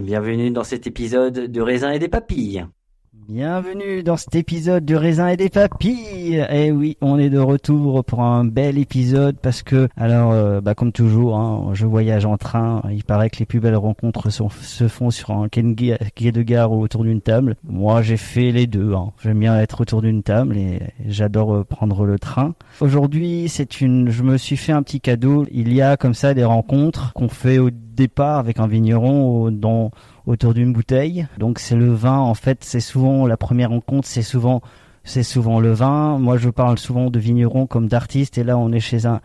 bienvenue dans cet épisode de raisin et des papilles. Bienvenue dans cet épisode de raisin et des papilles. Eh oui, on est de retour pour un bel épisode parce que, alors, euh, bah, comme toujours, hein, je voyage en train. Il paraît que les plus belles rencontres se font sur un quai de quai de gare ou autour d'une table. Moi, j'ai fait les deux. hein. J'aime bien être autour d'une table et j'adore euh, prendre le train. Aujourd'hui, c'est une. Je me suis fait un petit cadeau. Il y a comme ça des rencontres qu'on fait au départ avec un vigneron autour d'une bouteille. Donc c'est le vin en fait, c'est souvent la première rencontre, c'est souvent c'est souvent le vin. Moi je parle souvent de vigneron comme d'artiste et là on est chez un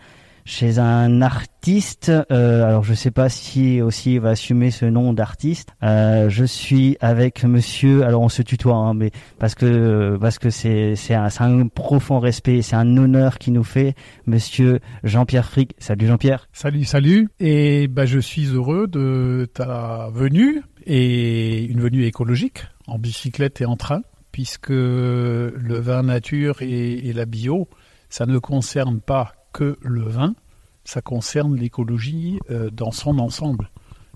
chez un artiste. Euh, alors je sais pas si aussi il va assumer ce nom d'artiste. Euh, je suis avec Monsieur. Alors on se tutoie, hein, mais parce que parce que c'est c'est un, profond respect, c'est un honneur qui nous fait Monsieur Jean-Pierre Frick. Salut Jean-Pierre. Salut, salut. Et bah, je suis heureux de ta venue et une venue écologique en bicyclette et en train, puisque le vin nature et, et la bio, ça ne concerne pas que le vin, ça concerne l'écologie euh, dans son ensemble.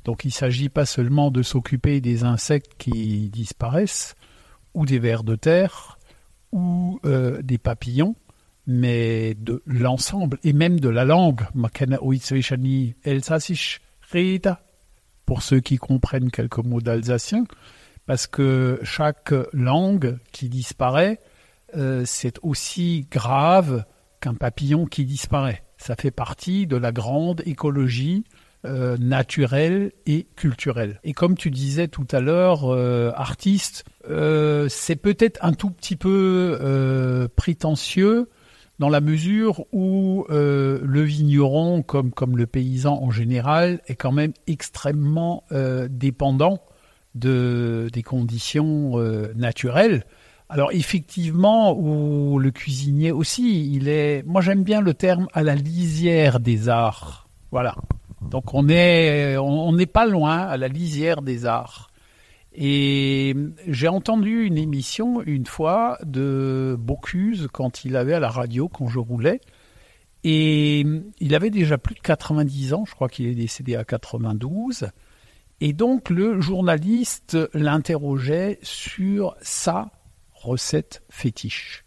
Donc il ne s'agit pas seulement de s'occuper des insectes qui disparaissent, ou des vers de terre, ou euh, des papillons, mais de l'ensemble et même de la langue. Pour ceux qui comprennent quelques mots d'alsacien, parce que chaque langue qui disparaît, euh, c'est aussi grave qu'un papillon qui disparaît. Ça fait partie de la grande écologie euh, naturelle et culturelle. Et comme tu disais tout à l'heure, euh, artiste, euh, c'est peut-être un tout petit peu prétentieux dans la mesure où le vigneron, comme, comme le paysan en général, est quand même extrêmement dépendant de, des conditions naturelles. Alors effectivement, ou le cuisinier aussi, il est. Moi j'aime bien le terme à la lisière des arts. Voilà. Donc on est, on n'est pas loin à la lisière des arts. Et j'ai entendu une émission une fois de Bocuse quand il avait à la radio, quand je roulais. Et il avait déjà plus de 90 ans, je crois qu'il est décédé à 92. Et donc le journaliste l'interrogeait sur sa recette fétiche.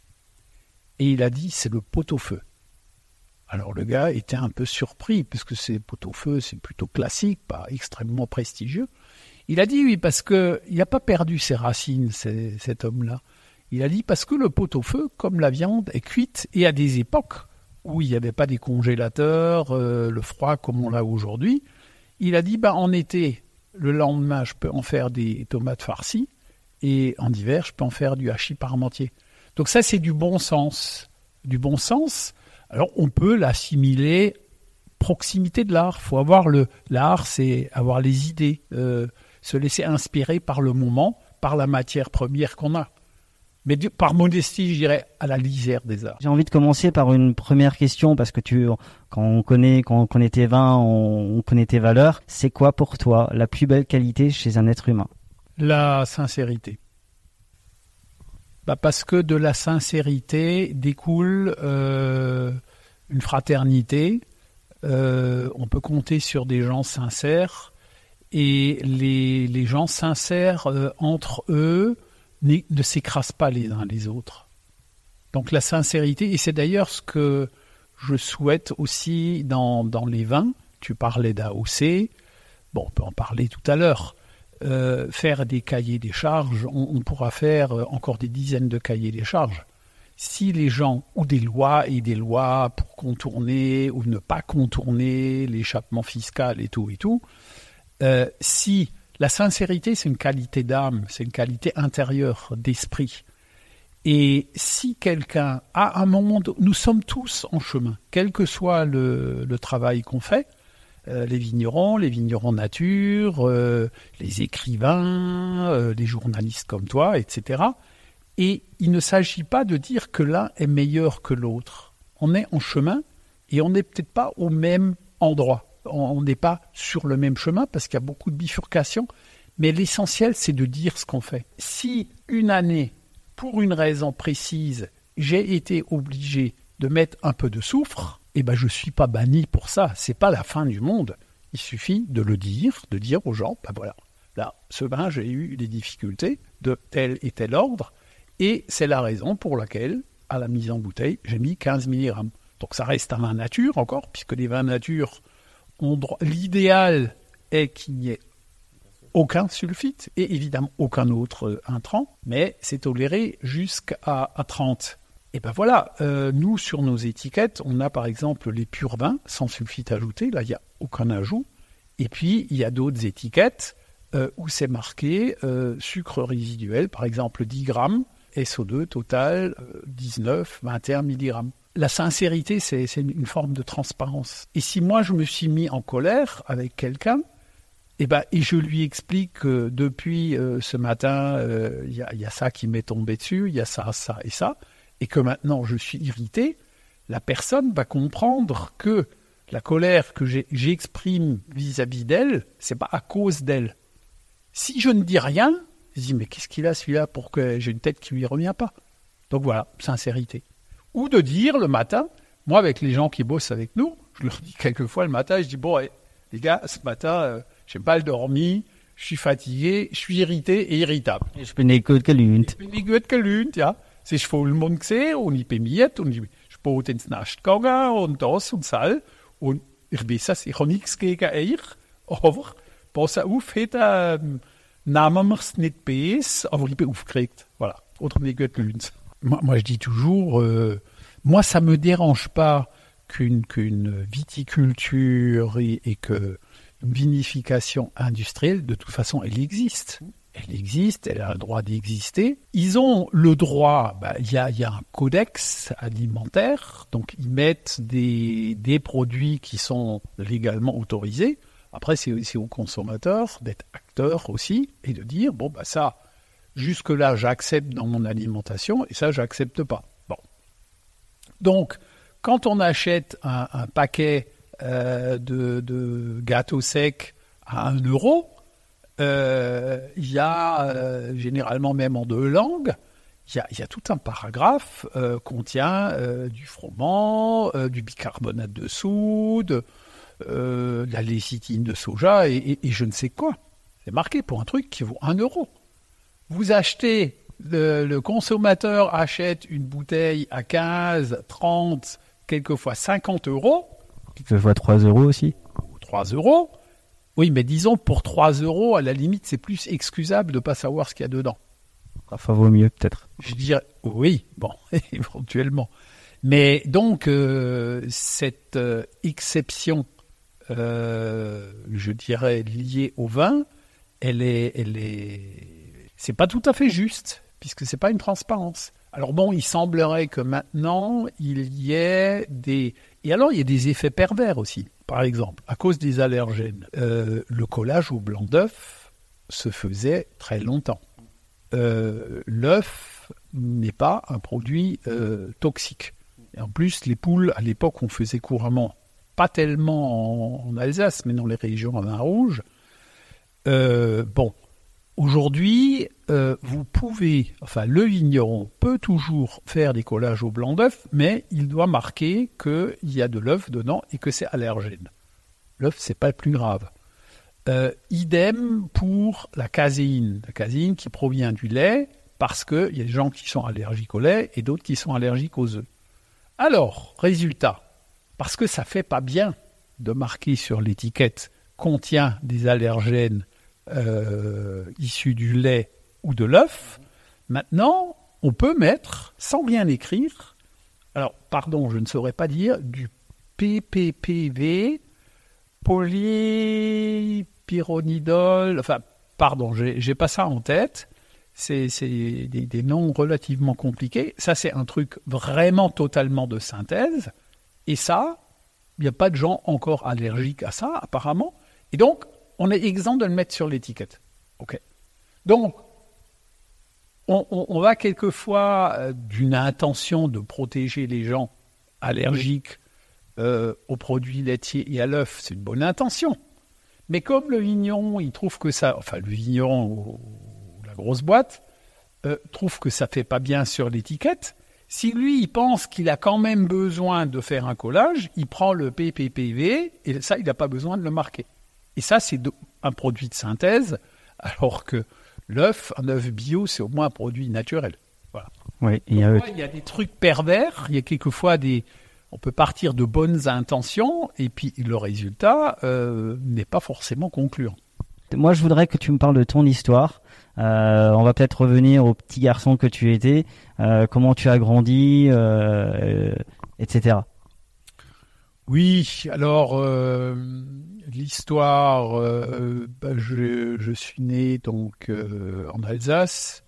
Et il a dit c'est le pot-au-feu. Alors le gars était un peu surpris, puisque c'est pot-au-feu, c'est plutôt classique, pas extrêmement prestigieux. Il a dit oui, parce que il n'a pas perdu ses racines, cet homme-là. Il a dit parce que le pot-au-feu, comme la viande, est cuite et à des époques où il n'y avait pas des congélateurs, euh, le froid comme on l'a aujourd'hui, Il a dit, bah, en été, le lendemain, je peux en faire des tomates farcies, et en hiver, je peux en faire du hachis parmentier. Donc ça, c'est du bon sens. Du bon sens. Alors, on peut l'assimiler proximité de l'art. faut avoir le l'art, c'est avoir les idées, euh, se laisser inspirer par le moment, par la matière première qu'on a. Mais par modestie, je dirais à la lisière des arts. J'ai envie de commencer par une première question parce que tu, quand on connaît, quand on connaît tes vins, on, on connaît tes valeurs. C'est quoi pour toi la plus belle qualité chez un être humain? La sincérité. Bah parce que de la sincérité découle euh, une fraternité. Euh, on peut compter sur des gens sincères et les, gens sincères euh, entre eux ne s'écrasent pas les uns les autres. Donc la sincérité, et c'est d'ailleurs ce que je souhaite aussi dans, dans les vins. Tu parlais d'AOC, bon, on peut en parler tout à l'heure. Euh, faire des cahiers des charges, on, pourra faire euh, encore des dizaines de cahiers des charges. Si les gens, ou des lois et des lois pour contourner ou ne pas contourner l'échappement fiscal et tout et tout, euh, si la sincérité, c'est une qualité d'âme, c'est une qualité intérieure, d'esprit. Et si quelqu'un a un monde, nous sommes tous en chemin, quel que soit le, travail qu'on fait, les vignerons, les vignerons nature, euh, les écrivains, euh, les journalistes comme toi, etc. Et il ne s'agit pas de dire que l'un est meilleur que l'autre. On est en chemin et on n'est peut-être pas au même endroit on n'est pas sur le même chemin parce qu'il y a beaucoup de bifurcations, mais l'essentiel c'est de dire ce qu'on fait. Si une année, pour une raison précise, j'ai été obligé de mettre un peu de soufre, eh ben je suis pas banni pour ça. C'est pas la fin du monde. Il suffit de le dire, de dire aux gens, ben voilà, là, ce vin, j'ai eu des difficultés de tel et tel ordre, et c'est la raison pour laquelle, à la mise en bouteille, j'ai mis 15 mg. Donc ça reste un vin nature encore, puisque les vins nature L'idéal est qu'il n'y ait aucun sulfite et évidemment aucun autre euh, intrant, mais c'est toléré jusqu'à à 30. Et ben voilà, euh, nous sur nos étiquettes, on a par exemple les purs vins sans sulfite ajouté, là il n'y a aucun ajout. Et puis il y a d'autres étiquettes euh, où c'est marqué sucre résiduel, par exemple 10 grammes, SO2 total 19, 21 mg la sincérité, c'est une forme de transparence. Et si moi je me suis mis en colère avec quelqu'un, eh ben, et je lui explique que depuis euh, ce matin, euh, il y, a ça qui m'est tombé dessus, il y a ça, ça et ça, et que maintenant je suis irrité, la personne va comprendre que la colère que j'exprime vis-à-vis d'elle, c'est pas à cause d'elle. Si je ne dis rien, je dis mais qu'est-ce qu'il a celui-là pour que j'ai une tête qui lui revient pas? Donc voilà, sincérité ou de dire le matin, moi avec les gens qui bossent avec nous, je leur dis quelquefois le matin, je dis bon les gars, ce matin, euh, j'ai pas dormi, je suis fatigué, je suis irrité et irritable. Ich bin nicht gut gelünt. Ich bin nicht gut gelünt, ja. Es ist Vollmond gesehen und ich bin miet und ich bin ins Nest gegangen und das und das. Und ich weiß es, ich habe nichts gegen euch, aber pass auf, heute ähm, nehmen wir es nicht besser, aber ich bin aufgeregt. Voilà. Oder nicht gut gelünt. Moi, je dis toujours, euh, moi, ça me dérange pas qu'une qu'une viticulture et, et que une vinification industrielle, de toute façon, elle existe. Elle existe, elle a le droit d'exister. Ils ont le droit, bah, il y, a, un codex alimentaire, donc ils mettent des, produits qui sont légalement autorisés. Après, c'est aux consommateurs d'être acteurs aussi et de dire, bon, bah ça, Jusque-là, j'accepte dans mon alimentation et ça, j'accepte pas. Bon. Donc, quand on achète un, paquet euh, de, gâteaux secs à 1 euro, il y a euh, généralement même en deux langues, il y a, tout un paragraphe euh, contient du froment, du bicarbonate de soude, de la lécithine de soja et, et je ne sais quoi. C'est marqué pour un truc qui vaut 1 euro vous achetez, le, consommateur achète une bouteille à 15, 30, quelquefois 50 euros. Quelquefois 3 euros aussi? 3 euros. Oui, mais disons pour 3 euros, à la limite, c'est plus excusable de ne pas savoir ce qu'il y a dedans. Parfois vaut mieux peut-être. Je dirais oui, bon, éventuellement. Mais donc, euh, cette euh, exception euh, je dirais, liée au vin, elle est, elle est, c'est pas tout à fait juste, puisque c'est pas une transparence. Alors bon, il semblerait que maintenant, il y ait des... Et alors, il y a des effets pervers aussi. Par exemple, à cause des allergènes, euh, le collage au blanc d'œuf se faisait très longtemps. Euh, L'œuf n'est pas un produit euh, toxique. En plus, les poules, à l'époque, on faisait couramment, pas tellement en, en Alsace, mais dans les régions à vin rouge. Bon, aujourd'hui, euh, vous pouvez, enfin, le vigneron peut toujours faire des collages au blanc d'œuf, mais il doit marquer qu'il y a de l'œuf dedans et que c'est allergène. L'œuf, c'est pas le plus grave. Euh, idem pour la caséine. La caséine qui provient du lait, parce qu'il y a des gens qui sont allergiques au lait et d'autres qui sont allergiques aux œufs. Alors, résultat, parce que ça fait pas bien de marquer sur l'étiquette contient des allergènes euh, du lait ou de l'œuf, maintenant, on peut mettre, sans bien écrire, alors, pardon, je ne saurais pas dire, du PPPV, polypyronidol, enfin, pardon, j'ai pas ça en tête. C'est c'est des, des noms relativement compliqués. Ça, c'est un truc vraiment totalement de synthèse. Et ça, il n'y a pas de gens encore allergiques à ça, apparemment. Et donc, on est exempt de le mettre sur l'étiquette. OK. Donc, on, on- on va quelquefois euh, d'une intention de protéger les gens allergiques euh, aux produits laitiers et à l'œuf, c'est une bonne intention. Mais comme le vigneron, il trouve que ça, enfin le vigneron ou, ou la grosse boîte, euh, trouve que ça fait pas bien sur l'étiquette, si lui, il pense qu'il a quand même besoin de faire un collage, il prend le PPPV et ça, il n'a pas besoin de le marquer. Et ça, c'est un produit de synthèse, alors que l'œuf, un œuf bio, c'est au moins un produit naturel. Voilà. Oui, il y a, Il y a des trucs pervers, il y a quelquefois des... On peut partir de bonnes intentions et puis le résultat euh, n'est pas forcément concluant. Moi, je voudrais que tu me parles de ton histoire. Euh, on va peut-être revenir au petit garçon que tu étais, euh, comment tu as grandi, euh, etc. Oui, alors l'histoire, euh, bah, je, je suis né donc euh, en Alsace.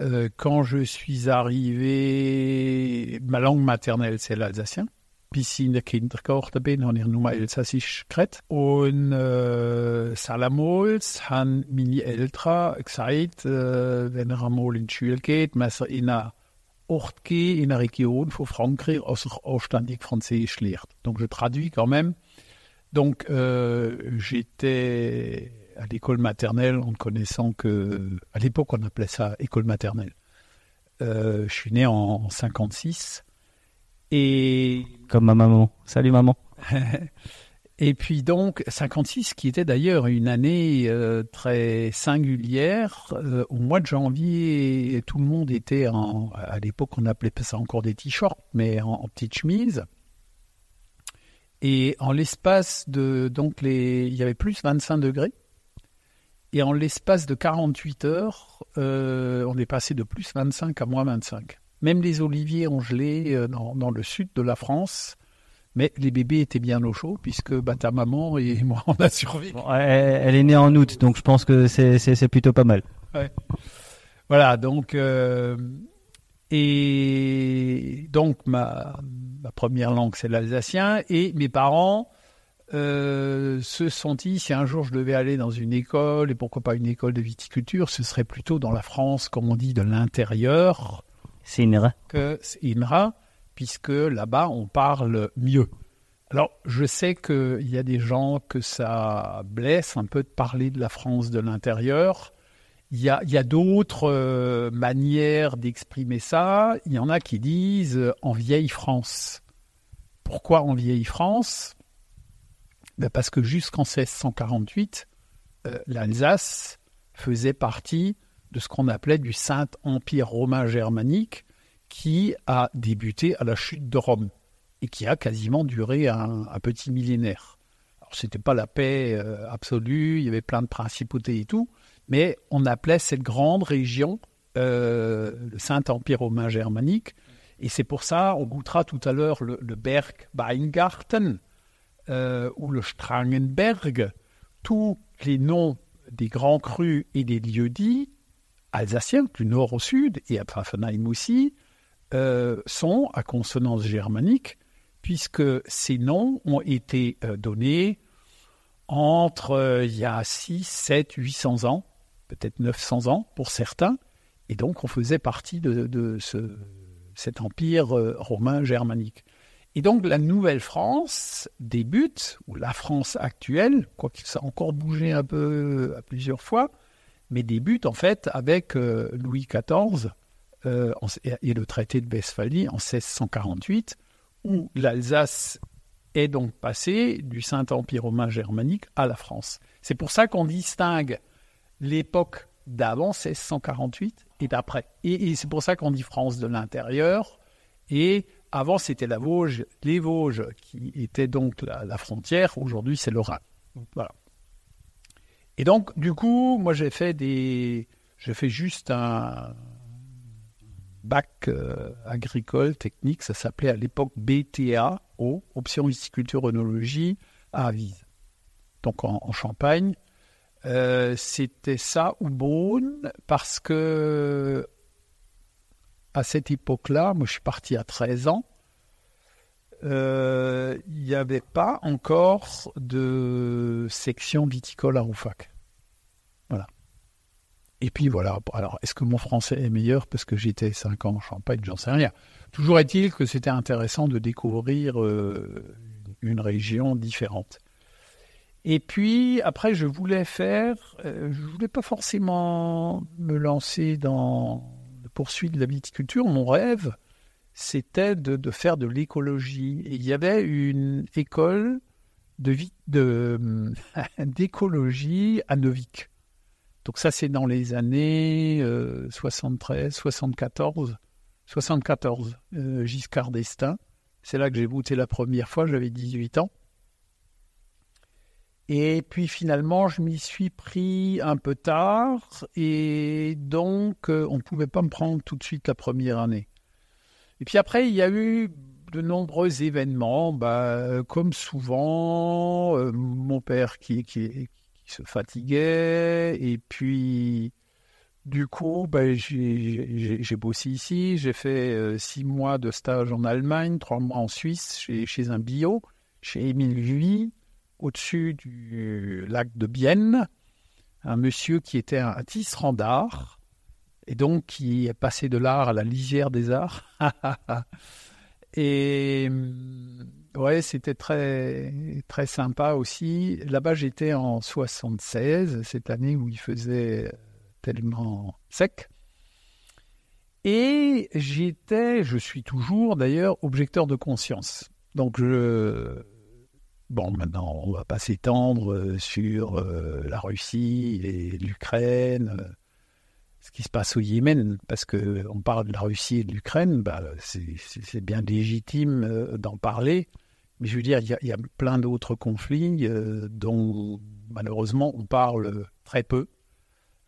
Euh, quand je suis arrivé, ma langue maternelle c'est l'alsacien. Bis in der Kindergarten bin, habe ich nur Elsassisch geredet. Und äh, Salamals haben meine Eltern gesagt, äh, wenn er einmal in die Schule geht, muss er in eine Ort gehen, in eine Region von Frankreich, où er anständig Französisch lernt. Donc je traduis quand même. Donc euh, j'étais à l'école maternelle en connaissant que, à l'époque on appelait ça école maternelle. Euh, je suis né en, en 56 et Comme ma maman. Salut maman. et puis donc 56 qui était d'ailleurs une année euh, très singulière. Au mois de janvier, tout le monde était en, à l'époque on appelait ça encore des t-shirts, mais en, en petite chemise. Et en l'espace de donc les, il y avait plus 25 degrés. Et en l'espace de 48 heures, euh, on est passé de plus 25 à moins 25. Même les oliviers ont gelé euh, dans, dans le sud de la France. Mais les bébés étaient bien au chaud puisque bah, ta maman et moi on a survécu. Bon, elle, elle est née en août, donc je pense que c'est plutôt pas mal. Ouais. Voilà, donc euh, et donc ma, ma première langue c'est l'alsacien et mes parents euh, se sont dit si un jour je devais aller dans une école et pourquoi pas une école de viticulture, ce serait plutôt dans la France, comme on dit, de l'intérieur C'est erreur. que INRA, puisque là-bas on parle mieux. Alors, je sais qu'il y a des gens que ça blesse un peu de parler de la France de l'intérieur. Il y a, d'autres euh, manières d'exprimer ça. Il y en a qui disent euh, en vieille France. Pourquoi en vieille France? Ben Parce que jusqu'en 1648, euh, l'Alsace faisait partie de ce qu'on appelait du Saint-Empire romain germanique qui a débuté à la chute de Rome et qui a quasiment duré un, un petit millénaire. Alors, c'était pas la paix absolue, il y avait plein de principautés et tout, mais on appelait cette grande région euh, le Saint-Empire romain germanique, et c'est pour ça, on goûtera tout à l'heure le, Berg Weingarten, euh, ou le Strangenberg, tous les noms des grands crus et des lieux-dits alsaciens, du nord au sud, et à Pfaffenheim aussi, euh, sont à consonance germanique, puisque ces noms ont été donnés entre il y a 6, 7, 800 ans, peut-être 900 ans pour certains, et donc on faisait partie de, ce, cet empire euh, romain germanique. Et donc la Nouvelle-France débute, ou la France actuelle, quoique ça encore bougé un peu à plusieurs fois, mais débute en fait avec euh, Louis XIV euh, et le traité de Westphalie en 1648, où l'Alsace est donc passée du Saint-Empire romain germanique à la France. C'est pour ça qu'on distingue l'époque d'avant 1648 et d'après. Et, c'est pour ça qu'on dit France de l'intérieur. Et avant, c'était la Vosges, les Vosges qui étaient donc la, frontière. Aujourd'hui, c'est le. Voilà. Et donc, du coup, moi, j'ai fait des, j'ai fait juste un bac euh, agricole technique. Ça s'appelait à l'époque BTA, O, option viticulture œnologie à Avise. Donc en Champagne. Euh, c'était ça ou Beaune parce que à cette époque-là, moi je suis parti à 13 ans, euh, il n'y avait pas encore de section viticole à Roufac. Voilà. Et puis voilà, alors est-ce que mon français est meilleur parce que j'étais 5 ans en Champagne, j'en sais rien. Toujours est-il que c'était intéressant de découvrir euh, une région différente. Et puis après, je voulais faire, euh, je voulais pas forcément me lancer dans la poursuite de la viticulture. Mon rêve, c'était de, faire de l'écologie. Et il y avait une école d'écologie à Neuvik. Donc ça, c'est dans les années euh, 73, 74, 74, euh, Giscard d'Estaing. C'est là que j'ai goûté la première fois, j'avais 18 ans. Et puis finalement, je m'y suis pris un peu tard. Et donc euh, on ne pouvait pas me prendre tout de suite la première année. Et puis après, il y a eu de nombreux événements, bah, comme souvent, euh, mon père qui, se fatiguait. Et puis du coup, bah, j'ai bossé ici, j'ai fait euh, six mois de stage en Allemagne, trois mois en Suisse chez, un bio, chez Émile Vuy au-dessus du lac de Bienne, un monsieur qui était un tisserand d'art, et donc qui est passé de l'art à la lisière des arts. et hum, ouais, c'était très, très sympa aussi. Là-bas, j'étais en 76, cette année où il faisait tellement sec. Et j'étais, je suis toujours d'ailleurs, objecteur de conscience. Donc je, Bon, maintenant, on va pas s'étendre euh, sur euh, la Russie et l'Ukraine, euh, ce qui se passe au Yémen, parce que on parle de la Russie et de l'Ukraine, bah, c'est- bien légitime d'en parler. Mais je veux dire, il y a, plein d'autres conflits dont malheureusement on parle très peu.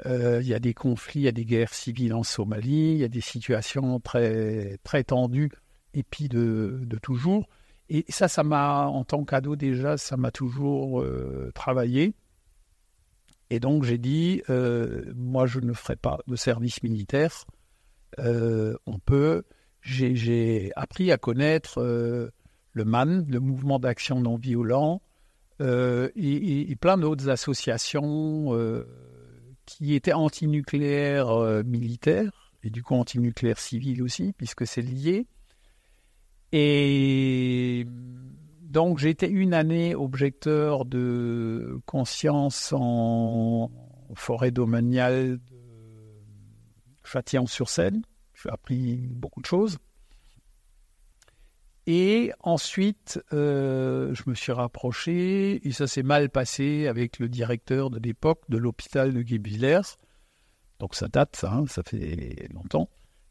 Il y a des conflits, il y a des guerres civiles en Somalie, il y a des situations très, très tendues, et puis de toujours. Et ça, ça m'a, en tant qu'ado déjà, ça m'a toujours euh, travaillé. Et donc j'ai dit, euh, moi je ne ferai pas de service militaire. Euh, on peut. J'ai, appris à connaître le MAN, le mouvement d'action non violent, et, et- plein d'autres associations qui étaient antinucléaires militaires et du coup antinucléaires civils aussi, puisque c'est lié. Et donc j'étais une année objecteur de conscience en forêt domaniale de Châtillon-sur-Seine. J'ai appris beaucoup de choses. Et ensuite, euh, je me suis rapproché, et ça s'est mal passé avec le directeur de l'époque de l'hôpital de Guébillers. Donc ça date, ça, hein, ça fait longtemps.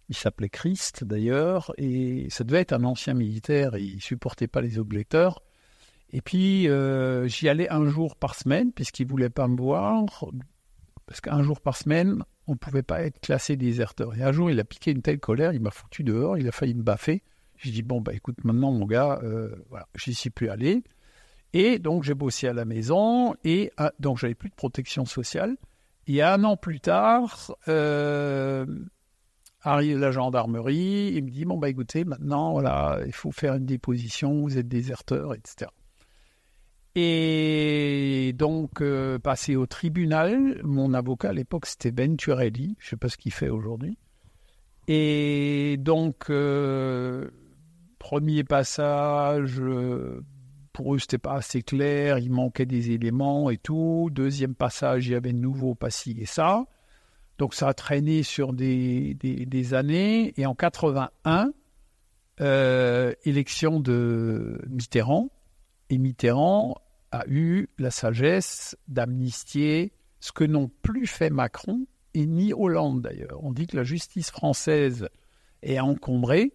Il s'appelait Christ d'ailleurs, et ça devait être un ancien militaire, il supportait pas les objecteurs. Et puis euh, j'y allais un jour par semaine, puisqu'il voulait pas me voir, parce qu'un jour par semaine, on ne pouvait pas être classé déserteur. Et un jour, il a piqué une telle colère, il m'a foutu dehors, il a failli me baffer. J'ai dit, bon, bah écoute, maintenant, mon gars, euh, voilà, j'y suis plus allé. Et donc j'ai bossé à la maison et ah, donc j'avais plus de protection sociale. Et un an plus tard, euh, arrive la gendarmerie, il me dit bon bah écoutez maintenant voilà il faut faire une déposition, vous êtes déserteur, etc. Et donc euh, passé au tribunal, mon avocat à l'époque c'était Ben Turelli, je sais pas ce qu'il fait aujourd'hui. Et donc euh, premier passage, euh, pour eux c'était pas assez clair, il manquait des éléments et tout. Deuxième passage, il y avait de nouveau pas et ça. Donc ça a traîné sur des, années. Et en 81, euh, élection de Mitterrand. Et Mitterrand a eu la sagesse d'amnistier ce que n'ont plus fait Macron et ni Hollande d'ailleurs. On dit que la justice française est encombrée.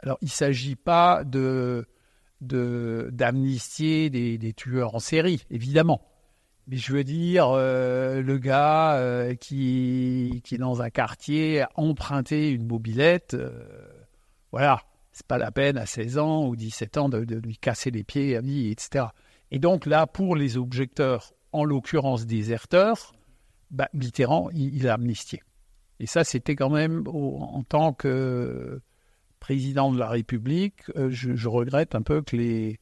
Alors il ne s'agit pas d'amnistier des tueurs en série, évidemment. Mais je veux dire, euh, le gars euh, qui, qui dans un quartier a emprunté une mobilette, euh, voilà, c'est pas la peine à 16 ans ou 17 ans de, lui casser les pieds, etc. Et donc là, pour les objecteurs, en l'occurrence déserteurs, bah, Mitterrand, il, a amnistié. Et ça, c'était quand même, en tant que président de la République, je regrette un peu que les,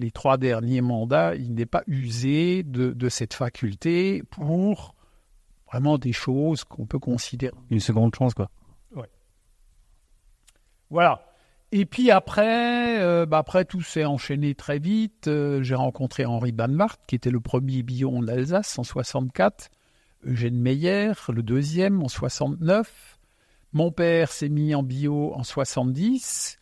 les trois derniers mandats, il n'est pas usé de, cette faculté pour vraiment des choses qu'on peut considérer. Une seconde chance, quoi. Ouais. Voilà. Et puis après, euh, bah après tout s'est enchaîné très vite. Euh, j'ai rencontré Henri Banmart, qui était le premier bio en Alsace en 64. Eugène Meyer, le deuxième en 69. Mon père s'est mis en bio en 70.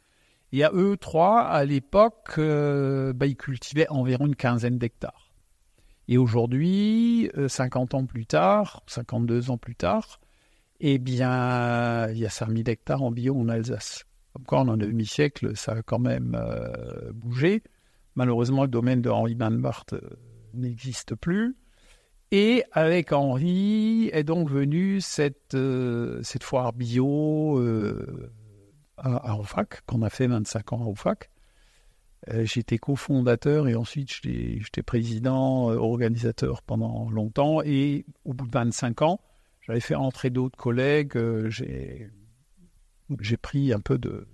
Et à eux trois, à l'époque, euh, bah, ils cultivaient environ une quinzaine d'hectares. Et aujourd'hui, 50 euh, ans plus tard, 52 ans plus tard, eh bien, il y a 5000 hectares en bio en Alsace. Comme quoi, en un demi-siècle, ça a quand même euh, bougé. Malheureusement, le domaine de Henri Manbart n'existe plus. Et avec Henri est donc venue cette, cette foire bio à, OFAC, qu'on a fait 25 ans à OFAC. Euh, j'étais cofondateur et ensuite j'étais président, euh, organisateur pendant longtemps. Et au bout de 25 ans, j'avais fait entrer d'autres collègues. Euh, j'ai pris un peu de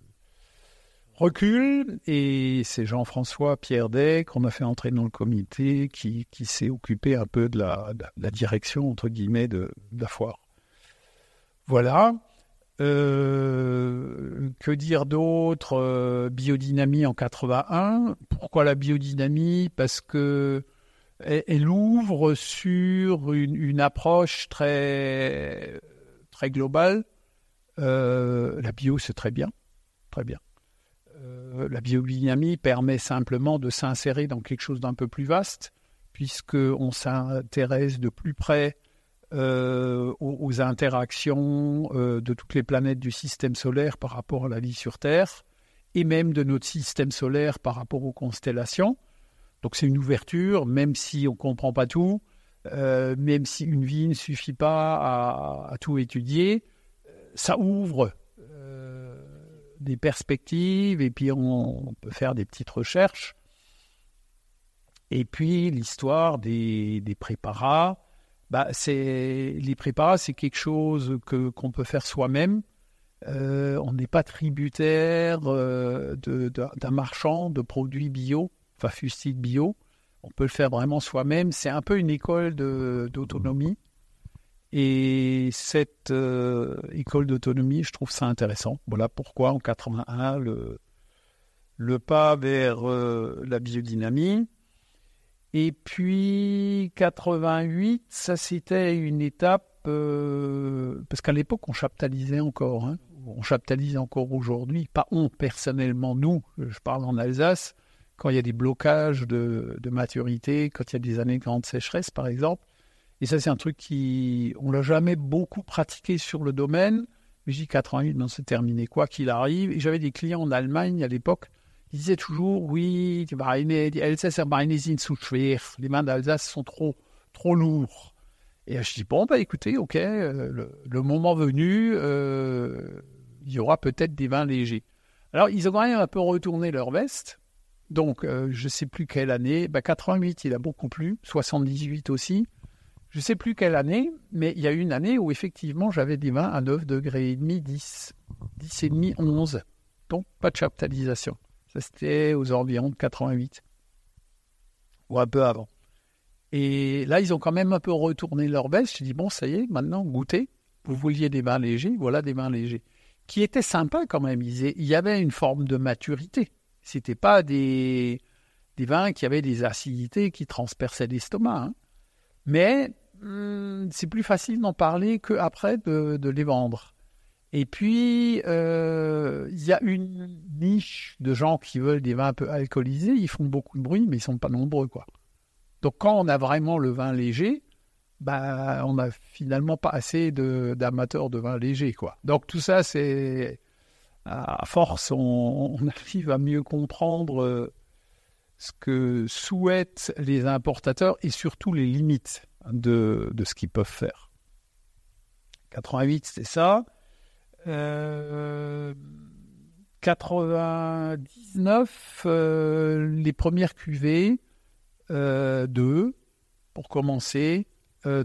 recul et c'est Jean-François Pierre Day qu'on a fait entrer dans le comité qui, s'est occupé un peu de la, direction, entre guillemets, de la foire. Voilà. Euh, que dire d'autre euh, Biodynamie en 81. Pourquoi la biodynamie? Parce que elle, ouvre sur une, approche très très globale. Euh, la bio, c'est très bien, très bien. la biodynamie permet simplement de s'insérer dans quelque chose d'un peu plus vaste, puisque on s'intéresse de plus près euh, aux, interactions euh, de toutes les planètes du système solaire par rapport à la vie sur Terre, et même de notre système solaire par rapport aux constellations. Donc c'est une ouverture, même si on ne comprend pas tout, euh, même si une vie ne suffit pas à, tout étudier, ça ouvre des perspectives et puis on, peut faire des petites recherches. Et puis l'histoire des, des préparats, bah, c'est les préparats, c'est quelque chose que qu'on peut faire soi-même. Euh, on n'est pas tributaire euh, d'un marchand de produits bio, enfin fustides bio. On peut le faire vraiment soi-même. C'est un peu une école d'autonomie. Et cette euh, école d'autonomie, je trouve ça intéressant. Voilà pourquoi en 81, le, le pas vers la biodynamie. Et puis 88, ça c'était une étape euh, parce qu'à l'époque on chaptalisait encore, hein. on chaptalise encore aujourd'hui. Pas on personnellement, nous, je parle en Alsace, quand il y a des blocages de, maturité, quand il y a des années de grande sécheresse par exemple. Et ça c'est un truc qui, on l'a jamais beaucoup pratiqué sur le domaine. Mais j'ai 88, non, c'est terminé quoi qu'il arrive. Et j'avais des clients en Allemagne à l'époque il disait toujours, oui, die Beine, die Elsässer Beine sind zu schwer. Les mains d'Alsace sont trop, trop lourds. Et je dis, bon, bah écoutez, ok, euh, le, moment venu, euh, il y aura peut-être des vins légers. Alors, ils ont quand même un peu retourné leur veste. Donc, euh, je ne sais plus quelle année. Bah, 88, il a beaucoup plu. 78 aussi. Je ne sais plus quelle année, mais il y a eu une année où effectivement j'avais des vins à 9 degrés et demi, 10, 10 et demi, 11. Donc, pas de chaptalisation. Ça, c'était aux environs de 88. Ou un peu avant. Et là, ils ont quand même un peu retourné leur baisse. Je dis, bon, ça y est, maintenant, goûtez. Vous vouliez des vins légers, voilà des vins légers. Qui étaient sympas quand même. Il y avait une forme de maturité. C'était pas des, des vins qui avaient des acidités qui transperçaient l'estomac. Hein. Mais hmm, c'est plus facile d'en parler qu'après de, de les vendre. Et puis, euh, il y a une niche de gens qui veulent des vins un peu alcoolisés. Ils font beaucoup de bruit, mais ils sont pas nombreux, quoi. Donc, quand on a vraiment le vin léger, bah, on n'a finalement pas assez d'amateurs de, vin léger, quoi. Donc, tout ça, c'est à force, on, arrive à mieux comprendre euh, ce que souhaitent les importateurs et surtout les limites de, de ce qu'ils peuvent faire. 88, c'est ça. 99, euh, euh, les premières cuvées, euh, deux, pour commencer,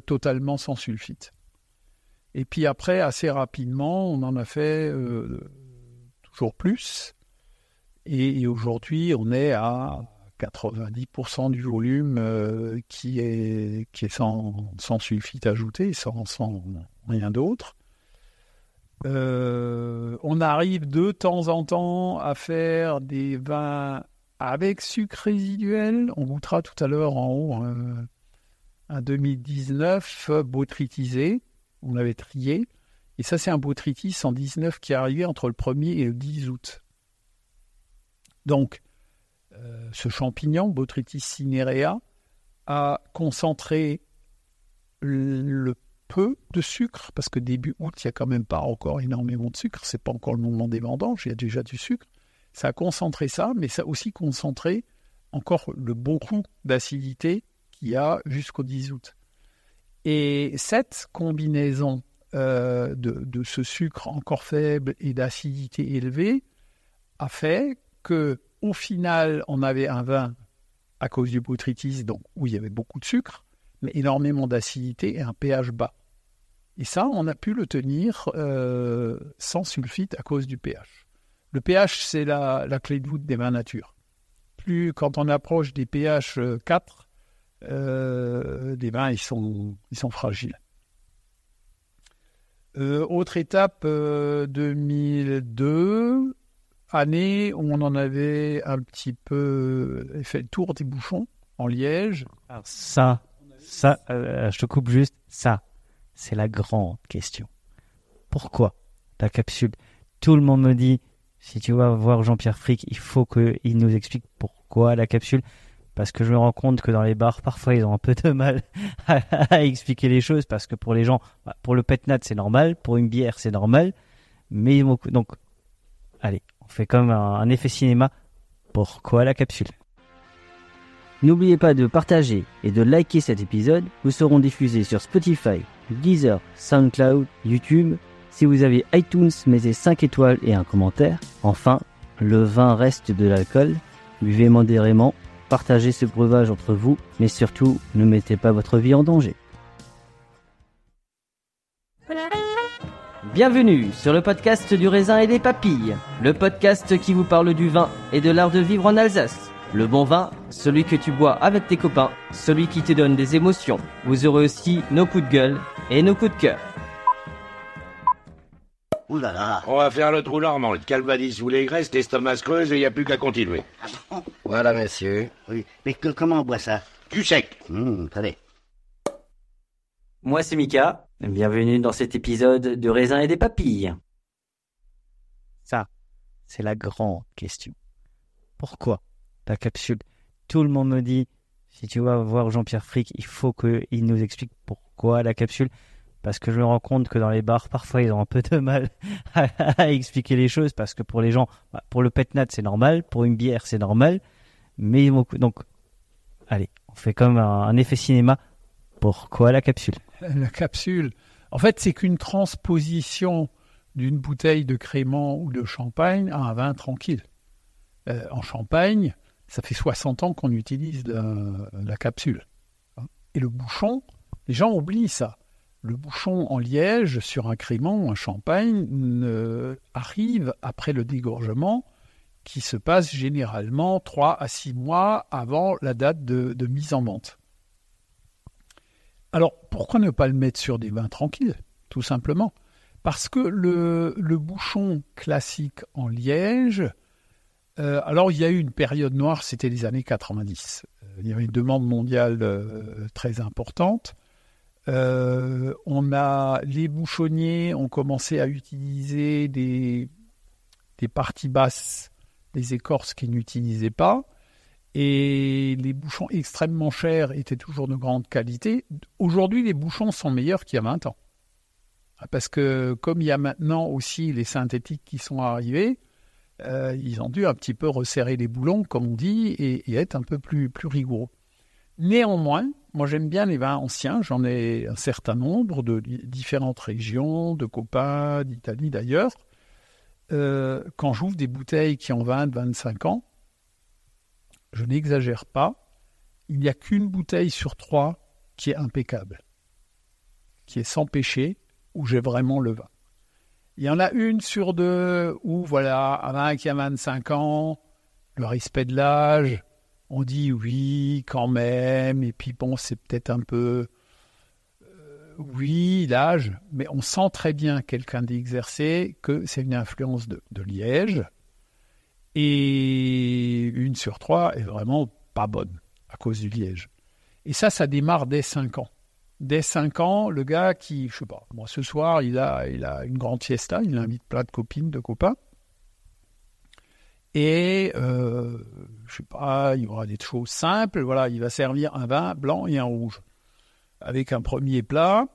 totalement sans sulfite. Et puis après, assez rapidement, on en a fait toujours plus. Et, aujourd'hui, on est à 90% du volume qui est, qui est sans, sulfite ajouté, sans rien d'autre. Euh, on arrive de temps en temps à faire des vins avec sucre résiduel. On goûtera tout à l'heure en haut un, un 2019 botrytisé. On l'avait trié. Et ça, c'est un botrytis 119 qui est arrivé entre le 1er et le 10 août. Donc, euh, ce champignon, Botrytis cinerea, a concentré le peu de sucre, parce que début août, il n'y a quand même pas encore énormément de sucre, c'est pas encore le moment des vendanges, il y a déjà du sucre. Ça a concentré ça, mais ça a aussi concentré encore le beaucoup d'acidité qu'il y a jusqu'au 10 août. Et cette combinaison euh, de, ce sucre encore faible et d'acidité élevée a fait que au final, on avait un vin à cause du botrytis, donc où il y avait beaucoup de sucre, mais énormément d'acidité et un pH bas. Et ça, on a pu le tenir euh, sans sulfite à cause du pH. Le pH, c'est la, clé de voûte des vins nature. Plus quand on approche des pH 4, euh, des vins ils sont, ils sont fragiles. Euh, autre étape, 2002, année où on en avait un petit peu fait le tour des bouchons en Liège. ça, ça, je te coupe juste, ça, c'est la grande question. Pourquoi la capsule? Tout le monde me dit, si tu vas voir Jean-Pierre Frick, il faut qu'il nous explique pourquoi la capsule. Parce que je me rends compte que dans les bars, parfois, ils ont un peu de mal à, expliquer les choses. Parce que pour les gens, bah, pour le petnat, c'est normal. Pour une bière, c'est normal. Mais donc, allez, on fait comme un effet cinéma. Pourquoi la capsule? N'oubliez pas de partager et de liker cet épisode. Nous serons diffusés sur Spotify, Deezer, SoundCloud, YouTube. Si vous avez iTunes, mettez 5 étoiles et un commentaire. Enfin, le vin reste de l'alcool. Buvez modérément. Partagez ce breuvage entre vous, mais surtout, ne mettez pas votre vie en danger. Bienvenue sur le podcast du raisin et des papilles, le podcast qui vous parle du vin et de l'art de vivre en Alsace. Le bon vin, celui que tu bois avec tes copains, celui qui te donne des émotions. Vous aurez aussi nos coups de gueule et nos coups de cœur. Ouh là là. On va faire le trou normand, le calvadis ou les graisses, l'estomac creuse et il n'y a plus qu'à continuer. Ah voilà, monsieur. Oui, mais comment on boit ça? Du sec. Hum, Moi, c'est Mika. Bienvenue dans cet épisode de Raisin et des Papilles. Ça, c'est la grande question. Pourquoi la capsule? Tout le monde me dit, si tu vas voir Jean-Pierre Frick, il faut qu'il nous explique pourquoi la capsule. Parce que je me rends compte que dans les bars, parfois, ils ont un peu de mal à, expliquer les choses. Parce que pour les gens, bah, pour le petnat, c'est normal. Pour une bière, c'est normal. Mais donc, allez, on fait comme un, effet cinéma. Pourquoi la capsule? La capsule, en fait, c'est qu'une transposition d'une bouteille de crément ou de champagne à un vin tranquille. Euh, en Champagne, ça fait 60 ans qu'on utilise la, capsule. Et le bouchon, les gens oublient ça. Le bouchon en liège sur un crémant, un champagne, arrive après le dégorgement qui se passe généralement 3 à 6 mois avant la date de, mise en vente. Alors, pourquoi ne pas le mettre sur des vins tranquilles, tout simplement? Parce que le, bouchon classique en liège, euh, alors il y a eu une période noire, c'était les années 90. Euh, il y avait une demande mondiale euh, très importante. les bouchonniers ont commencé à utiliser des, des parties basses des écorces qu'ils n'utilisaient pas. Et les bouchons extrêmement chers étaient toujours de grande qualité. Aujourd'hui, les bouchons sont meilleurs qu'il y a 20 ans. Parce que comme il y a maintenant aussi les synthétiques qui sont arrivés, euh, ils ont dû un petit peu resserrer les boulons, comme on dit, et, être un peu plus, rigoureux. Néanmoins, moi j'aime bien les vins anciens, j'en ai un certain nombre de différentes régions, de copains, d'Italie d'ailleurs. Euh, quand j'ouvre des bouteilles qui ont 20, 25 ans, je n'exagère pas, il n'y a qu'une bouteille sur trois qui est impeccable, qui est sans péché, où j'ai vraiment le vin. Il y en a une sur deux où, voilà, un qui a 25 ans, le respect de l'âge, on dit oui, quand même, et puis bon, c'est peut-être un peu oui, l'âge, mais on sent très bien quelqu'un d'exercé que c'est une influence de, Liège. Et une sur trois est vraiment pas bonne à cause du Liège. Et ça, ça démarre dès 5 ans. Dès 5 ans, le gars qui, je sais pas, moi ce soir, il a, il a une grande fiesta, il invite plein de copines, de copains. Et, euh, je sais pas, il y aura des choses simples. Voilà, il va servir un vin blanc et un rouge avec un premier plat,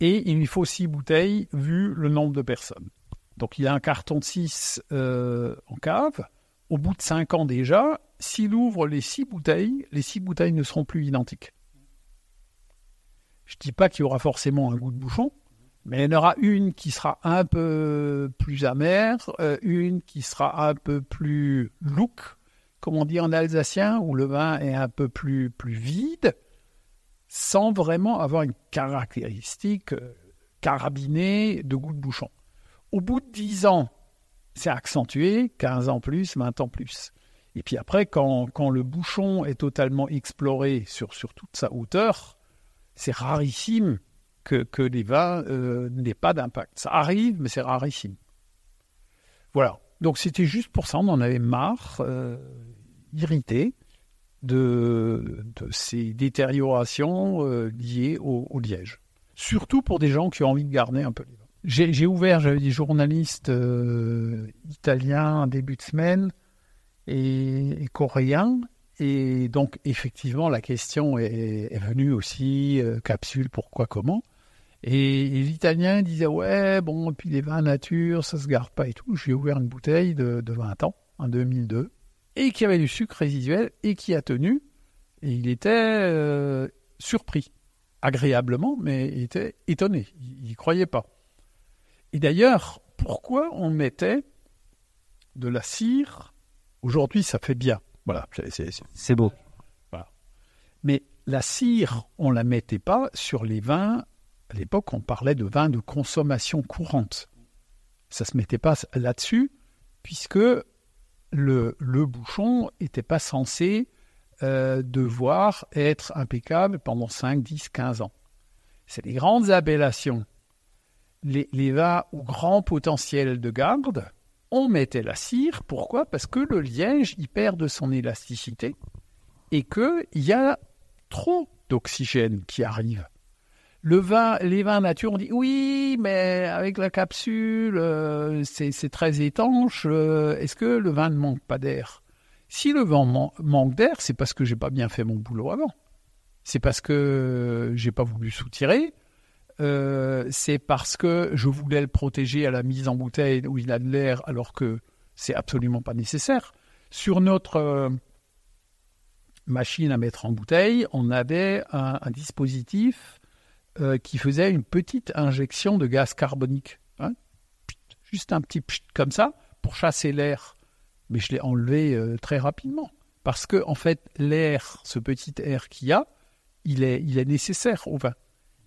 et il lui faut six bouteilles vu le nombre de personnes. Donc il a un carton de 6 euh, en cave. Au bout de 5 ans déjà, s'il ouvre les six bouteilles, les six bouteilles ne seront plus identiques. Je ne dis pas qu'il y aura forcément un goût de bouchon, mais il y en aura une qui sera un peu plus amère, euh, une qui sera un peu plus look, comme on dit en alsacien, où le vin est un peu plus, plus vide, sans vraiment avoir une caractéristique euh, carabinée de goût de bouchon. Au bout de 10 ans, c'est accentué, 15 ans plus, 20 ans plus. Et puis après, quand, le bouchon est totalement exploré sur, sur toute sa hauteur, c'est rarissime que, que les vins euh, n'aient pas d'impact. Ça arrive, mais c'est rarissime. Voilà. Donc c'était juste pour ça, on en avait marre, euh, irrité de, ces détériorations euh, liées au, liège. Surtout pour des gens qui ont envie de garder un peu les J'ai ouvert, j'avais des journalistes italiens en début de semaine et, coréens. Et donc, effectivement, la question est, venue aussi, euh, capsule, pourquoi, comment. Et, l'Italien disait, ouais, bon, et puis les vins nature, ça se garde pas et tout. J'ai ouvert une bouteille de, de 20 ans, en 2002 et qui avait du sucre résiduel et qui a tenu. Et il était euh, surpris, agréablement, mais il était étonné. Il n'y croyait pas. Et d'ailleurs, pourquoi on mettait de la cire? Aujourd'hui, ça fait bien. Voilà, c'est beau. Mais la cire, on la mettait pas sur les vins. À l'époque, on parlait de vins de consommation courante. Ça se mettait pas là-dessus, puisque le, bouchon n'était pas censé euh, devoir être impeccable pendant 5, 10, 15 ans. C'est les grandes appellations. Les, vins au grand potentiel de garde, on mettait la cire. Pourquoi? Parce que le liège, il perd de son élasticité et qu'il y a trop d'oxygène qui arrive. Le vin, les vins nature, on dit oui, mais avec la capsule, euh, c'est très étanche. Euh, est-ce que le vin ne manque pas d'air? Si le vin manque d'air, c'est parce que j'ai pas bien fait mon boulot avant. C'est parce que j'ai pas voulu soutirer. Euh, c'est parce que je voulais le protéger à la mise en bouteille où il a de l'air, alors que c'est absolument pas nécessaire. Sur notre machine à mettre en bouteille, on avait un dispositif euh, qui faisait une petite injection de gaz carbonique. Hein. juste un petit comme ça pour chasser l'air. Mais je l'ai enlevé euh, très rapidement. Parce que, en fait, l'air, ce petit air qu'il y a, il est nécessaire au vin.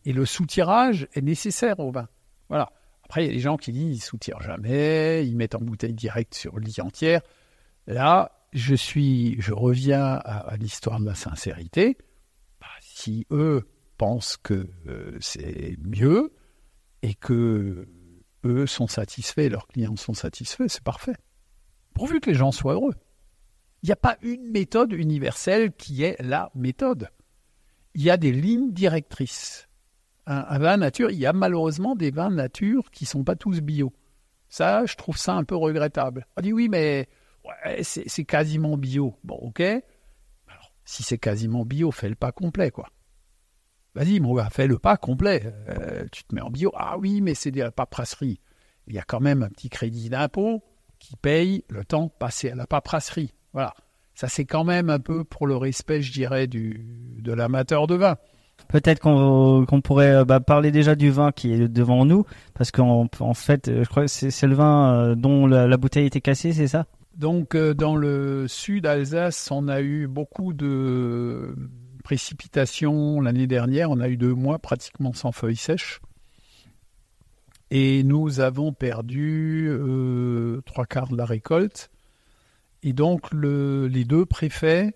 Et le soutirage est nécessaire au vin. Voilà. Après, il y a des gens qui disent ils soutirent jamais, ils mettent en bouteille directe sur lit entière. Là, je suis, je reviens à, l'histoire de la sincérité. Bah, si eux pensent que euh, c'est mieux et que eux sont satisfaits, leurs clients sont satisfaits, c'est parfait. Pourvu que les gens soient heureux. Il n'y a pas une méthode universelle qui est la méthode. Il y a des lignes directrices. Un, vin nature, il y a malheureusement des vins nature qui sont pas tous bio. Ça, je trouve ça un peu regrettable. On dit oui, mais c'est quasiment bio. Bon, ok. Alors, si c'est quasiment bio, fais le pas complet, quoi. Vas-y, mon gars, fais le pas complet. Euh, tu te mets en bio. Ah oui, mais c'est de la paperasserie. Il y a quand même un petit crédit d'impôt qui paye le temps passé à la paperasserie. Voilà. Ça, c'est quand même un peu pour le respect, je dirais, du, de l'amateur de vin. Peut-être qu'on pourrait euh, bah, parler déjà du vin qui est devant nous, parce qu'en en fait, euh, je crois que c'est le vin euh, dont la, bouteille était cassée, c'est ça? Donc, dans le sud Alsace, on a eu beaucoup de précipitations l'année dernière. On a eu deux mois pratiquement sans feuilles sèches. Et nous avons perdu trois quarts de la récolte. Et donc, les deux préfets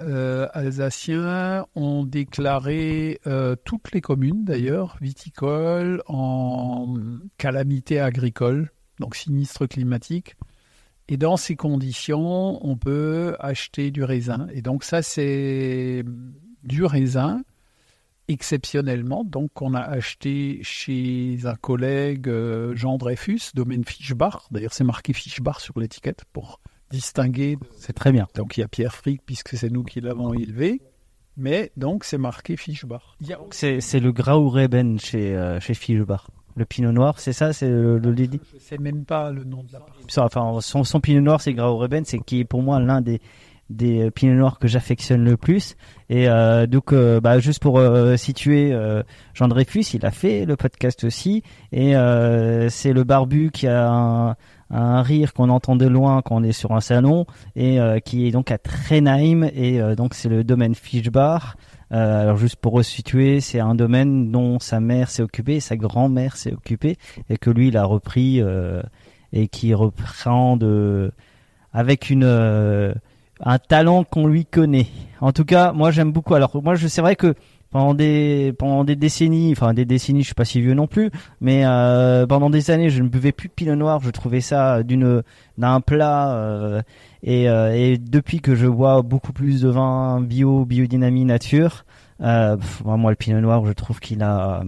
euh, alsaciens ont déclaré euh, toutes les communes, d'ailleurs, viticoles, en calamité agricole, donc sinistre climatique. Et dans ces conditions, on peut acheter du raisin. Et donc ça, c'est du raisin exceptionnellement. Donc on a acheté chez un collègue euh, Jean Dreyfus, domaine Fischbach. D'ailleurs, c'est marqué Fischbach sur l'étiquette pour distingué. C'est très bien. Donc il y a Pierre Frick, puisque c'est nous qui l'avons élevé. Mais donc c'est marqué Fischbach. C'est le Graureben chez, euh, chez Fischbach. Le pinot noir, c'est ça, c'est le, le Je sais même pas le nom de la Enfin, son, son pinot noir, c'est Graureben, c'est qui est pour moi l'un des des euh, pinots noirs que j'affectionne le plus. Et euh, donc, euh, bah, juste pour euh, situer, euh, Jean Dreyfus, il a fait le podcast aussi. Et c'est le barbu qui a un, un rire qu'on entend de loin quand on est sur un salon et qui est donc à Trenheim et donc c'est le domaine Fischbar. Euh, alors juste pour resituer, c'est un domaine dont sa mère s'est occupée, sa grand-mère s'est occupée et que lui il a repris et qui reprend de avec une un talent qu'on lui connaît. En tout cas, moi j'aime beaucoup. Alors moi je c'est vrai que pendant des pendant des décennies, enfin des décennies, je suis pas si vieux non plus, mais euh, pendant des années, je ne buvais plus de pinot noir. Je trouvais ça d'une d'un plat euh, et, euh, depuis que je bois beaucoup plus de vin bio, biodynamie, nature, euh, moi le pinot noir, je trouve qu'il a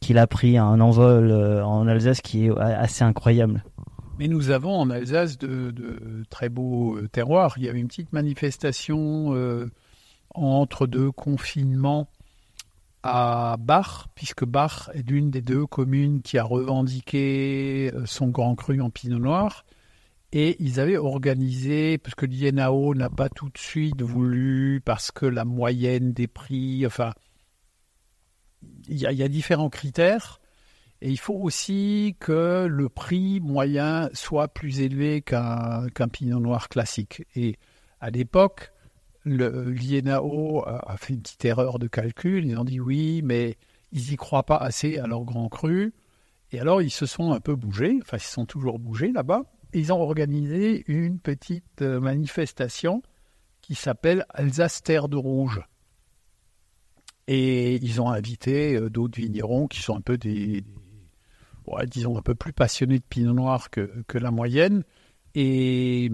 qu'il a pris un envol en Alsace qui est assez incroyable. Mais nous avons en Alsace de, très beaux terroirs. Il y avait une petite manifestation entre deux confinements à Bach, puisque Bach est l'une des deux communes qui a revendiqué euh, son grand cru en pinot noir. Et ils avaient organisé, parce que l'INAO n'a pas tout de suite voulu, parce que la moyenne des prix, enfin, il y, a différents critères. Et il faut aussi que le prix moyen soit plus élevé qu'un pinot noir classique. Et à l'époque, l'INAO a fait une petite erreur de calcul. Ils ont dit oui, mais ils n'y croient pas assez à leur grand cru. Et alors, ils se sont un peu bougés, enfin, ils se sont toujours bougés là-bas. Ils ont organisé une petite euh, manifestation qui s'appelle Alsace Terre de Rouge. Et ils ont invité euh, d'autres vignerons qui sont un peu des, disons, un peu plus passionnés de pinot noir que, la moyenne. Et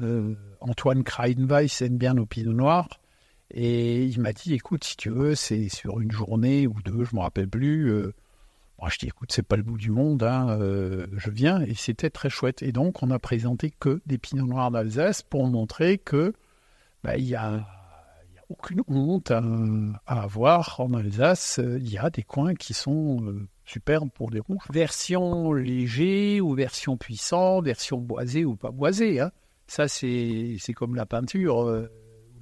euh, Antoine Kreinweiss aime bien nos pinots noirs. Et il m'a dit, écoute, si tu veux, c'est sur une journée ou deux, je ne me rappelle plus. Euh, moi, je dis, écoute, c'est pas le bout du monde, hein, euh, je viens. Et c'était très chouette. Et donc, on a présenté que des pinots noirs d'Alsace pour montrer que bah, il y a, aucune honte à, avoir en Alsace. Il y a des coins qui sont superbes pour des rouges. Version léger ou version puissante, version boisée ou pas boisée. Hein. Ça, c'est comme la peinture, euh,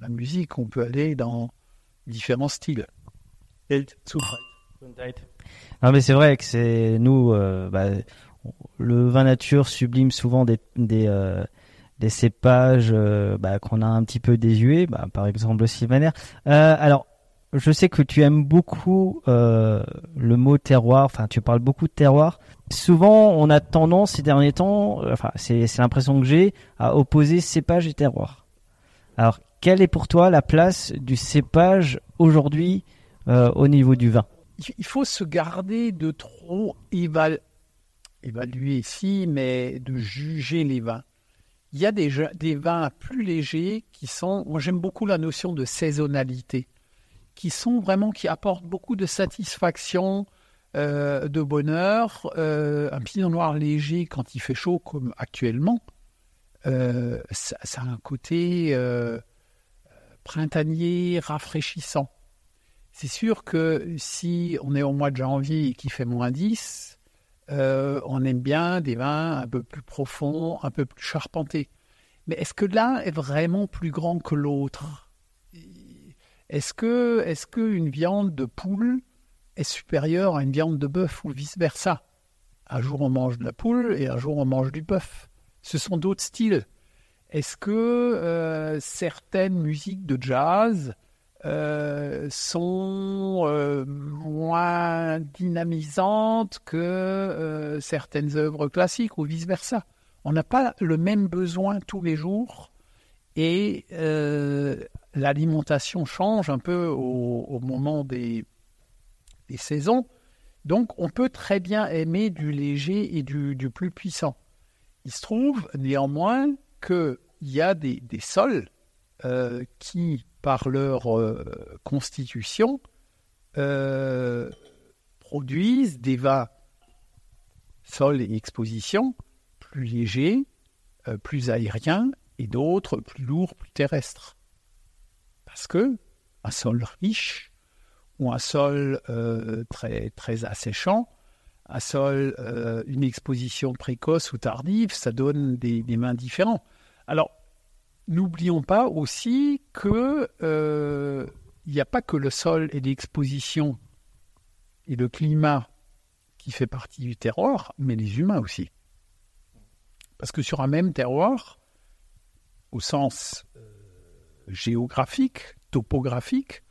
la musique, on peut aller dans différents styles. Non, mais c'est vrai que c'est nous, euh, bah, le vin nature sublime souvent des, des, euh, cépages euh, bah, qu'on a un petit peu désuets, bah, par exemple le sylvaner. Alors, je sais que tu aimes beaucoup euh, le mot terroir, enfin tu parles beaucoup de terroir. Souvent, on a tendance ces derniers temps, enfin c'est l'impression que j'ai, à opposer cépage et terroir. Alors, quelle est pour toi la place du cépage aujourd'hui au niveau du vin? Il faut se garder de trop évaluer ici, mais de juger les vins il y a des, des vins plus légers qui sont, moi j'aime beaucoup la notion de saisonnalité, qui sont vraiment, qui apportent beaucoup de satisfaction, euh, de bonheur. Euh, un pinot noir léger quand il fait chaud comme actuellement, euh, ça, ça, a un côté printanier, rafraîchissant. C'est sûr que si on est au mois de janvier et qu'il fait moins 10, euh, on aime bien des vins un peu plus profonds, un peu plus charpentés. Mais est-ce que l'un est vraiment plus grand que l'autre? Est-ce que, est-ce qu'une viande de poule est supérieure à une viande de bœuf ou vice-versa? Un jour on mange de la poule et un jour on mange du bœuf. Ce sont d'autres styles. Est-ce que euh, certaines musiques de jazz euh, sont euh, moins dynamisantes que certaines œuvres classiques ou vice-versa? On n'a pas le même besoin tous les jours et l'alimentation change un peu au, moment des, saisons. Donc on peut très bien aimer du léger et du, plus puissant. Il se trouve néanmoins qu'il y a des, sols qui par leur euh, constitution, euh, produisent des vins sol et exposition plus légers, euh, plus aériens, et d'autres plus lourds, plus terrestres. Parce que un sol riche ou un sol très, très asséchant, un sol, une exposition précoce ou tardive, ça donne des, mains différents. Alors, N'oublions pas aussi que euh, il n'y a pas que le sol et l'exposition et le climat qui fait partie du terroir, mais les humains aussi. Parce que sur un même terroir, au sens euh, géographique, topographique,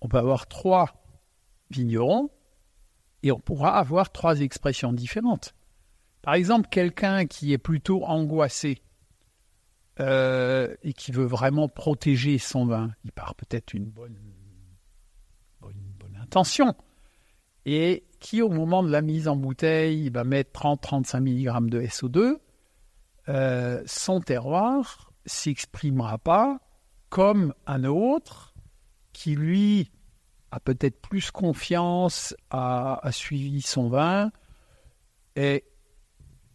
on peut avoir trois vignerons et on pourra avoir trois expressions différentes. Par exemple, quelqu'un qui est plutôt angoissé euh, et qui veut vraiment protéger son vin, il part peut-être une bonne, intention, et qui au moment de la mise en bouteille va mettre 30-35 mg de SO2, euh, son terroir s'exprimera pas comme un autre qui lui a peut-être plus confiance, a, suivi son vin et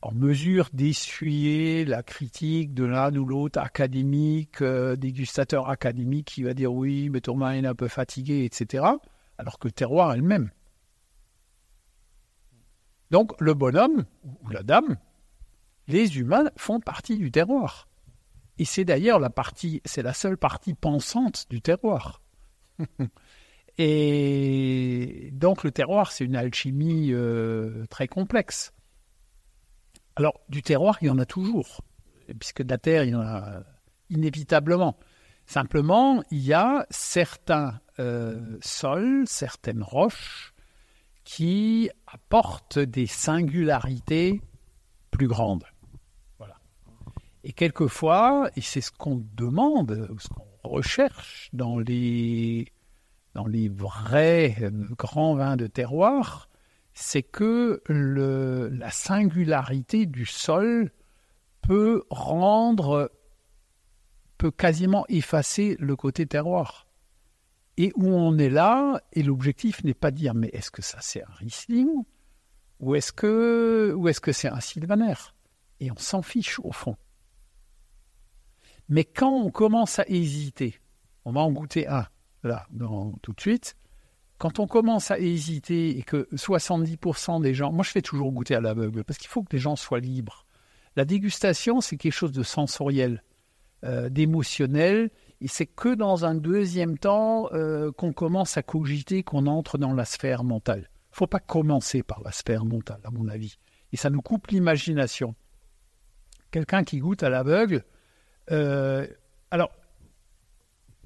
en mesure d'essuyer la critique de l'un ou l'autre académique, euh, dégustateur académique qui va dire oui, mais ton vin est un peu fatigué, etc. Alors que le terroir est le même. Donc le bonhomme ou la dame, les humains font partie du terroir. Et c'est d'ailleurs la partie, c'est la seule partie pensante du terroir. Et donc le terroir, c'est une alchimie euh, très complexe. Alors, du terroir, il y en a toujours, puisque de la terre, il y en a inévitablement. Simplement, il y a certains euh, sols, certaines roches qui apportent des singularités plus grandes. Et quelquefois, et c'est ce qu'on demande, ce qu'on recherche dans les, dans les vrais euh, grands vins de terroir, c'est que la singularité du sol peut rendre, peut quasiment effacer le côté terroir. Et où on est là, et l'objectif n'est pas de dire mais est-ce que ça c'est un Riesling ou est-ce que ou est-ce que c'est un Sylvaner? Et on s'en fiche au fond. Mais quand on commence à hésiter, on va en goûter un là tout de suite quand on commence à hésiter et que 70% des gens, moi je fais toujours goûter à l'aveugle parce qu'il faut que les gens soient libres. La dégustation, c'est quelque chose de sensoriel, euh, d'émotionnel, et c'est que dans un deuxième temps euh, qu'on commence à cogiter, qu'on entre dans la sphère mentale. Il faut pas commencer par la sphère mentale, à mon avis, et ça nous coupe l'imagination. Quelqu'un qui goûte à l'aveugle, Euh, alors,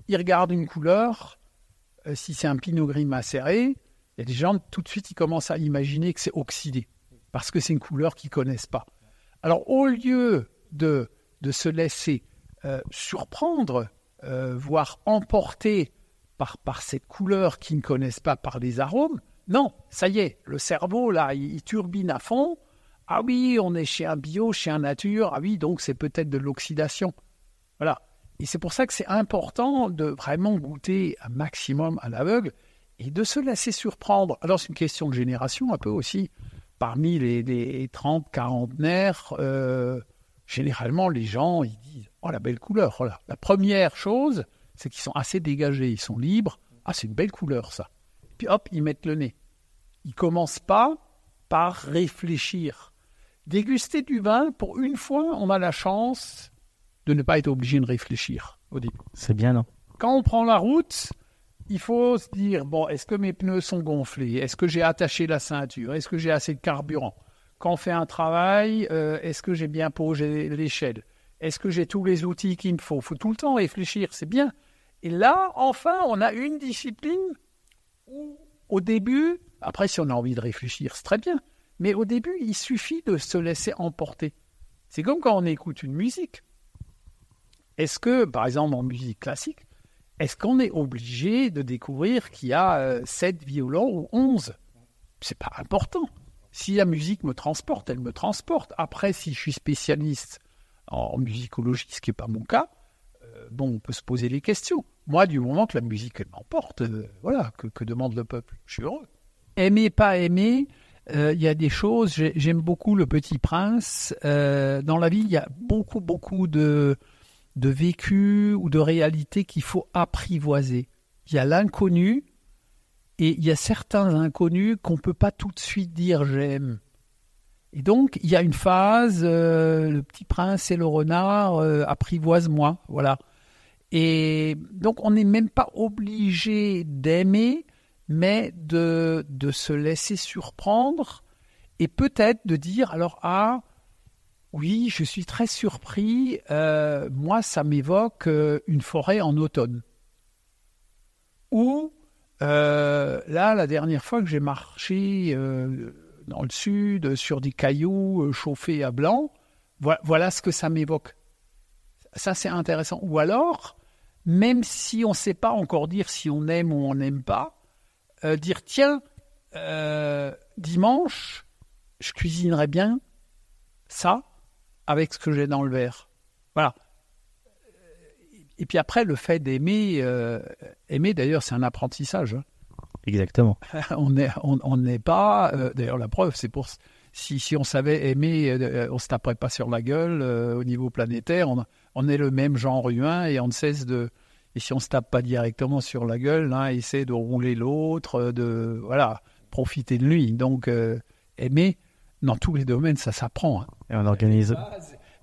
ils regardent une couleur. euh, si c'est un pinot gris macéré, il y a des gens, tout de suite, ils commencent à imaginer que c'est oxydé. Parce que c'est une couleur qu'ils connaissent pas. Alors, au lieu de, se laisser euh, surprendre, voire emporter par, par cette couleur qu'ils ne connaissent pas par les arômes, non, ça y est, le cerveau, là, il, il turbine à fond. Ah oui, on est chez un bio, chez un nature. Ah oui, donc c'est peut-être de l'oxydation. Voilà. Et c'est pour ça que c'est important de vraiment goûter un maximum à l'aveugle et de se laisser surprendre. Alors c'est une question de génération un peu aussi. Parmi les, les 30, 40 nerfs, euh, généralement les gens ils disent oh la belle couleur. La première chose, c'est qu'ils sont assez dégagés, ils sont libres. Ah c'est une belle couleur ça. Puis hop, ils mettent le nez. Ils commencent pas par réfléchir. Déguster du vin, pour une fois, on a la chance de ne pas être obligé de réfléchir au début. C'est bien, non? Quand on prend la route, il faut se dire bon, est-ce que mes pneus sont gonflés? Est-ce que j'ai attaché la ceinture? Est-ce que j'ai assez de carburant? Quand on fait un travail, euh, est-ce que j'ai bien posé l'échelle? Est-ce que j'ai tous les outils qu'il me faut? Il faut tout le temps réfléchir, c'est bien. Et là, enfin, on a une discipline où, au début, après, si on a envie de réfléchir, c'est très bien. Mais au début, il suffit de se laisser emporter. C'est comme quand on écoute une musique. Est-ce que, par exemple, en musique classique, est-ce qu'on est obligé de découvrir qu'il y a euh, 7 violons ou 11 C'est pas important. Si la musique me transporte, elle me transporte. Après, si je suis spécialiste en musicologie, ce qui n'est pas mon cas, euh, on peut se poser les questions. Moi, du moment que la musique, m'emporte, euh, voilà, que, demande le peuple Je suis heureux. Aimer, pas aimer, euh, il y a des choses. j'ai- J'aime beaucoup Le Petit Prince. Euh, dans la vie, il y a beaucoup, beaucoup de, de vécu ou de réalité qu'il faut apprivoiser. Il y a l'inconnu et il y a certains inconnus qu'on ne peut pas tout de suite dire j'aime. Et donc, il y a une phase, euh, le petit prince et le renard, euh, apprivoise-moi, voilà. Et donc, on n'est même pas obligé d'aimer, mais de, de se laisser surprendre et peut-être de dire, alors, ah, oui, je suis très surpris. euh, moi, ça m'évoque euh, une forêt en automne. Ou euh, là, la dernière fois que j'ai marché dans le sud sur des cailloux chauffés à blanc, voilà, ce que ça m'évoque. Ça, c'est intéressant. Ou alors, même si on ne sait pas encore dire si on aime ou on n'aime pas, dire tiens, dimanche, je cuisinerai bien ça avec ce que j'ai dans le verre. Voilà. Et puis après, le fait d'aimer, euh, aimer d'ailleurs, c'est un apprentissage. hein. Exactement. on n'est on, on n'est pas, euh, d'ailleurs la preuve, c'est pour si, si on savait aimer, euh, on se taperait pas sur la gueule au niveau planétaire. On, on est le même genre humain et on ne cesse de. Et si on se tape pas directement sur la gueule, l'un essaie de rouler l'autre, de voilà, profiter de lui. Donc aimer, dans tous les domaines, ça s'apprend. hein. Et on organise,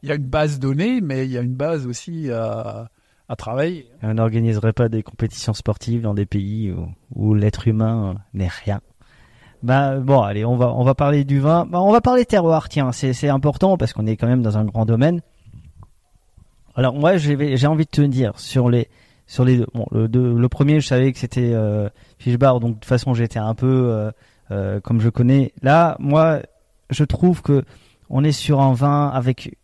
Il y a une base donnée, mais il y a une base aussi à, à travailler. et on n'organiserait pas des compétitions sportives dans des pays où, où l'être humain euh, n'est rien. Bah bon, allez, on va on va parler du vin. Bah, on va parler terroir. Tiens, c'est important parce qu'on est quand même dans un grand domaine. Alors moi, j'ai envie de te dire sur les sur les deux. Bon, le deux, le premier, je savais que c'était euh, Fischbar, donc de toute façon, j'étais un peu euh, euh, comme je connais. Là, moi, je trouve que on est sur un vin avec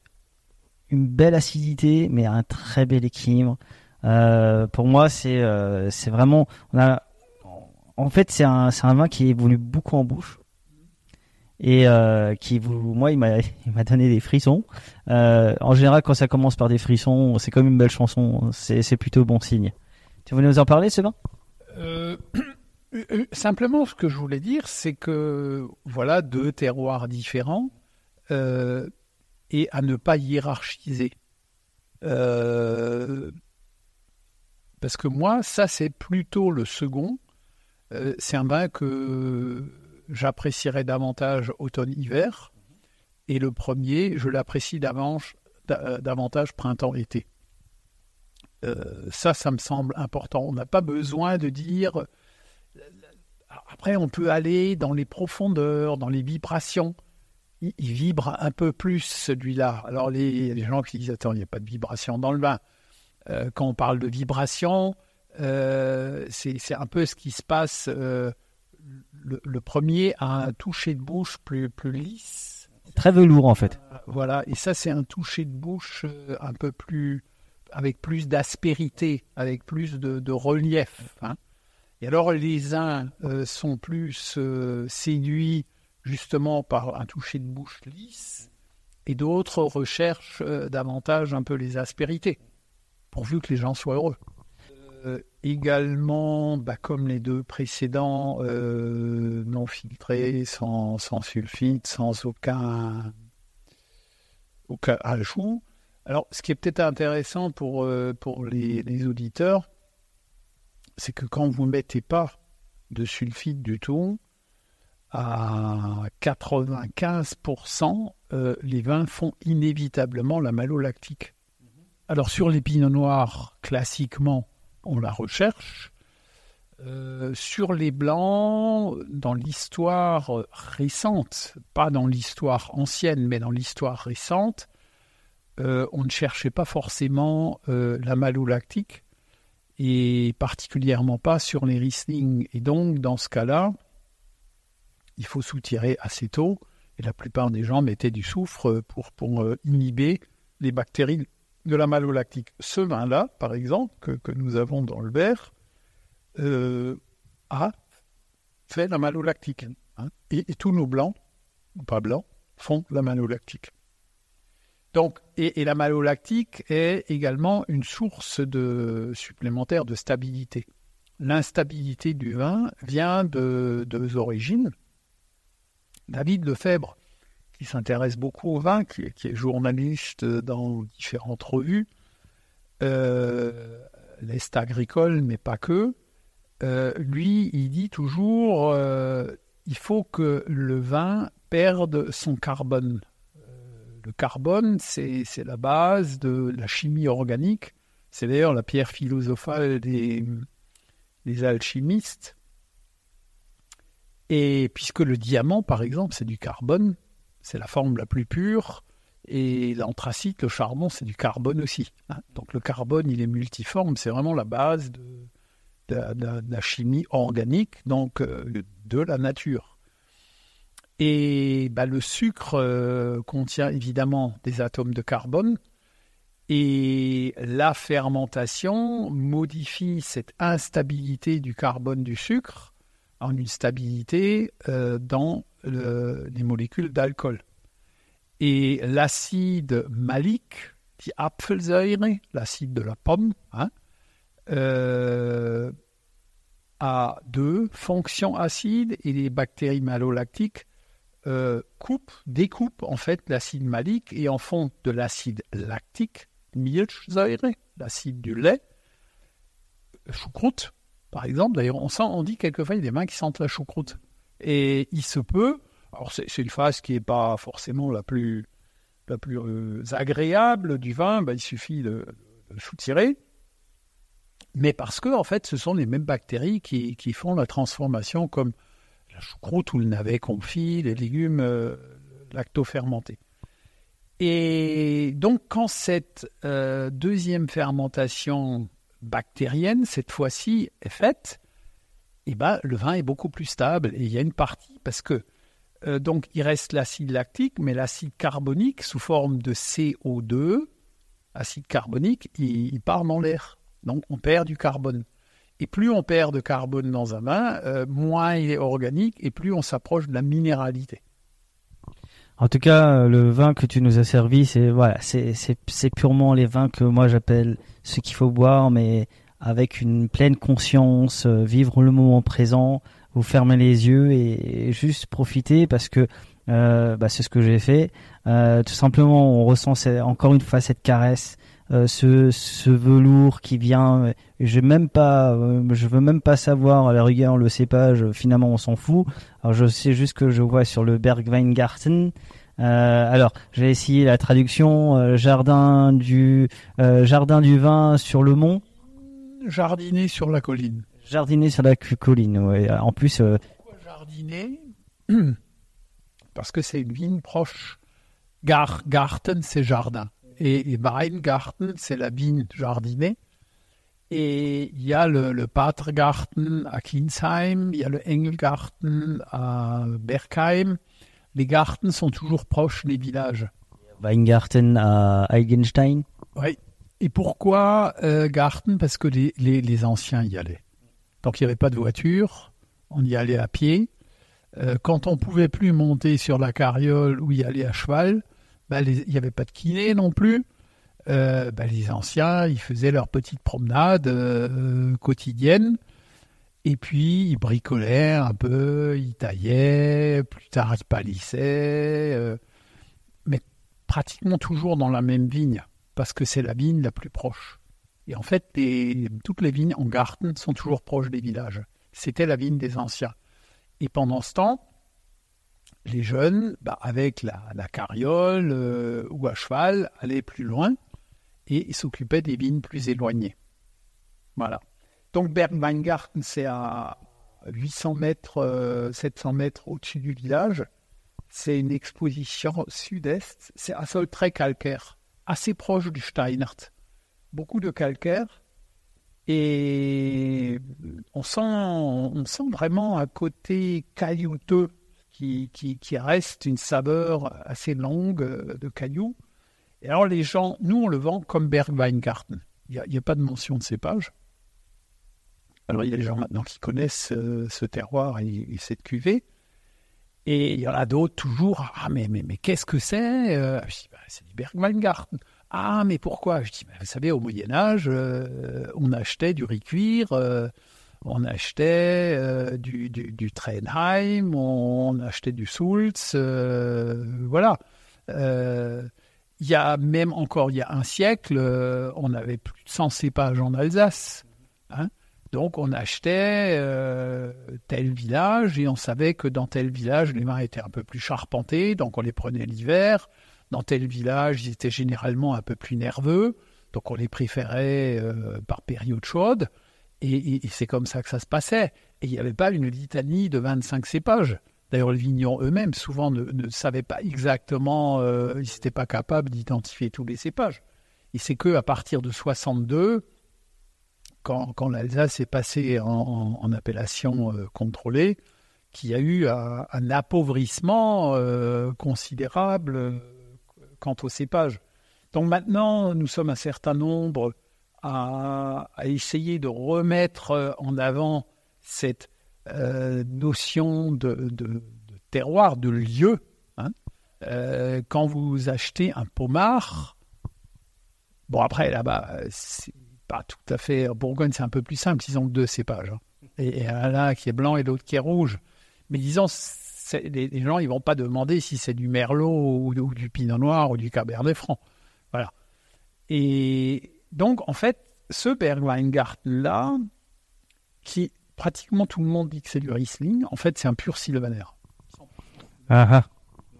une belle acidité, mais un très bel équilibre. Euh, pour moi, c'est euh, c'est vraiment. On a, en fait, c'est un un vin qui évolue beaucoup en bouche et euh, qui moi, il m'a il m'a donné des frissons. Euh, en général, quand ça commence par des frissons, c'est comme une belle chanson. C'est c'est plutôt bon signe. Tu voulais nous en parler, ce vin simplement, ce que je voulais dire, c'est que voilà deux terroirs différents euh, et à ne pas hiérarchiser. Euh, parce que moi, ça, c'est plutôt le second. Euh, c'est un vin que j'apprécierais davantage automne-hiver. Et le premier, je l'apprécie davantage, da- davantage printemps-été. Euh, ça, ça me semble important. On n'a pas besoin de dire. Après, on peut aller dans les profondeurs, dans les vibrations. il, il vibre un peu plus celui-là. Alors les, des gens qui disent attends, il n'y a pas de vibration dans le vin. Euh, quand on parle de vibration, euh, c'est un peu ce qui se passe. euh, le, le premier a un toucher de bouche plus, plus lisse. Très velours en fait. Euh, Voilà, et ça c'est un toucher de bouche un peu plus avec plus d'aspérité, avec plus de, de relief. hein. Et alors les uns euh, sont plus euh, séduits justement par un toucher de bouche lisse, et d'autres recherchent euh, davantage un peu les aspérités, pourvu que les gens soient heureux. Également, bah, comme les deux précédents, non filtrés, sans, sulfite, sans aucun, ajout. Alors, ce qui est peut-être intéressant pour, les auditeurs, c'est que quand vous ne mettez pas de sulfite du tout, à 95%, euh, les vins font inévitablement la malolactique. Alors sur les pinots noirs, classiquement, on la recherche. Euh, sur les blancs, dans l'histoire récente, pas dans l'histoire ancienne, mais dans l'histoire récente, euh, on ne cherchait pas forcément la malolactique, et particulièrement pas sur les Riesling. Et donc, dans ce cas-là, il faut soutirer assez tôt, et la plupart des gens mettaient du soufre pour, pour euh, inhiber les bactéries de la malolactique. Ce vin-là, par exemple, que, que nous avons dans le verre, euh, a fait la malolactique. hein. et, et tous nos blancs, ou pas blancs, font la malolactique. Donc, et, la malolactique est également une source de, supplémentaire de stabilité. L'instabilité du vin vient de deux origines. David Lefebvre, qui s'intéresse beaucoup au vin, qui, est- qui est journaliste dans différentes revues, euh, l'Est agricole, mais pas que, euh, lui, il dit toujours euh, il faut que le vin perde son carbone. Le carbone, c'est la base de la chimie organique. C'est d'ailleurs la pierre philosophale des, alchimistes. Et puisque le diamant, par exemple, c'est du carbone, c'est la forme la plus pure, et l'anthracite, le charbon, c'est du carbone aussi. hein. Donc le carbone, il est multiforme, c'est vraiment la base de, de la chimie organique, donc euh, de la nature. Et bah, le sucre euh, contient évidemment des atomes de carbone, et la fermentation modifie cette instabilité du carbone du sucre en une stabilité euh, dans le- les molécules d'alcool. Et l'acide malique, dit l'acide de la pomme, hein, euh, a deux fonctions acides et les bactéries malolactiques euh, coupent, découpent en fait l'acide malique et en font de l'acide lactique, Milchsäure, l'acide du lait, choucroute, par exemple. D'ailleurs, on, sent, on dit quelquefois il y a des mains qui sentent la choucroute. Et il se peut, alors c'est une phase qui n'est pas forcément la plus, la plus euh, agréable du vin, ben, il suffit de, de soutirer. Mais parce que, en fait, ce sont les mêmes bactéries qui, qui font la transformation, comme la choucroute ou le navet confit, les légumes euh, lactofermentés. Et donc, quand cette euh, deuxième fermentation bactérienne, cette fois-ci, est faite, eh ben, le vin est beaucoup plus stable. Et il y a une partie, parce que euh, donc il reste l'acide lactique, mais l'acide carbonique sous forme de CO2, acide carbonique, il, il part dans l'air. Donc on perd du carbone. Et plus on perd de carbone dans un vin, euh, moins il est organique et plus on s'approche de la minéralité. En tout cas, euh, le vin que tu nous as servi, c'est voilà, c'est purement les vins que moi j'appelle ce qu'il faut boire, mais avec une pleine conscience, euh, vivre le moment présent, vous fermez les yeux et, juste profiter parce que euh, bah, c'est ce que j'ai fait. Tout simplement, on ressent encore une fois cette caresse, euh, ce, ce velours qui vient. euh, Je même pas, euh, je veux même pas savoir à la rigueur le cépage. Finalement, on s'en fout. Alors, je sais juste que je vois sur le Bergweingarten. Euh, alors, j'ai essayé la traduction jardin du jardin du vin sur le mont, Jardiner sur la colline. jardiner sur la colline. Ouais. En plus, Pourquoi jardiner parce que c'est une vigne proche. Gar, Garten, c'est jardin. Et, et Weingarten, c'est la vigne jardinée. Et il y a le, le Patergarten à Kinsheim, il y a le Engelgarten à Bergheim. Les gartens sont toujours proches des villages. Weingarten à Eigenstein. Oui. Et pourquoi euh, Garten? Parce que les, les, les anciens y allaient. Donc il n'y avait pas de voiture, on y allait à pied. Euh, quand on pouvait plus monter sur la carriole ou y aller à cheval, bah, il n'y avait pas de kiné non plus. Euh, bah, les anciens, ils faisaient leur petite promenade euh, quotidienne. Et puis, ils bricolaient un peu, ils taillaient, plus tard, ils palissaient. euh, mais pratiquement toujours dans la même vigne, parce que c'est la vigne la plus proche. Et en fait, toutes les vignes en Garten sont toujours proches des villages. C'était la vigne des anciens. Et pendant ce temps, les jeunes, bah, avec la, carriole euh, ou à cheval, allaient plus loin et s'occupaient des vignes plus éloignées. Voilà. Donc Bergweingarten, c'est à 800 mètres, euh, 700 mètres au-dessus du village. C'est une exposition sud-est. C'est un sol très calcaire, assez proche du Steinert. Beaucoup de calcaire. Et on sent, on sent vraiment un côté caillouteux qui, reste une saveur assez longue euh, de cailloux. Et alors les gens, nous on le vend comme Bergweingarten. Il n'y a, pas de mention de cépage. Alors il y a des gens maintenant qui connaissent euh, ce terroir et, et cette cuvée. Et il y en a d'autres toujours. Ah mais mais, mais qu'est-ce que c'est Euh, Je dis bah, c'est du Bergweingarten. Ah mais pourquoi? Je dis bah, vous savez au Moyen Âge on achetait du riz cuir, on achetait euh, du, du, on achetait du Sulz, euh, voilà. Euh, il y a même encore il y a un siècle, euh, on avait plus de 100 cépages en Alsace. hein. Donc on achetait euh, tel village et on savait que dans tel village les vins étaient un peu plus charpentés, donc on les prenait l'hiver. Dans tel village, ils étaient généralement un peu plus nerveux, donc on les préférait euh, par période chaude. Et, c'est comme ça que ça se passait. Et il n'y avait pas une litanie de 25 cépages. D'ailleurs, les vignerons eux-mêmes, souvent, ne, savaient pas exactement, euh, ils n'étaient pas capables d'identifier tous les cépages. Et c'est que à partir de 62, quand, quand l'Alsace est passée en, appellation euh, contrôlée, qu'il y a eu un, appauvrissement euh, considérable quant aux cépages. Donc maintenant, nous sommes un certain nombre à, essayer de remettre euh, en avant cette euh, notion de, terroir, de lieu. hein. Euh, quand vous achetez un pommard, bon après là-bas, c'est pas tout à fait. En Bourgogne, c'est un peu plus simple, ils ont deux cépages. hein. Et, et un qui est blanc et l'autre qui est rouge. Mais disons, les gens, ils vont pas demander si c'est du merlot ou, ou du pinot noir ou du cabernet franc. Voilà. Et donc, en fait, ce Bergweingarten-là, qui pratiquement tout le monde dit que c'est du Riesling, en fait, c'est un pur Sylvaner. Ah ah.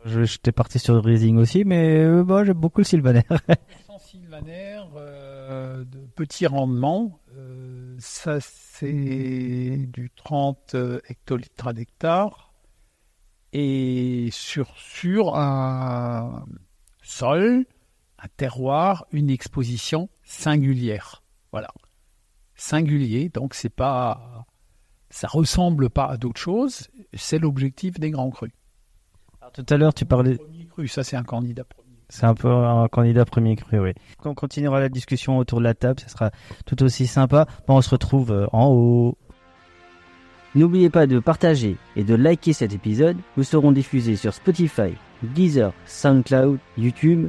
Je- J'étais parti sur le Riesling aussi, mais euh, bon, j'aime beaucoup le Sylvaner. Sans Sylvaner, euh, de petit rendement, euh, ça c'est du 30 hectolitres à l'hectare. Et sur, sur un sol, un terroir, une exposition singulière. Voilà. Singulier, donc c'est pas. Ça ressemble pas à d'autres choses, c'est l'objectif des grands crus. Alors, tout à l'heure, tu parlais. Premier cru, ça c'est un candidat premier. C'est un peu un candidat premier cru, oui. Quand on continuera la discussion autour de la table, ça sera tout aussi sympa. Bon, on se retrouve euh, en haut. N'oubliez pas de partager et de liker cet épisode. Nous serons diffusés sur Spotify, Deezer, SoundCloud, YouTube.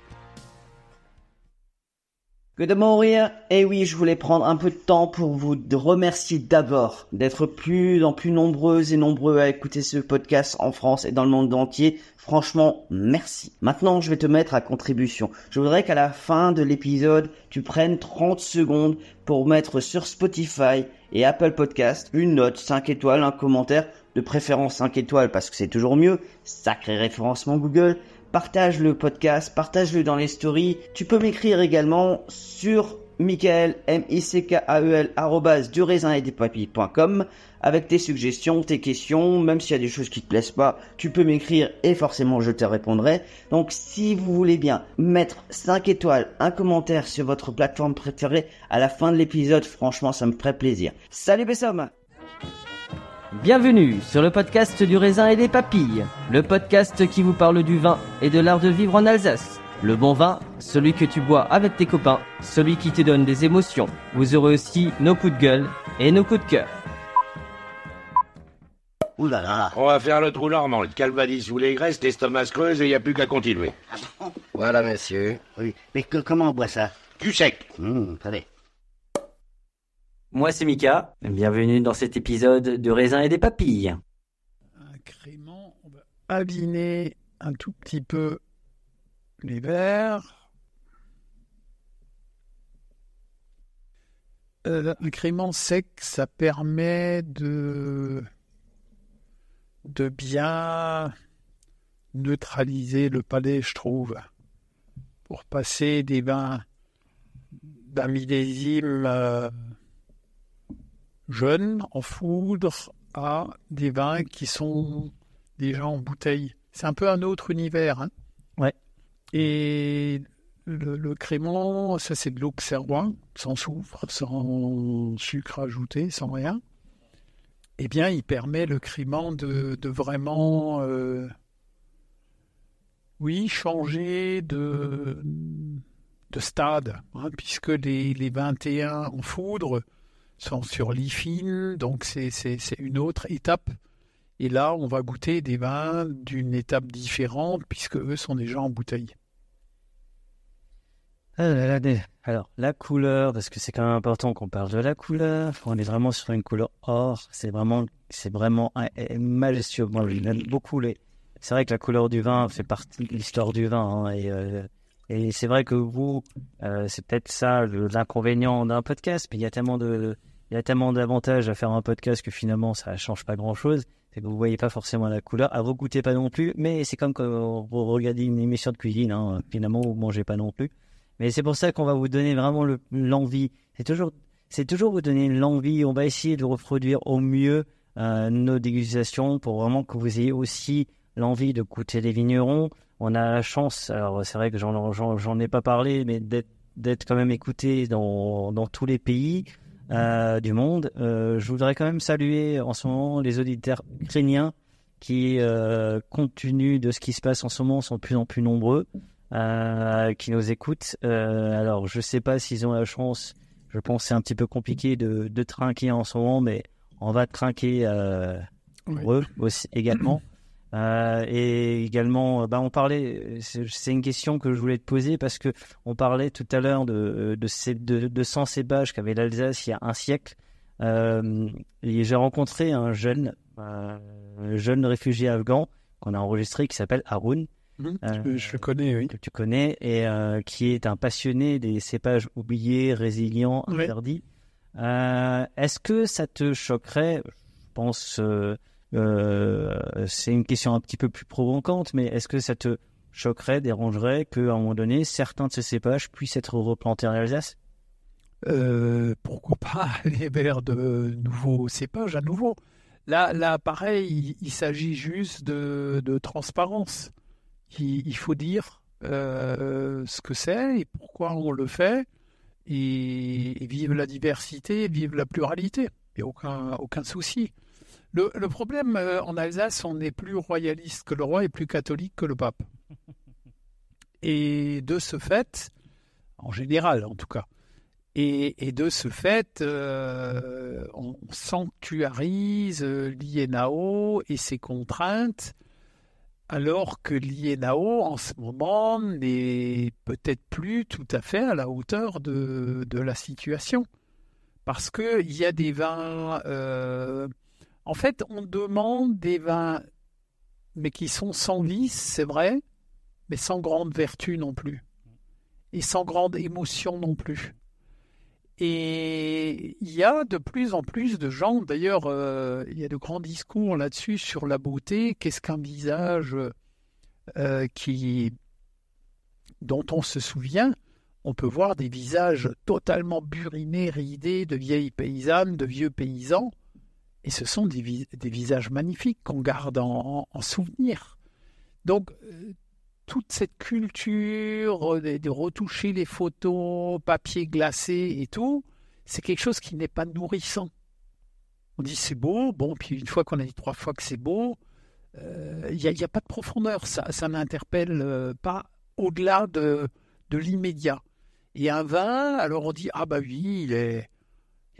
Good morning. Eh oui, je voulais prendre un peu de temps pour vous de remercier d'abord d'être plus en plus nombreuses et nombreux à écouter ce podcast en France et dans le monde entier. Franchement, merci. Maintenant, je vais te mettre à contribution. Je voudrais qu'à la fin de l'épisode, tu prennes 30 secondes pour mettre sur Spotify et Apple Podcast une note 5 étoiles, un commentaire, de préférence 5 étoiles parce que c'est toujours mieux, sacré référencement Google, partage le podcast, partage-le dans les stories. Tu peux m'écrire également sur Michael, m i c k a e l du raisin et des avec tes suggestions, tes questions, même s'il y a des choses qui te plaisent pas, tu peux m'écrire et forcément je te répondrai. Donc si vous voulez bien mettre 5 étoiles, un commentaire sur votre plateforme préférée à la fin de l'épisode, franchement ça me ferait plaisir. Salut Bessom Bienvenue sur le podcast du raisin et des papilles, le podcast qui vous parle du vin et de l'art de vivre en Alsace. Le bon vin, celui que tu bois avec tes copains, celui qui te donne des émotions. Vous aurez aussi nos coups de gueule et nos coups de cœur. On va faire le trou normand, le calvadis sous les graisses, l'estomac creuse et il n'y a plus qu'à continuer. Voilà, monsieur. Oui. Mais comment on boit ça? Du sec. Hum, allez. Moi, c'est Mika. Bienvenue dans cet épisode de Raisin et des Papilles. Un crément, on va abîmer un tout petit peu les verres. Euh, un crément sec, ça permet de, bien neutraliser le palais, je trouve, pour passer des vins d'un millésime euh, jeune en foudre à des vins qui sont déjà en bouteille. C'est un peu un autre univers. Hein ouais. Et le, le crément, ça c'est de l'auxerrois, sans soufre, sans sucre ajouté, sans rien. Eh bien, il permet le crément de, de vraiment, euh, oui, changer de, de stade, hein, puisque les, les 21 en foudre sont sur l'IFIN, donc c'est une autre étape. Et là, on va goûter des vins d'une étape différente, puisque eux sont déjà en bouteille. Ah Alors, la couleur, parce que c'est quand même important qu'on parle de la couleur. On est vraiment sur une couleur or. C'est vraiment, vraiment majestueux. Moi, j'aime beaucoup les. C'est vrai que la couleur du vin fait partie de l'histoire du vin. Hein, et, euh, et c'est vrai que vous, euh, c'est peut-être ça l'inconvénient d'un podcast, mais il y a tellement de, il y a tellement d'avantages à faire un podcast que finalement ça change pas grand-chose. C'est que vous voyez pas forcément la couleur, à vous goûtez pas non plus, mais c'est comme quand vous regardez une émission de cuisine. Hein, finalement, vous mangez pas non plus. Mais c'est pour ça qu'on va vous donner vraiment l'envie. C'est toujours, c'est toujours vous donner l'envie. On va essayer de reproduire au mieux euh, nos dégustations pour vraiment que vous ayez aussi l'envie de goûter les vignerons. On a la chance, alors c'est vrai que j'en ai pas parlé, mais d'être quand même écouté dans tous les pays euh, du monde. Euh, je voudrais quand même saluer en ce moment les auditeurs ukrainiens qui, euh, compte tenu de ce qui se passe en ce moment, sont de plus en plus nombreux. Euh, qui nous écoutent. Alors, je sais pas s'ils ont la chance. Je pense que c'est un petit peu compliqué de, de trinquer en ce moment, mais on va trinquer euh, pour eux aussi également. Euh, et également, bah, on parlait, c'est une question que je voulais te poser parce que on parlait tout à l'heure de, de, ces, de, de 100 cépages qu'avait l'Alsace il y a un siècle. Euh, j'ai rencontré un jeune, un jeune réfugié afghan qu'on a enregistré qui s'appelle Haroun. Mmh, euh, je le connais, oui. Que tu connais, et euh, qui est un passionné des cépages oubliés, résilients, interdits. Euh, est-ce que ça te choquerait Je pense, c'est une question un petit peu plus provocante, mais est-ce que ça te choquerait, dérangerait qu'à un moment donné, certains de ces cépages puissent être replantés en Alsace? Pourquoi pas aller vers de nouveaux cépages à nouveau? Là, là pareil, il, s'agit juste de, de transparence il, faut dire euh, ce que c'est et pourquoi on le fait, et, vive la diversité, vive la pluralité. A aucun, aucun souci. Le, le, problème euh, en Alsace, on est plus royaliste que le roi et plus catholique que le pape. Et de ce fait, en général en tout cas, et, et de ce fait, euh, on sanctuarise l'INAO et ses contraintes alors que l'INAO en ce moment n'est peut-être plus tout à fait à la hauteur de, la situation. Parce qu'il y a des vins... Euh, en fait, on demande des vins, mais qui sont sans vice, c'est vrai, mais sans grande vertu non plus. Et sans grande émotion non plus. Et il y a de plus en plus de gens, d'ailleurs, euh, il y a de grands discours là-dessus sur la beauté. Qu'est-ce qu'un visage euh, qui, dont on se souvient, on peut voir des visages totalement burinés, ridés, de vieilles paysannes, de vieux paysans, et ce sont des, visages magnifiques qu'on garde en, souvenir. Donc, euh, toute cette culture de, retoucher les photos, papier glacé et tout, c'est quelque chose qui n'est pas nourrissant. On dit c'est beau, bon, puis une fois qu'on a dit trois fois que c'est beau, il euh, n'y a, pas de profondeur, ça, n'interpelle euh, pas au-delà de, de l'immédiat. Et un vin, alors on dit ah bah oui, il est,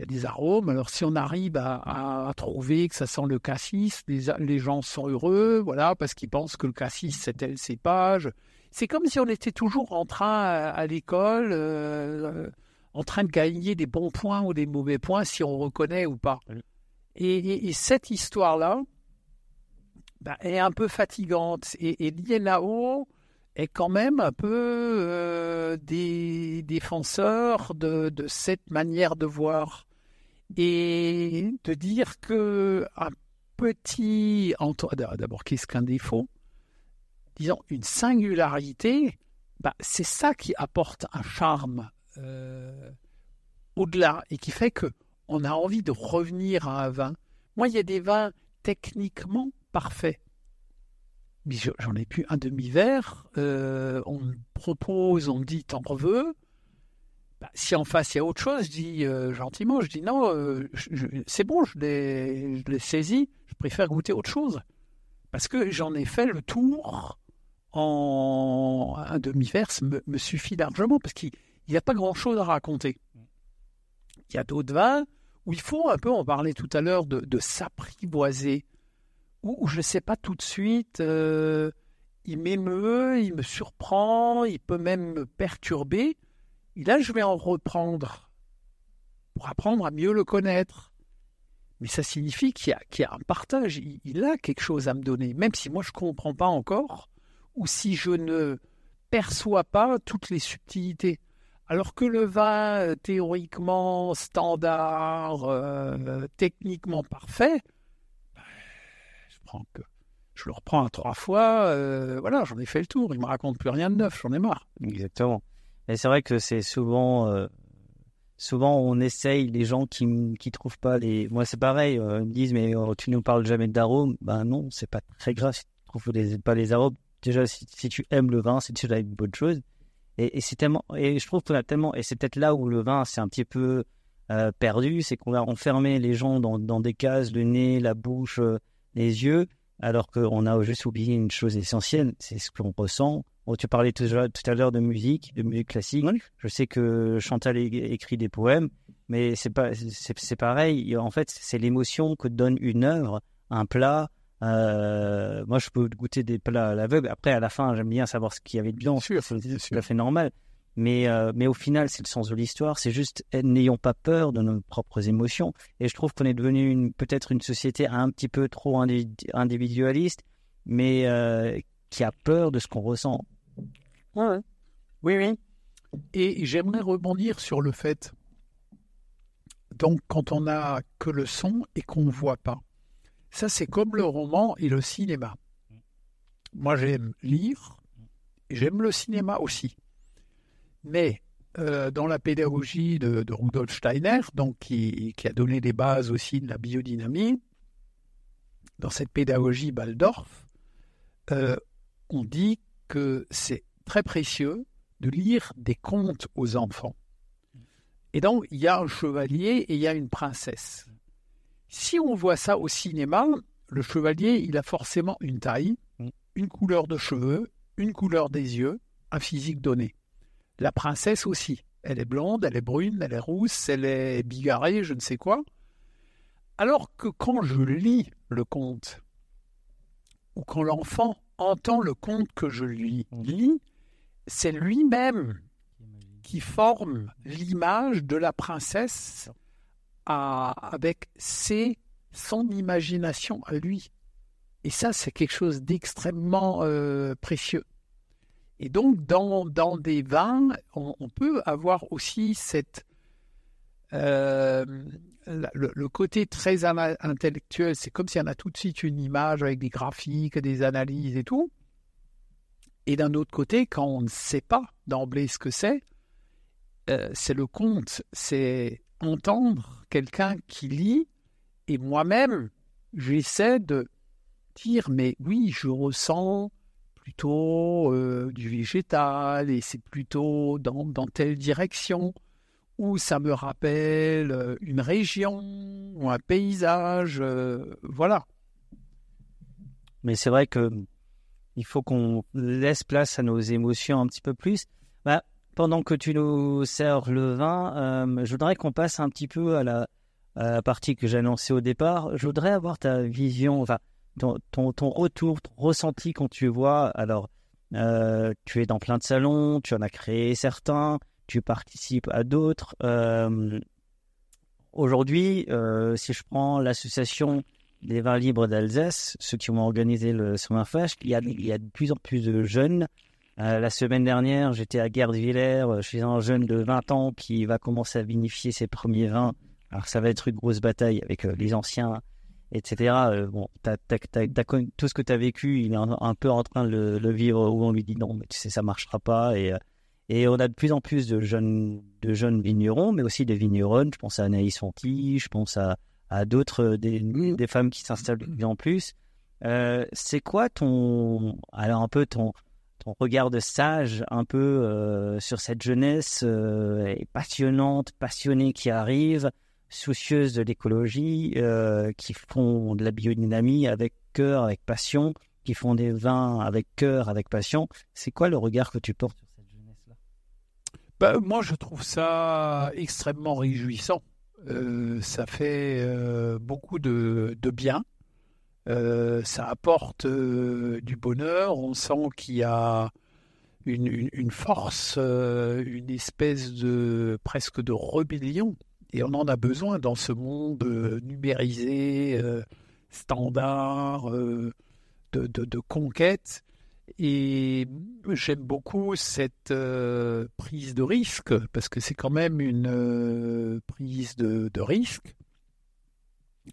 il y a des arômes. Alors si on arrive à, trouver que ça sent le cassis, les, gens sont heureux, voilà, parce qu'ils pensent que le cassis c'est tel cépage. C'est comme si on était toujours en train à, l'école, euh, en train de gagner des bons points ou des mauvais points si on reconnaît ou pas. Et, cette histoire-là bah, est un peu fatigante. Et, et liée là-haut est quand même un peu euh, des défenseurs de, de, cette manière de voir et de dire que un petit d'abord qu'est-ce qu'un défaut? Disons une singularité bah, c'est ça qui apporte un charme euh, au-delà et qui fait que on a envie de revenir à un vin. Moi il y a des vins techniquement parfaits. Mais j'en ai plus un demi-verre euh, on me propose on me dit t'en veux? Bah, si en face il y a autre chose, je dis euh, gentiment, je dis non, euh, c'est bon, je l'ai saisi, je préfère goûter autre chose. Parce que j'en ai fait le tour en un demi-verse me, suffit largement, parce qu'il n'y a pas grand-chose à raconter. Il y a d'autres vins où il faut un peu, on parlait tout à l'heure de, de s'apprivoiser, où, je ne sais pas tout de suite, euh, il m'émeut, il me surprend, il peut même me perturber. Et là, je vais en reprendre pour apprendre à mieux le connaître. Mais ça signifie qu'il y, a un partage, il, a quelque chose à me donner, même si moi je ne comprends pas encore, ou si je ne perçois pas toutes les subtilités. Alors que le vin euh, théoriquement standard, euh, techniquement parfait, ben, je, le reprends à trois fois, euh, voilà, j'en ai fait le tour, il me raconte plus rien de neuf, j'en ai marre. Exactement. Et c'est vrai que c'est souvent, euh, souvent on essaye les gens qui qui trouvent pas les. Moi c'est pareil, euh, ils me disent mais oh, tu nous parles jamais d'arômes. Ben non, c'est pas très grave si tu trouves pas les arômes. Déjà si, tu aimes le vin, c'est déjà une bonne chose. Et, et c'est tellement, et je trouve qu'on a tellement, et c'est peut-être là où le vin c'est un petit peu euh, perdu, c'est qu'on a enfermé les gens dans, dans des cases, le nez, la bouche, les yeux, alors qu'on a juste oublié une chose essentielle, c'est ce qu'on ressent Oh, tu parlais tout, à l'heure de musique, de musique classique. Je sais que Chantal écrit des poèmes, mais c'est pas, c'est pareil. En fait, c'est l'émotion que donne une œuvre, un plat. Euh, moi, je peux goûter des plats à l'aveugle. Après, à la fin, j'aime bien savoir ce qu'il y avait de bien. C'est tout à fait normal. Mais, euh, mais au final, c'est le sens de l'histoire. C'est juste, eh, n'ayons pas peur de nos propres émotions. Et je trouve qu'on est devenu peut-être une société un petit peu trop individualiste, mais euh, qui a peur de ce qu'on ressent. Oui, oui. Et j'aimerais rebondir sur le fait, donc quand on n'a que le son et qu'on ne voit pas, ça c'est comme le roman et le cinéma. Moi j'aime lire, j'aime le cinéma aussi. Mais euh, dans la pédagogie de, Rudolf Steiner, donc qui, a donné les bases aussi de la biodynamie, dans cette pédagogie Baldorf, euh, on dit que c'est très précieux de lire des contes aux enfants. Et donc, il y a un chevalier et il y a une princesse. Si on voit ça au cinéma, le chevalier, il a forcément une taille, une couleur de cheveux, une couleur des yeux, un physique donné. La princesse aussi. Elle est blonde, elle est brune, elle est rousse, elle est bigarrée, je ne sais quoi. Alors que quand je lis le conte, ou quand l'enfant entend le conte que je lui lis, c'est lui-même qui forme l'image de la princesse avec ses, son imagination à lui. Et ça, c'est quelque chose d'extrêmement euh, précieux. Et donc, dans, dans des vins, on, peut avoir aussi cette, euh, le, côté très intellectuel. C'est comme s'il y en a tout de suite une image avec des graphiques, des analyses et tout. Et d'un autre côté, quand on ne sait pas d'emblée ce que c'est, euh, c'est le conte, c'est entendre quelqu'un qui lit, et moi-même, j'essaie de dire, mais oui, je ressens plutôt euh, du végétal, et c'est plutôt dans, dans, telle direction, ça me rappelle euh, une région, ou un paysage, voilà. Mais c'est vrai que il faut qu'on laisse place à nos émotions un petit peu plus. Bah, pendant que tu nous sers le vin, euh, je voudrais qu'on passe un petit peu à la, partie que annoncée au départ. Je voudrais avoir ta vision, enfin, ton, ton, retour, ton ressenti quand tu vois. Alors, euh, tu es dans plein de salons, tu en as créé certains, tu participes à d'autres. Euh, aujourd'hui, si je prends l'association des vins libres d'Alsace, ceux qui ont organisé le Sommet Flash, il y, a, de plus en plus de jeunes. Euh, la semaine dernière, j'étais à Gerdviller euh, chez un jeune de 20 ans qui va commencer à vinifier ses premiers vins. Alors ça va être une grosse bataille avec euh, les anciens, etc. bon, tout ce que tu as vécu, il est un, peu en train de le, vivre où on lui dit non, mais tu sais, ça marchera pas. Et, et on a de plus en plus de jeunes, de jeunes vignerons, mais aussi de vigneronnes. Je pense à Anaïs Fonti, je pense à à d'autres euh, des, des, femmes qui s'installent de plus en plus. Euh, c'est quoi ton alors un peu ton ton regard de sage un peu euh, sur cette jeunesse euh, passionnante, passionnée qui arrive, soucieuse de l'écologie, euh, qui font de la biodynamie avec cœur, avec passion, qui font des vins avec cœur, avec passion. C'est quoi le regard que tu portes bah, Moi, je trouve ça extrêmement réjouissant. Euh, ça fait euh, beaucoup de, bien. Euh, ça apporte du bonheur. On sent qu'il y a une, force, une espèce de presque de rébellion. Et on en a besoin dans ce monde numérisé, standard, de, de, conquête. Et j'aime beaucoup cette euh, prise de risque, parce que c'est quand même une euh, prise de, risque.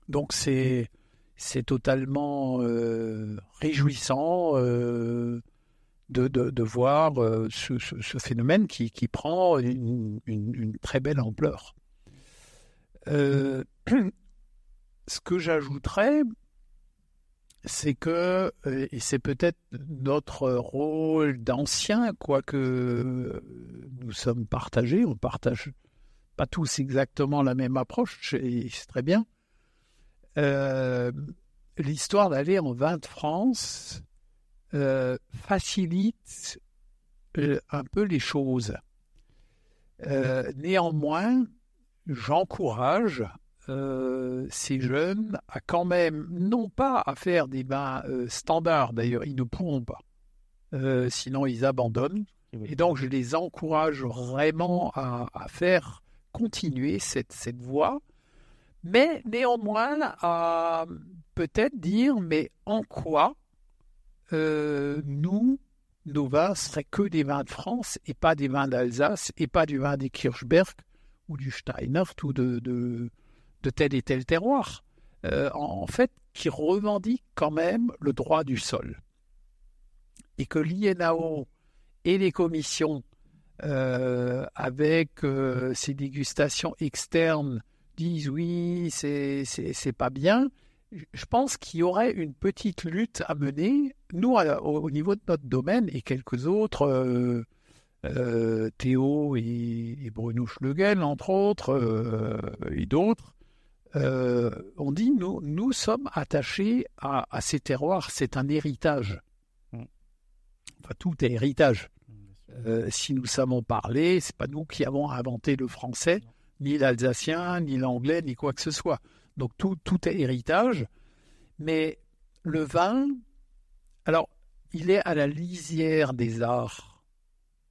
Donc c'est c'est totalement euh, réjouissant de, de, voir ce, phénomène qui, qui prend une, très belle ampleur. ce que j'ajouterais, c'est que, euh, et c'est peut-être notre rôle d'ancien, quoique nous sommes partagés, on partage pas tous exactement la même approche, et c'est très bien. Euh, l'histoire d'aller en vin de France euh, facilite un peu les choses. néanmoins, j'encourage euh, ces jeunes à quand même, non pas à faire des bains euh, standards, d'ailleurs, ils ne pourront pas, euh, sinon ils abandonnent. Et donc je les encourage vraiment à, faire continuer cette, cette voie, mais néanmoins à peut-être dire, mais en quoi nous, nos vins seraient que des vins de France et pas des vins d'Alsace et pas du vin des Kirchberg ou du Steinert ou de, de de tel et tel terroir, euh, en, fait, qui revendique quand même le droit du sol. Et que l'INAO et les commissions, euh, avec euh, ces dégustations externes, disent oui, c'est, pas bien. Je pense qu'il y aurait une petite lutte à mener, nous, au, niveau de notre domaine et quelques autres, Théo et, Bruno Schlegel, entre autres, et d'autres, euh, on dit nous, nous sommes attachés à, ces terroirs, c'est un héritage. Mm. Enfin, tout est héritage. Mm, euh, si nous savons parler, c'est pas nous qui avons inventé le français, ni l'alsacien, ni l'anglais, ni quoi que ce soit. Donc tout, tout est héritage. Mais le vin, alors, il est à la lisière des arts,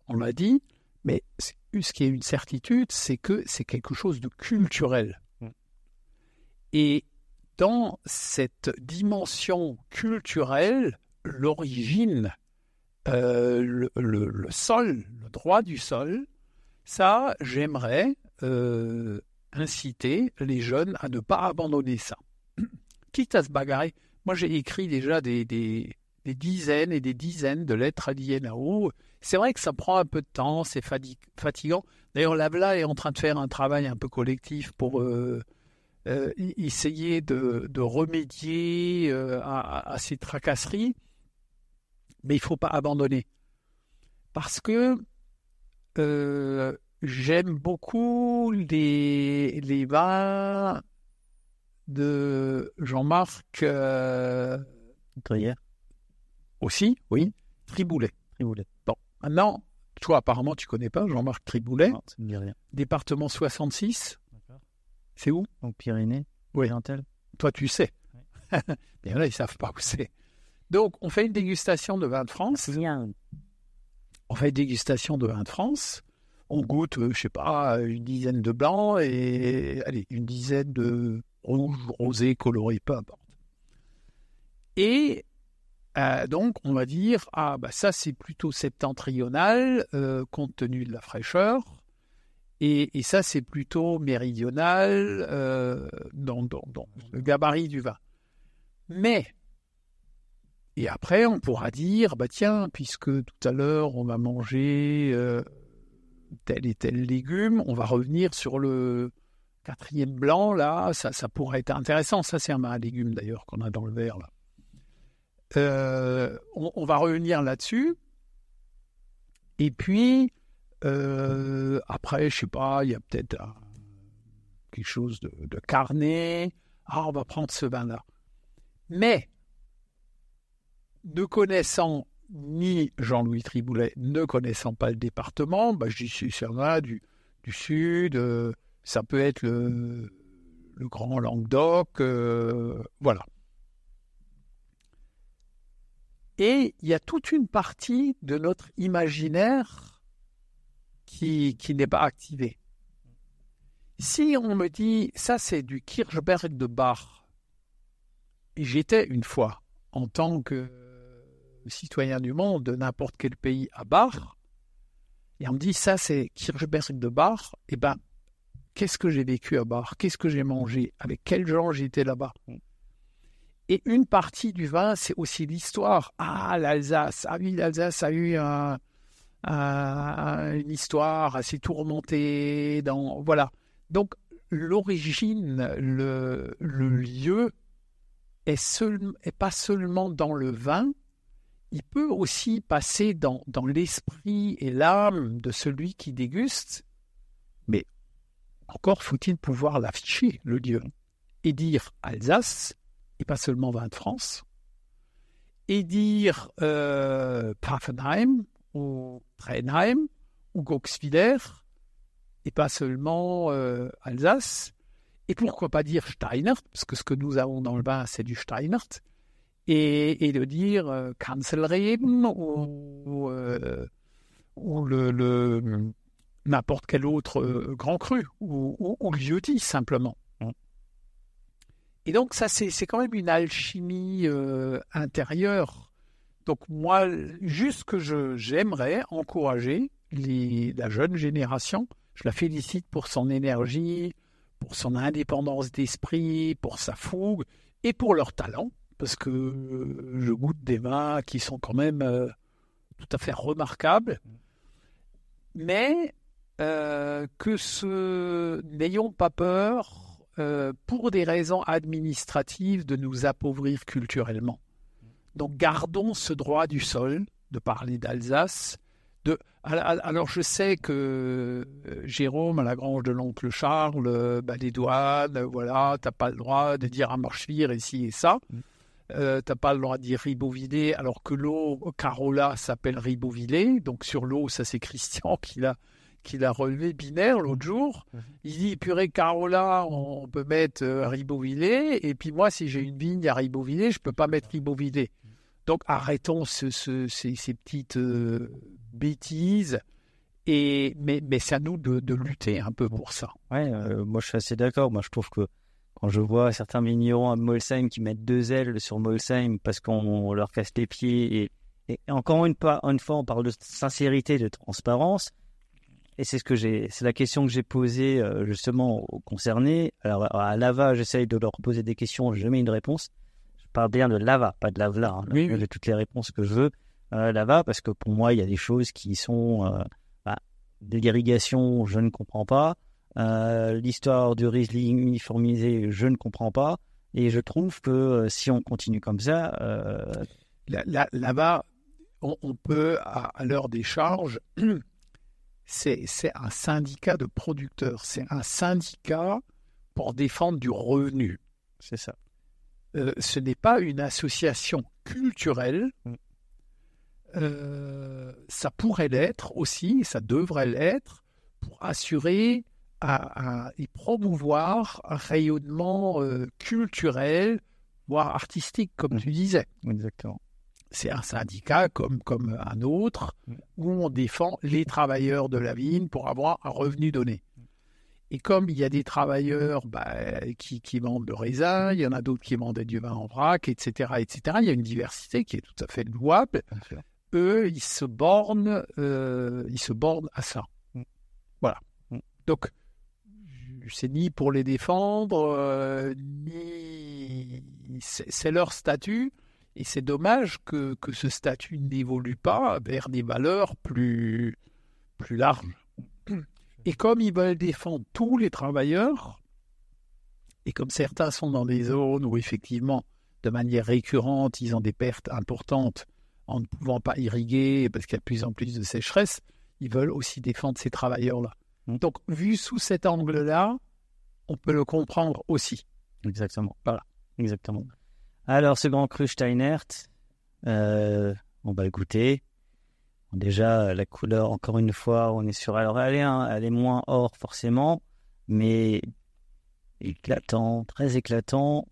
on l'a dit, mais ce qui est une certitude, c'est que c'est quelque chose de culturel. Et dans cette dimension culturelle, l'origine, euh, le, sol, le droit du sol, ça, j'aimerais euh, inciter les jeunes à ne pas abandonner ça. Quitte à se bagarrer. Moi, j'ai écrit déjà des, dizaines et des dizaines de lettres à l'INAO. C'est vrai que ça prend un peu de temps, c'est fatigant. D'ailleurs, l'AVLA est en train de faire un travail un peu collectif pour euh, euh, essayer de, remédier euh, à, ces tracasseries, mais il ne faut pas abandonner. Parce que j'aime beaucoup les, les vins de Jean-Marc. Aussi, oui. Triboulet. Triboulet. Bon, maintenant, toi, apparemment, tu connais pas Jean-Marc Triboulet. Non, rien. Département 66. C'est où? Donc Pyrénées. Oui. Toi, tu sais. Mais là, ils savent pas où c'est. Donc, on fait une dégustation de vin de France. Bien. On fait une dégustation de vin de France. On goûte, euh, je sais pas, une dizaine de blancs et allez, une dizaine de rouges, rosés, colorés, peu importe. Et euh, donc, on va dire, ah, bah ça, c'est plutôt septentrional, euh, compte tenu de la fraîcheur. Et, ça, c'est plutôt méridional euh, dans, le gabarit du vin. Mais, et après, on pourra dire, bah tiens, puisque tout à l'heure, on va manger tel et tel légume, on va revenir sur le quatrième blanc, là, ça, ça pourrait être intéressant. Ça, c'est un légume, d'ailleurs, qu'on a dans le verre, là. Euh, on, va revenir là-dessus. Et puis, euh, après, je sais pas, il y a peut-être quelque chose de, carnet. Ah, on va prendre ce vin-là. Mais, ne connaissant ni Jean-Louis Triboulet, ne connaissant pas le département, bah, je dis c'est un du, du sud, euh, ça peut être le, Grand Languedoc, voilà. Et il y a toute une partie de notre imaginaire qui, qui n'est pas activée. Si on me dit, ça c'est du Kirchberg de Bach, et j'étais une fois, en tant que citoyen du monde de n'importe quel pays à Bach, et on me dit, ça c'est Kirchberg de Bach, et eh ben, qu'est-ce que j'ai vécu à Bach? Qu'est-ce que j'ai mangé? Avec quels gens j'étais là-bas? Et une partie du vin, c'est aussi l'histoire. Ah, l'Alsace. Ah oui, l'Alsace a eu une histoire assez tourmentée. Dans, voilà. Donc, l'origine, le, lieu, est, seul, est pas seulement dans le vin, il peut aussi passer dans, dans l'esprit et l'âme de celui qui déguste. Mais encore faut-il pouvoir l'afficher, le lieu, et dire Alsace et pas seulement vin de France, et dire euh, ou Trenheim ou Goxwiller, et pas seulement euh, Alsace, et pourquoi pas dire Steinert, parce que ce que nous avons dans le vin, c'est du Steinert, et, de dire euh, ou, euh, le, n'importe quel autre euh, grand cru, ou, ou, simplement. Et donc ça, c'est quand même une alchimie intérieure. Donc moi, juste que j'aimerais encourager la jeune génération, je la félicite pour son énergie, pour son indépendance d'esprit, pour sa fougue et pour leur talent, parce que euh, je goûte des vins qui sont quand même euh, tout à fait remarquables. Mais que ce n'ayons pas peur euh, pour des raisons administratives, de nous appauvrir culturellement. Donc gardons ce droit du sol de parler d'Alsace. De... Alors je sais que euh, Jérôme, à la grange de l'oncle Charles, bah, les douanes, voilà, t'as pas le droit de dire à Marchevire ici et ça. Mm. Euh, t'as pas le droit de dire Ribeauvillé, alors que l'eau Carola s'appelle Ribeauvillé. Donc sur l'eau, ça c'est Christian qui l'a qu'il a relevé binaire l'autre jour. Mhm. Il dit purée Carola, on peut mettre euh, et puis moi, si j'ai une vigne à Ribeauvillé, je peux pas mettre Ribeauvillé. Donc arrêtons ce, ces, petites euh, bêtises. Et, mais, c'est à nous de, lutter un peu pour ça. Ouais, euh, moi je suis assez d'accord. Moi je trouve que quand je vois certains vignerons à Molsheim qui mettent deux ailes sur Molsheim parce qu'on leur casse les pieds, et, encore une, fois, on parle de sincérité, de transparence et c'est ce que j'ai, c'est la question que j'ai posée euh, justement aux concernés. Alors à Lava, j'essaye de leur poser des questions, jamais une réponse. Parle bien de lava, pas de lava, hein, Oui, de toutes les réponses que je veux. Euh, lava, parce que pour moi, il y a des choses qui sont euh, bah, de l'irrigation, je ne comprends pas. Euh, L'histoire du Riesling uniformisé, je ne comprends pas. Et je trouve que euh, si on continue comme ça, euh, Là- là- Là-bas, on, on peut, à, à l'heure des charges, c'est c'est un syndicat de producteurs. C'est un syndicat pour défendre du revenu. c'est ça. Euh, ce n'est pas une association culturelle. Mm. Euh, ça pourrait l'être aussi, ça devrait l'être, pour assurer à- à- et promouvoir un rayonnement euh, culturel, voire artistique, comme Mm. tu disais. Exactement. C'est un syndicat comme, comme un autre, où on défend les travailleurs de la vigne pour avoir un revenu donné. Et comme il y a des travailleurs bah, qui, qui vendent le raisin, il y en a d'autres qui vendent du vin en vrac, etc., etc., il y a une diversité qui est tout à fait louable. Eux, ils se bornent, euh, ils se bornent à ça. Mm. Voilà. Mm. Donc, c'est ni pour les défendre, euh, ni c'est c'est leur statut. Et c'est dommage que, que ce statut n'évolue pas vers des valeurs plus, plus larges. Et comme ils veulent défendre tous les travailleurs, et comme certains sont dans des zones où effectivement, de manière récurrente, ils ont des pertes importantes en ne pouvant pas irriguer parce qu'il y a de plus en plus de sécheresse, ils veulent aussi défendre ces travailleurs-là. Mm. Donc, vu sous cet angle-là, on peut le comprendre aussi. Exactement. Voilà. Exactement. Alors, ce grand cru Steinert, euh, on va le goûter. Déjà, la couleur, encore une fois, on est sur. Alors, elle est, elle est moins or, forcément, mais éclatant, très éclatant.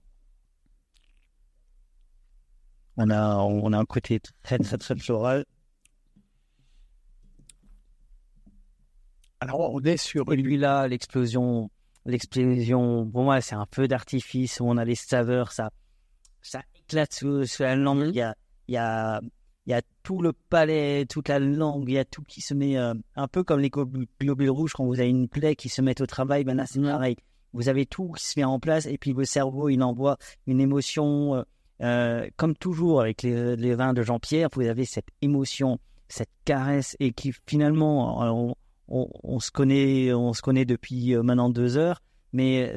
On a, on a un côté très, très, très floral. Alors, on est sur Et lui là, l'explosion, l'explosion, pour moi, c'est un feu d'artifice où on a les saveurs, ça, ça éclate sous, sous la langue. Il y a, il y a, il y a tout le palais, toute la langue, il y a tout qui se met, euh, un peu comme les glo- globules rouges quand vous avez une plaie qui se met au travail, ben là, c'est pareil. Vous avez tout qui se met en place et puis le cerveau, il envoie une émotion, euh, euh, comme toujours avec les, les vins de Jean-Pierre, vous avez cette émotion, cette caresse et qui finalement, on, on, on se connaît, on se connaît depuis maintenant deux heures, mais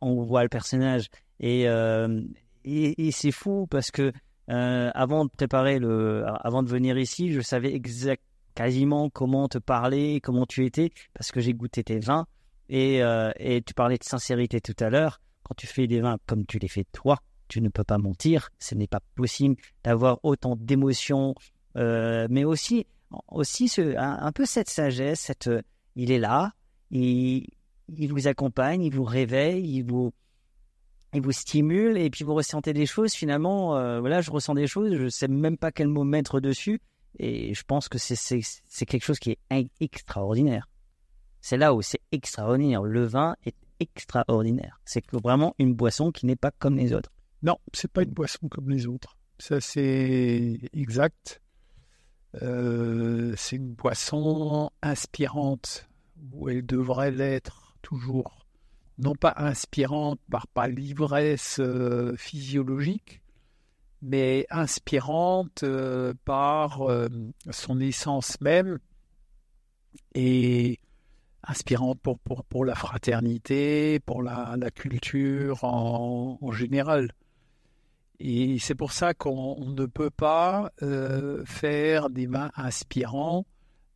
on voit le personnage et euh, et, et c'est fou parce que euh, avant de préparer le, avant de venir ici, je savais exact, quasiment comment te parler, comment tu étais, parce que j'ai goûté tes vins et euh, et tu parlais de sincérité tout à l'heure. Quand tu fais des vins comme tu les fais toi, tu ne peux pas mentir. Ce n'est pas possible d'avoir autant d'émotions, euh, mais aussi aussi ce, un, un peu cette sagesse, cette, il est là, il, il vous accompagne, il vous réveille, il vous, il vous stimule et puis vous ressentez des choses. Finalement, euh, voilà, je ressens des choses, je sais même pas quel mot mettre dessus et je pense que c'est quelque chose qui est in- extraordinaire. C'est là où c'est extraordinaire. Le vin est extraordinaire. C'est vraiment une boisson qui n'est pas comme les autres. Non, c'est pas une boisson comme les autres. Ça, c'est exact. Euh, c'est une boisson inspirante, où elle devrait l'être toujours. Non pas inspirante par, par l'ivresse euh, physiologique, mais inspirante euh, par euh, son essence même et inspirante pour, pour, pour la fraternité, pour la, culture en, général. Et c'est pour ça qu'on on ne peut pas faire des vins inspirants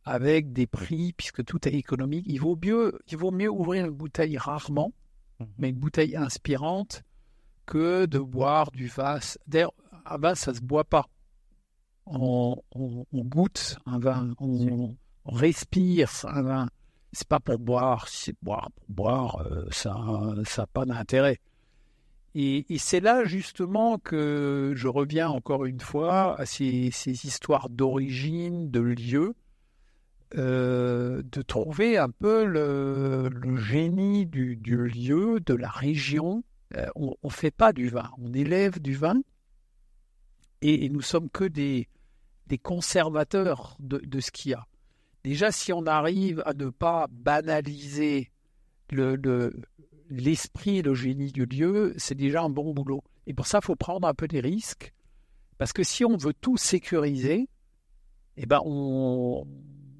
avec des prix, puisque tout est économique. Il vaut mieux, il vaut mieux ouvrir une bouteille rarement, mais une bouteille inspirante, que de boire du vin. D'ailleurs, un vin, ça se boit pas. On, on- on goûte un vin, on, on respire un vin. C'est pas pour boire, c'est boire pour boire, euh, ça ça n'a pas d'intérêt. Et, et c'est là justement que je reviens encore une fois à ces, ces histoires d'origine, de lieu, euh, de trouver un peu le, génie du, lieu, de la région. Euh, on ne fait pas du vin, on élève du vin et, et nous sommes que des, conservateurs de, ce qu'il y a. Déjà, si on arrive à ne pas banaliser le, le- l'esprit, le génie du lieu, c'est déjà un bon boulot. Et pour ça, il faut prendre un peu des risques. Parce que si on veut tout sécuriser, eh ben on,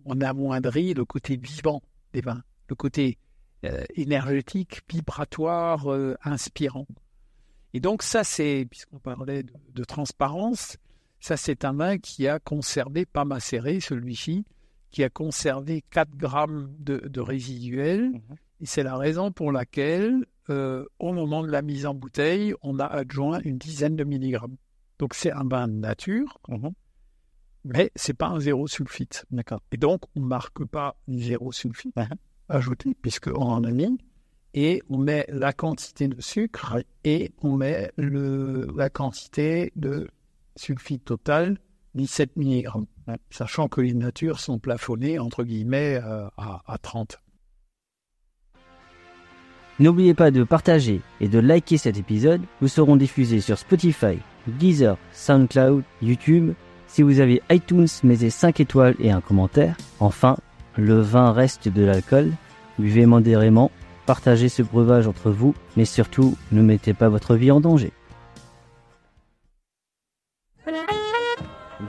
on amoindrit le côté vivant des vins, le côté euh, énergétique, vibratoire, euh, inspirant. Et donc ça, c'est, puisqu'on parlait de, de, transparence, ça c'est un vin qui a conservé, pas macéré celui-ci, qui a conservé 4 grammes de, de résiduel. Mmh. Et c'est la raison pour laquelle, euh, au moment de la mise en bouteille, on a adjoint une dizaine de milligrammes. Donc c'est un vin de nature, mmh. Mais c'est pas un zéro sulfite. D'accord. Et donc on marque pas zéro sulfite mmh. ajouté, puisqu'on en a mis, et on met la quantité de sucre et on met le, la quantité de sulfite total, 17 mg, sachant que les natures sont plafonnées entre guillemets euh, à, à 30. N'oubliez pas de partager et de liker cet épisode. Nous serons diffusés sur Spotify, Deezer, SoundCloud, YouTube. Si vous avez iTunes, mettez 5 étoiles et un commentaire. Enfin, le vin reste de l'alcool. Buvez modérément, partagez ce breuvage entre vous, mais surtout, ne mettez pas votre vie en danger.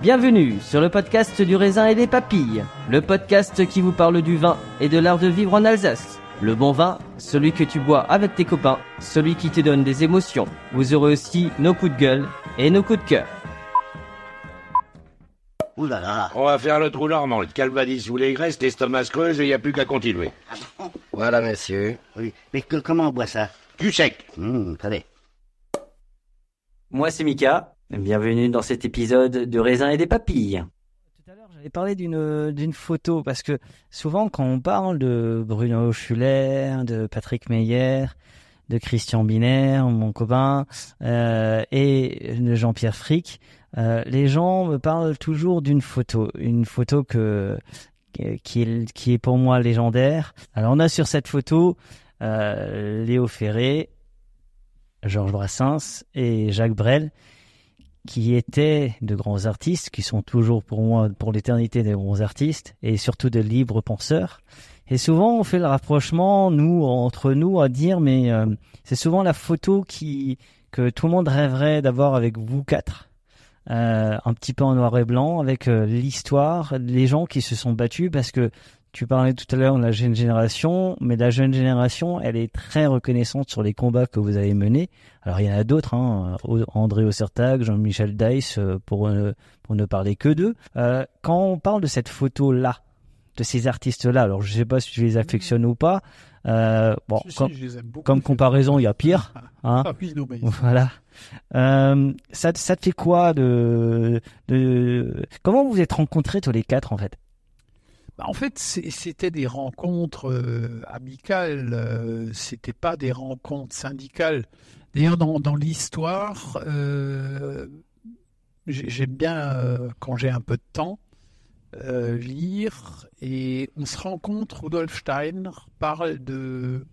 Bienvenue sur le podcast du raisin et des papilles, le podcast qui vous parle du vin et de l'art de vivre en Alsace. Le bon vin, celui que tu bois avec tes copains, celui qui te donne des émotions. Vous aurez aussi nos coups de gueule et nos coups de cœur. Ouh là là. On va faire le trou normand, le calvadis sous les graisses, l'estomac se creuse et il n'y a plus qu'à continuer. Voilà, monsieur. Oui. Mais que- comment on boit ça? Du sec. Hum, très bien. Moi c'est Mika, bienvenue dans cet épisode de raisin et des papilles. Tout à l'heure j'avais parlé d'une d'une photo parce que souvent quand on parle de Bruno Schuller, de Patrick Meyer, de Christian Binaire, mon copain, euh, et de Jean-Pierre Frick, euh, les gens me parlent toujours d'une photo, une photo que qui est, pour moi légendaire. Alors on a sur cette photo euh, Léo Ferré, Georges Brassens et Jacques Brel, qui étaient de grands artistes, qui sont toujours pour moi, pour l'éternité, des grands artistes, et surtout de libres penseurs. Et souvent, on fait le rapprochement, nous, entre nous, à dire, mais euh, c'est souvent la photo qui que tout le monde rêverait d'avoir avec vous quatre. Euh, un petit peu en noir et blanc, avec euh, l'histoire, les gens qui se sont battus, parce que tu parlais tout à l'heure de la jeune génération, mais la jeune génération, elle est très reconnaissante sur les combats que vous avez menés. Alors il y en a d'autres, hein, André Ossertag, Jean-Michel Dice, euh, pour, euh, pour ne parler que d'eux. Quand on parle de cette photo-là, de ces artistes-là, alors je sais pas si je les affectionne ou pas. Euh, bon, Si, si, comme, comparaison, il y a pire. Hein. Ah oui, non, mais- Voilà. Euh, ça, te fait quoi de, comment vous vous êtes rencontrés tous les quatre en fait? Bah, en fait, c'était des rencontres euh, amicales, euh, c'était pas des rencontres syndicales. D'ailleurs, dans, l'histoire, j'ai- j'aime bien, quand j'ai un peu de temps, lire et on se rend compte, Rudolf Steiner parle de,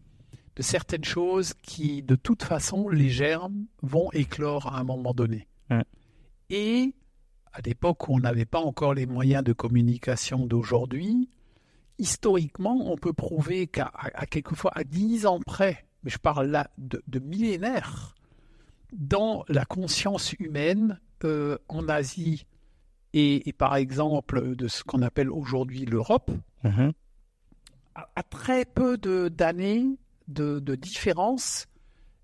de certaines choses qui, de toute façon, les germes vont éclore à un moment donné. Ouais. Et à l'époque où on n'avait pas encore les moyens de communication d'aujourd'hui, historiquement, on peut prouver qu'à à- quelquefois à 10 ans près, mais je parle là de, de millénaires, dans la conscience humaine euh, en Asie et, et par exemple de ce qu'on appelle aujourd'hui l'Europe, Mhm. à, à très peu de- d'années de, de différence,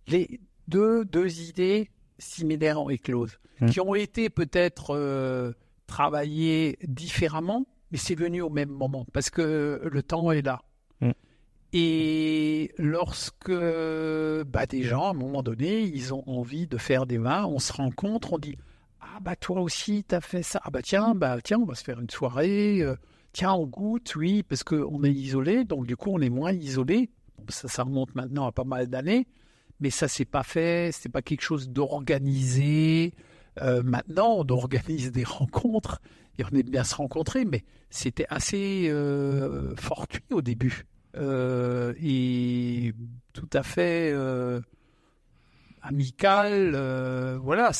les deux, deux idées similaires ont éclose, Mhm. qui ont été peut-être euh, travaillées différemment, mais c'est venu au même moment, parce que le temps est là. Mhm. Et lorsque bah, des gens, à un moment donné, ils ont envie de faire des vins, on se rencontre, on dit Ah, bah toi aussi, t'as fait ça. Ah, bah tiens, bah tiens, on va se faire une soirée. euh, tiens, on goûte, oui, parce qu'on est isolé, donc du coup, on est moins isolé. Ça, remonte maintenant à pas mal d'années, mais ça, c'est pas fait, c'est pas quelque chose d'organisé. Euh, maintenant, on organise des rencontres et on aime bien se rencontrer, mais c'était assez euh, fortuit au début euh, et tout à fait amical. voilà,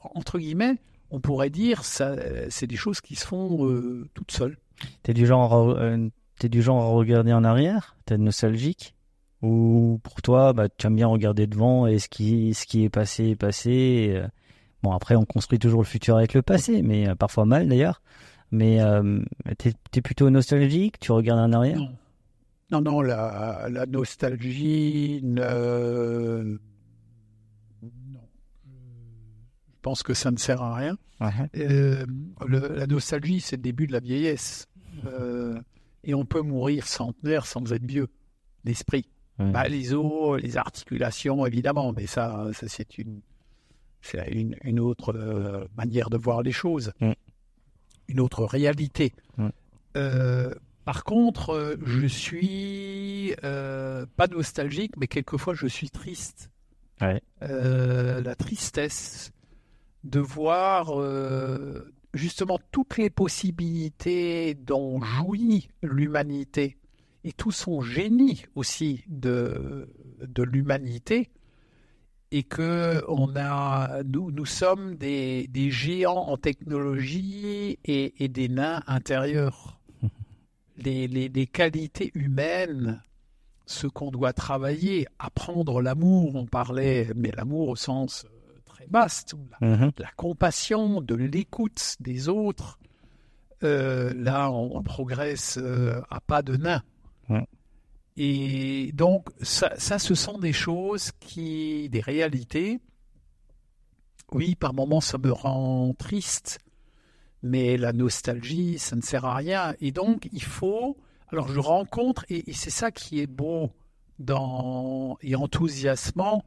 entre guillemets, on pourrait dire ça, c'est des choses qui se font toutes seules. T'es du genre, t'es du genre à regarder en arrière? T'es nostalgique? Ou pour toi, bah, tu aimes bien regarder devant et ce qui, ce qui est passé est passé. euh, Bon, après, on construit toujours le futur avec le passé, mais euh, parfois mal d'ailleurs. Mais euh, t'es es plutôt nostalgique? Tu regardes en arrière? Non. Non, non, la, la nostalgie, ne- non. Je pense que ça ne sert à rien. Ouais. Euh, le- la nostalgie, c'est le début de la vieillesse. Euh, et on peut mourir centenaire sans être vieux d'esprit. Ouais. Bah, les os, les articulations, évidemment, mais ça, ça c'est une, une, une autre euh, manière de voir les choses, une autre réalité. Euh, par contre, euh, je suis euh, pas nostalgique, mais quelquefois je suis triste. La tristesse de voir justement toutes les possibilités dont jouit l'humanité et tout son génie aussi de, de l'humanité et que on a nous, nous sommes des, des géants en technologie et, et des nains intérieurs. Les, les, les qualités humaines, ce qu'on doit travailler, apprendre l'amour, on parlait, mais l'amour au sens euh, très vaste, la, Mhm. de la compassion, de l'écoute des autres. Euh, là, on, on progresse euh, à pas de nain. Et donc, ça, ce sont des choses qui, des réalités. Oui, par moments, ça me rend triste, mais la nostalgie, ça ne sert à rien. Et donc, il faut. Alors, je rencontre, et, c'est ça qui est beau dans, et enthousiasmant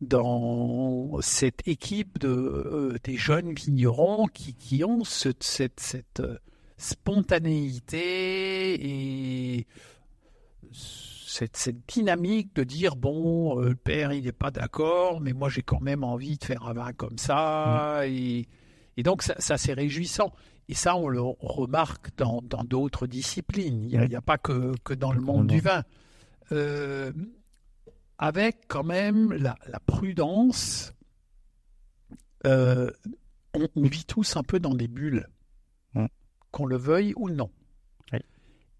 dans cette équipe de, euh, des jeunes vignerons qui, qui ont ce- cette, cette euh, spontanéité et cette, cette dynamique de dire bon, euh, le père il n'est pas d'accord, mais moi j'ai quand même envie de faire un vin comme ça. Et, et donc ça, ça, c'est réjouissant. Et ça, on le remarque dans dans d'autres disciplines. Il n'y a, pas que, que dans le monde du vin. Euh, avec quand même la, la prudence, euh, on, on vit tous un peu dans des bulles, Mm. qu'on le veuille ou non.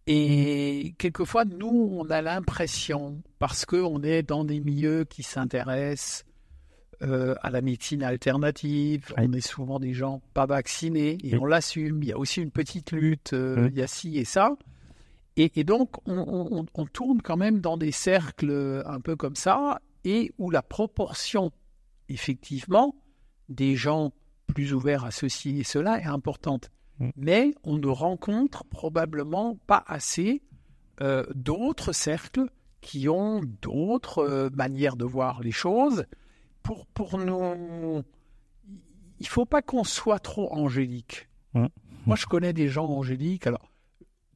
Et quelquefois, nous, on a l'impression, parce qu'on est dans des milieux qui s'intéressent euh, à la médecine alternative, Oui. on est souvent des gens pas vaccinés, et Oui. on l'assume, il y a aussi une petite lutte, euh, il y a ci et ça. Et, et donc, on, on- on tourne quand même dans des cercles un peu comme ça, et où la proportion, effectivement, des gens plus ouverts à ceci et cela est importante. Mm. Mais on ne rencontre probablement pas assez euh, d'autres cercles qui ont d'autres euh, manières de voir les choses. Pour, pour nous, il faut pas qu'on soit trop angélique. Mm. Moi, je connais des gens angéliques. Alors,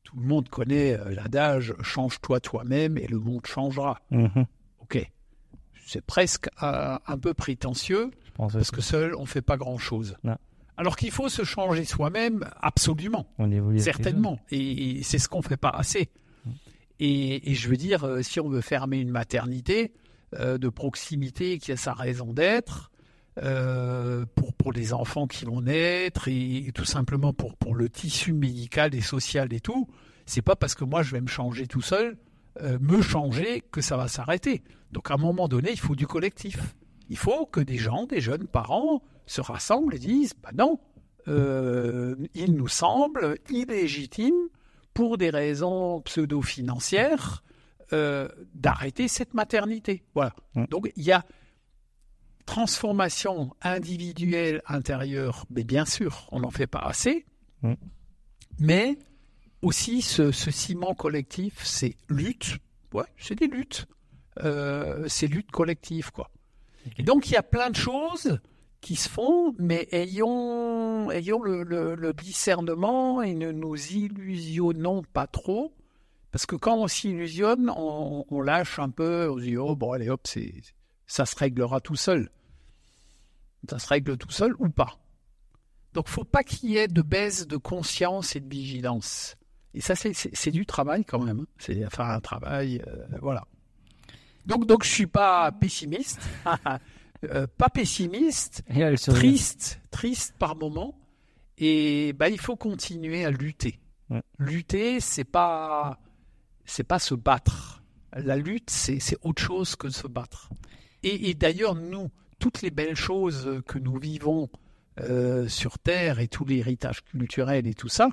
tout le monde connaît euh, l'adage change-toi toi-même et le monde changera. Mhm. Ok. C'est presque un peu prétentieux parce aussi. que seul on fait pas grand-chose. Non. Alors qu'il faut se changer soi-même, absolument, On évolue certainement. Et, et c'est ce qu'on fait pas assez. Et, et je veux dire, euh, si on veut fermer une maternité euh, de proximité qui a sa raison d'être, euh, pour, pour les enfants qui vont naître et, et tout simplement pour, pour le tissu médical et social et tout, c'est pas parce que moi je vais me changer tout seul, euh, me changer, que ça va s'arrêter. Donc à un moment donné, il faut du collectif. Il faut que des gens, des jeunes parents, se rassemblent et disent bah non, euh, il nous semble illégitime, pour des raisons pseudo-financières, euh, d'arrêter cette maternité. Voilà. Donc il y a transformation individuelle intérieure, mais bien sûr, on n'en fait pas assez, mais aussi ce, ce ciment collectif, c'est lutte. Ouais, c'est des luttes. Euh, c'est lutte collective, quoi. Et donc, il y a plein de choses qui se font, mais ayons, ayons le, discernement et ne nous illusionnons pas trop. Parce que quand on s'illusionne, on, lâche un peu, on se dit, oh, bon, allez, hop, ça se réglera tout seul. Ça se règle tout seul ou pas. Donc, faut pas qu'il y ait de baisse de conscience et de vigilance. Et ça, c'est du travail quand même. hein. C'est enfin un travail, euh, voilà. Donc, donc, je suis pas pessimiste, Euh, pas pessimiste, triste, triste par moment. Et bah, il faut continuer à lutter. Ouais. Lutter, c'est pas, c'est pas se battre. La lutte, c'est autre chose que de se battre. Et, et d'ailleurs, nous, toutes les belles choses que nous vivons euh, sur Terre et tout l'héritage culturel et tout ça,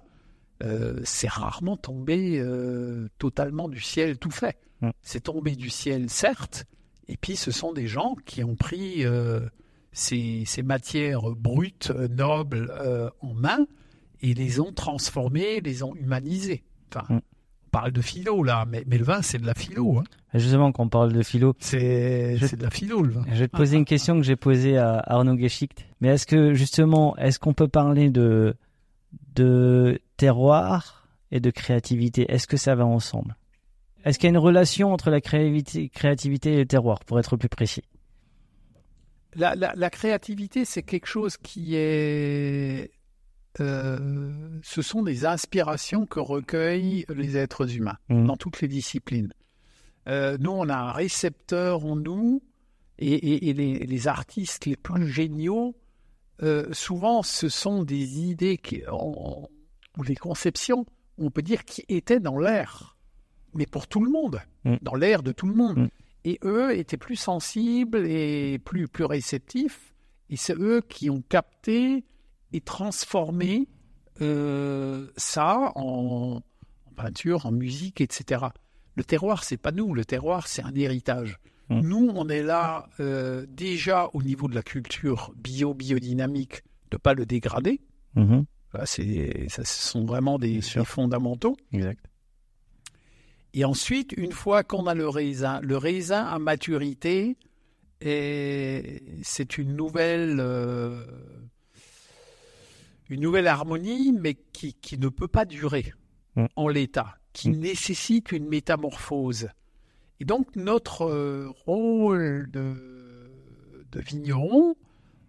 euh, c'est rarement tombé euh, totalement du ciel tout fait. C'est tombé du ciel, certes, et puis ce sont des gens qui ont pris euh, ces, ces matières brutes, nobles, euh, en main et les ont transformées, les ont humanisées. Enfin, Mm. on parle de philo là, mais, mais le vin, c'est de la philo. Hein. Justement, quand on parle de philo, C'est Je- de la philo, le vin. je vais te poser une question que j'ai posée à Arnaud Geschicht. Mais est-ce que justement, est-ce qu'on peut parler de de terroir et de créativité? Est-ce que ça va ensemble? Est-ce qu'il y a une relation entre la créativité, créativité et le terroir, pour être plus précis? La, la, la créativité, c'est quelque chose qui est... euh, ce sont des inspirations que recueillent les êtres humains Mhm. dans toutes les disciplines. Euh, nous, on a un récepteur en nous, et, et- et les, les artistes les plus géniaux, euh, souvent, ce sont des idées qui, ou des conceptions, on peut dire, qui étaient dans l'air, mais pour tout le monde, Mm. dans l'air de tout le monde. Mm. Et eux étaient plus sensibles et plus, plus réceptifs, et c'est eux qui ont capté et transformé euh, ça en, en peinture, en musique, etc. Le terroir, c'est pas nous. Le terroir, c'est un héritage. Mm. Nous, on est là euh, déjà au niveau de la culture bio-biodynamique, de pas le dégrader. Mhm. Là, c'est, ça, ce sont vraiment des, des fondamentaux. Exact. Et ensuite, une fois qu'on a le raisin, le raisin à maturité, c'est une nouvelle, euh, une nouvelle harmonie, mais qui, qui ne peut pas durer Mm. en l'état, qui Mm. nécessite une métamorphose. Et donc, notre euh, rôle de, de vigneron,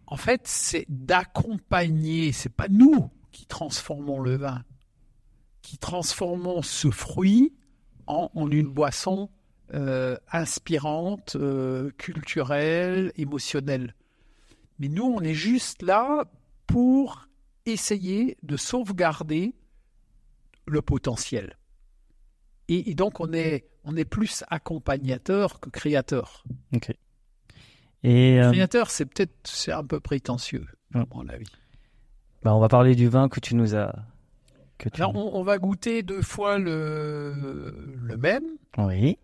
en fait, c'est d'accompagner, c'est pas nous qui transformons le vin, qui transformons ce fruit en, en une boisson euh, inspirante, euh, culturelle, émotionnelle. Mais nous, on est juste là pour essayer de sauvegarder le potentiel. Et, et donc, on est, on est plus accompagnateur que créateur. Ok. Et euh, Créateur, c'est peut-être c'est un peu prétentieux, à mon avis. bah, on va parler du vin que tu nous as. Que tu... Alors, on, on va goûter deux fois le, le même. Oui.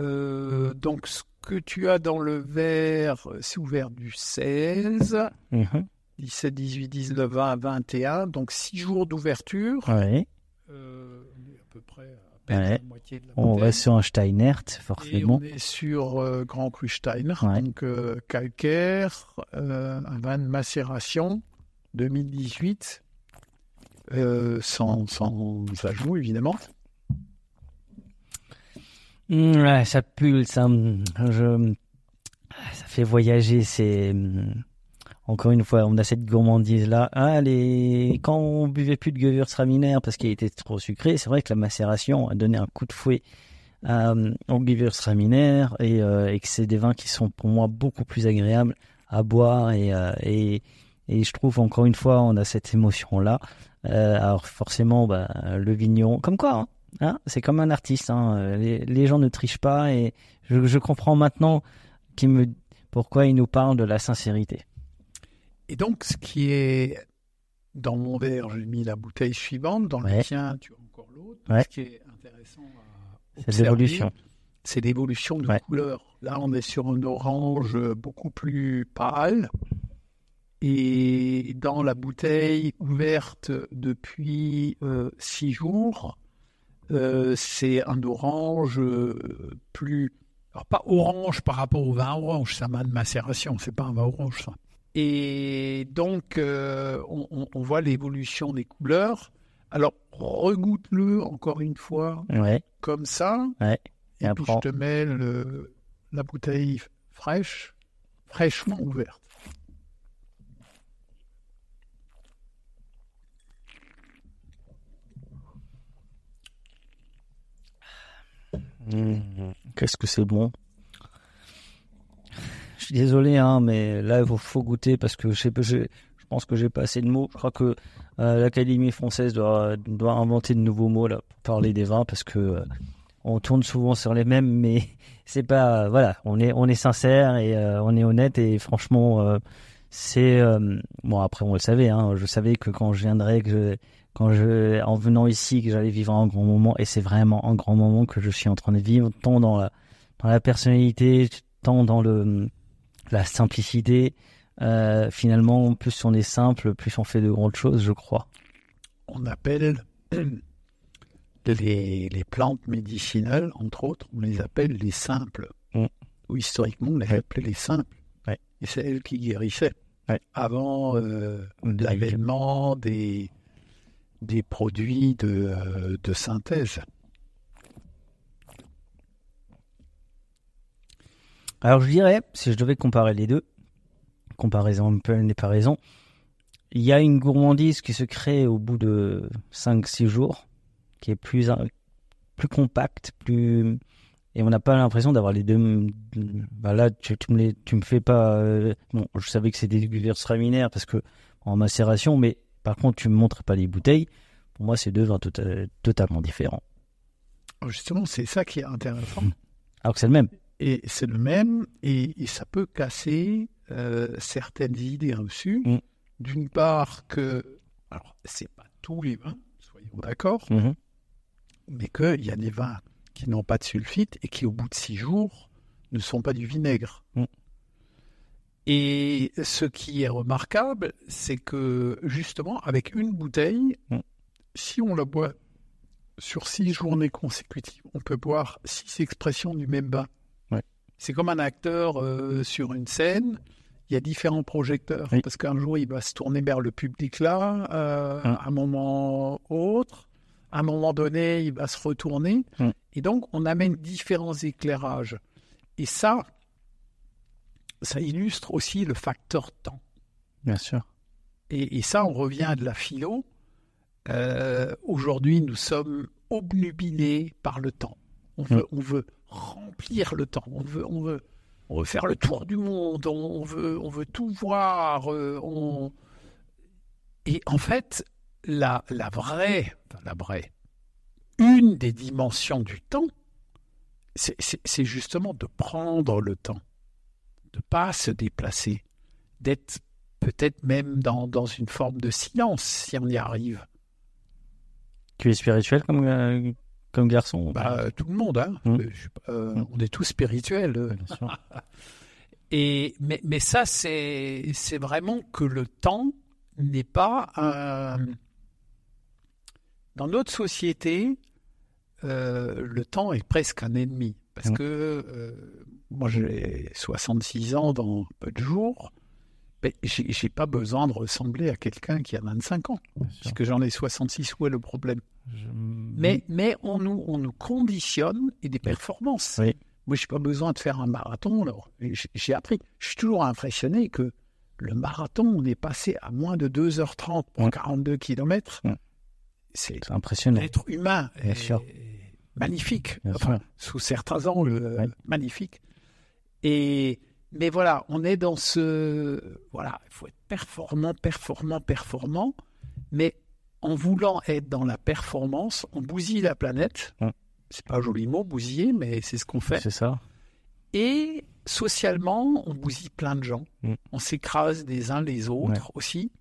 Euh, donc, ce que tu as dans le verre, c'est ouvert du 16, Mhm. 17, 18, 19, 20, 21. Donc, six jours d'ouverture. Oui. Euh, à peu près à peine Ouais. la moitié de la On reste sur un Steinert, Et forcément. on est sur euh, Grand Cru Steiner, Ouais. donc calcaire, un vin de macération 2018, euh, sans, sans ajout évidemment. Mm, ouais, ça pulse. ça, je... Ça fait voyager. C'est mm, encore une fois, on a cette gourmandise là. Ah. Quand on buvait plus de Gewürztraminer parce qu'il était trop sucré, c'est vrai que la macération a donné un coup de fouet euh, au Gewürztraminer et, et que c'est des vins qui sont pour moi beaucoup plus agréables à boire et, euh, et, et je trouve encore une fois on a cette émotion là. Alors forcément, bah, le vigneron, comme quoi. Hein, Hein, c'est comme un artiste. Hein. euh, Les, les gens ne trichent pas et je, je comprends maintenant qui me, pourquoi ils nous parlent de la sincérité. Et donc, ce qui est dans mon verre, j'ai mis la bouteille suivante, dans Ouais. le tien, tu as encore l'autre. Ouais. Ce qui est intéressant à C'est l'évolution. c'est l'évolution de Ouais. couleur. Là, on est sur un orange beaucoup plus pâle. Et dans la bouteille ouverte depuis euh, six jours, euh, c'est un orange euh, plus... Alors pas orange par rapport au vin orange, c'est un vin de macération, c'est pas un vin orange ça. Et donc, on, on- on voit l'évolution des couleurs. Alors, regoute-le encore une fois, Ouais, comme ça. ouais. Et, Et puis, je te mets le- la bouteille fraîche, fraîchement ouverte. Mmh, Qu'est-ce que c'est bon? Je suis désolé, hein, mais là, il faut, goûter parce que je, sais je, je pense que j'ai pas assez de mots. Je crois que euh, l'Académie française doit, inventer de nouveaux mots là, pour parler des vins parce que euh, on tourne souvent sur les mêmes, mais c'est pas voilà, on est on est sincère et euh, on est honnête et franchement euh, c'est euh, bon après on le savait, hein, je savais que quand je viendrais, que quand je en venant ici que j'allais vivre un grand moment et c'est vraiment un grand moment que je suis en train de vivre tant dans la dans la personnalité, tant dans le la simplicité. finalement, plus on est simple, plus on fait de grandes choses, je crois. On appelle les, les, plantes médicinales, entre autres, on les appelle les simples. Mm. Ou historiquement, on les appelait les simples. Et c'est elles qui guérissaient. Avant euh, l'avènement des, des produits de, euh, de synthèse. Alors je dirais, si je devais comparer les deux, comparaison n'est pas raison, il y a une gourmandise qui se crée au bout de 5-6 jours qui est plus, plus compact, plus et on n'a pas l'impression d'avoir les deux. Bah là, tu, me tu me fais pas. Euh, bon, je savais que c'était des laminaires parce que en macération, mais par contre, tu me montres pas les bouteilles. Pour moi, c'est deux vins tota-, totalement différents. Justement, c'est ça qui est intéressant. Mmh. Alors que c'est le même. Et c'est le même, et, ça peut casser euh, certaines idées reçues. Mmh. D'une part que, alors c'est pas tous les vins, soyons d'accord. Mmh mais qu'il y a des vins qui n'ont pas de sulfite et qui, au bout de six jours, ne sont pas du vinaigre. Et ce qui est remarquable, c'est que justement, avec une bouteille, mm. si on la boit sur six journées consécutives, on peut boire six expressions du même vin. C'est comme un acteur euh, sur une scène. Il y a différents projecteurs parce qu'un jour il va se tourner vers le public là, euh, mm. à un moment autre à un moment donné, il va se retourner. Mm. Et donc, on amène différents éclairages. Et ça, ça illustre aussi le facteur temps. Bien sûr. Et, ça, on revient à de la philo. Euh, aujourd'hui, nous sommes obnubilés par le temps. On veut, mm. on veut remplir le temps. On veut, on veut, on veut faire le tour du monde. On veut, on veut tout voir. Euh, on... Et en fait, la, la vraie, la vraie, une des dimensions du temps, c'est justement de prendre le temps, de pas se déplacer, d'être peut-être même dans, dans, une forme de silence si on y arrive. Tu es spirituel comme, euh, comme garçon bah, Tout le monde, hein. Euh, hum. on est tous spirituels. Et, mais, mais ça, c'est vraiment que le temps n'est pas un dans notre société, euh, le temps est presque un ennemi. Parce mm. que euh, moi, j'ai 66 ans dans peu de jours. Mais j'ai pas besoin de ressembler à quelqu'un qui a 25 ans. Puisque j'en ai 66, où est le problème? Mais, mais on, nous, on nous conditionne et des performances. Oui. Moi, j'ai pas besoin de faire un marathon. J'ai appris. Je suis toujours impressionné que le marathon, on est passé à moins de 2h30 pour 42 km c'est impressionnant. L'être humain est magnifique, enfin, sous certains angles, magnifique. Et mais voilà, on est dans ce voilà, il faut être performant, performant, performant, mais en voulant être dans la performance, on bousille la planète. C'est pas un joli mot, bousiller, mais c'est ce qu'on fait. C'est ça. Et socialement, on bousille plein de gens. Mm. On s'écrase les uns les autres aussi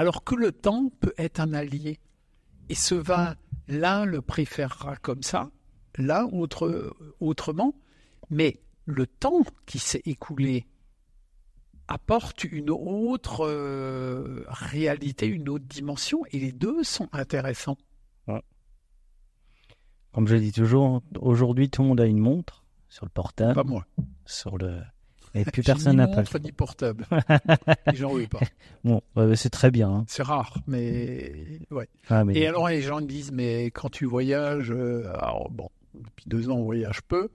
alors que le temps peut être un allié. Et ce vin, l'un le préférera comme ça, l'un autre, autrement, mais le temps qui s'est écoulé apporte une autre euh, réalité, une autre dimension, et les deux sont intéressants. Comme je dis toujours, aujourd'hui tout le monde a une montre sur le portable. Pas moi. Sur le, et plus personne n'a pas. ni portable. J'en veux pas. Bon, c'est très bien. Hein. C'est rare, mais ouais. Ah, et alors les gens me disent, mais quand tu voyages, euh, alors bon, depuis deux ans on voyage peu,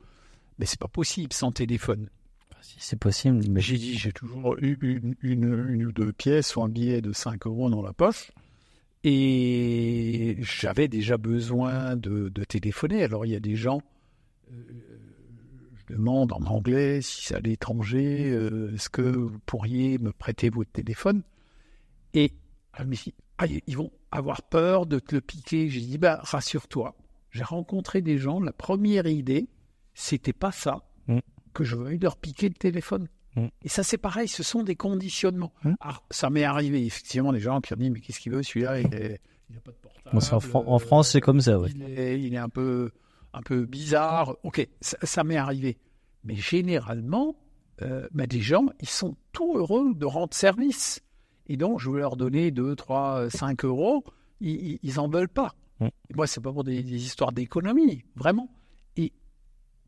mais c'est pas possible sans téléphone. Ah, si c'est possible, mais j'ai dit, j'ai toujours eu une, une, ou deux pièces ou un billet de 5 euros dans la poche. Et j'avais déjà besoin de, de, téléphoner. Alors il y a des gens, euh, demande en anglais si c'est à l'étranger, euh, est-ce que vous pourriez me prêter votre téléphone? Et ah, ils vont avoir peur de te le piquer. J'ai dit, bah, rassure-toi, J'ai rencontré des gens, la première idée, c'était pas ça, Mm. que je veuille leur piquer le téléphone. Mm. Et ça, c'est pareil, ce sont des conditionnements. Alors, ça m'est arrivé, effectivement, des gens qui ont dit, mais qu'est-ce qu'il veut, celui-là il est- il a pas de portable. Bon, en, Fran- en France, c'est comme ça, ouais. Il est, il est un peu, un peu bizarre. Ok, ça, ça m'est arrivé. Mais généralement, euh, bah, des gens, ils sont tout heureux de rendre service. Et donc, je veux leur donner 2, 3, 5 euros. Ils, ils, ils en veulent pas. Mm. Et moi, c'est pas pour des, des histoires d'économie, vraiment.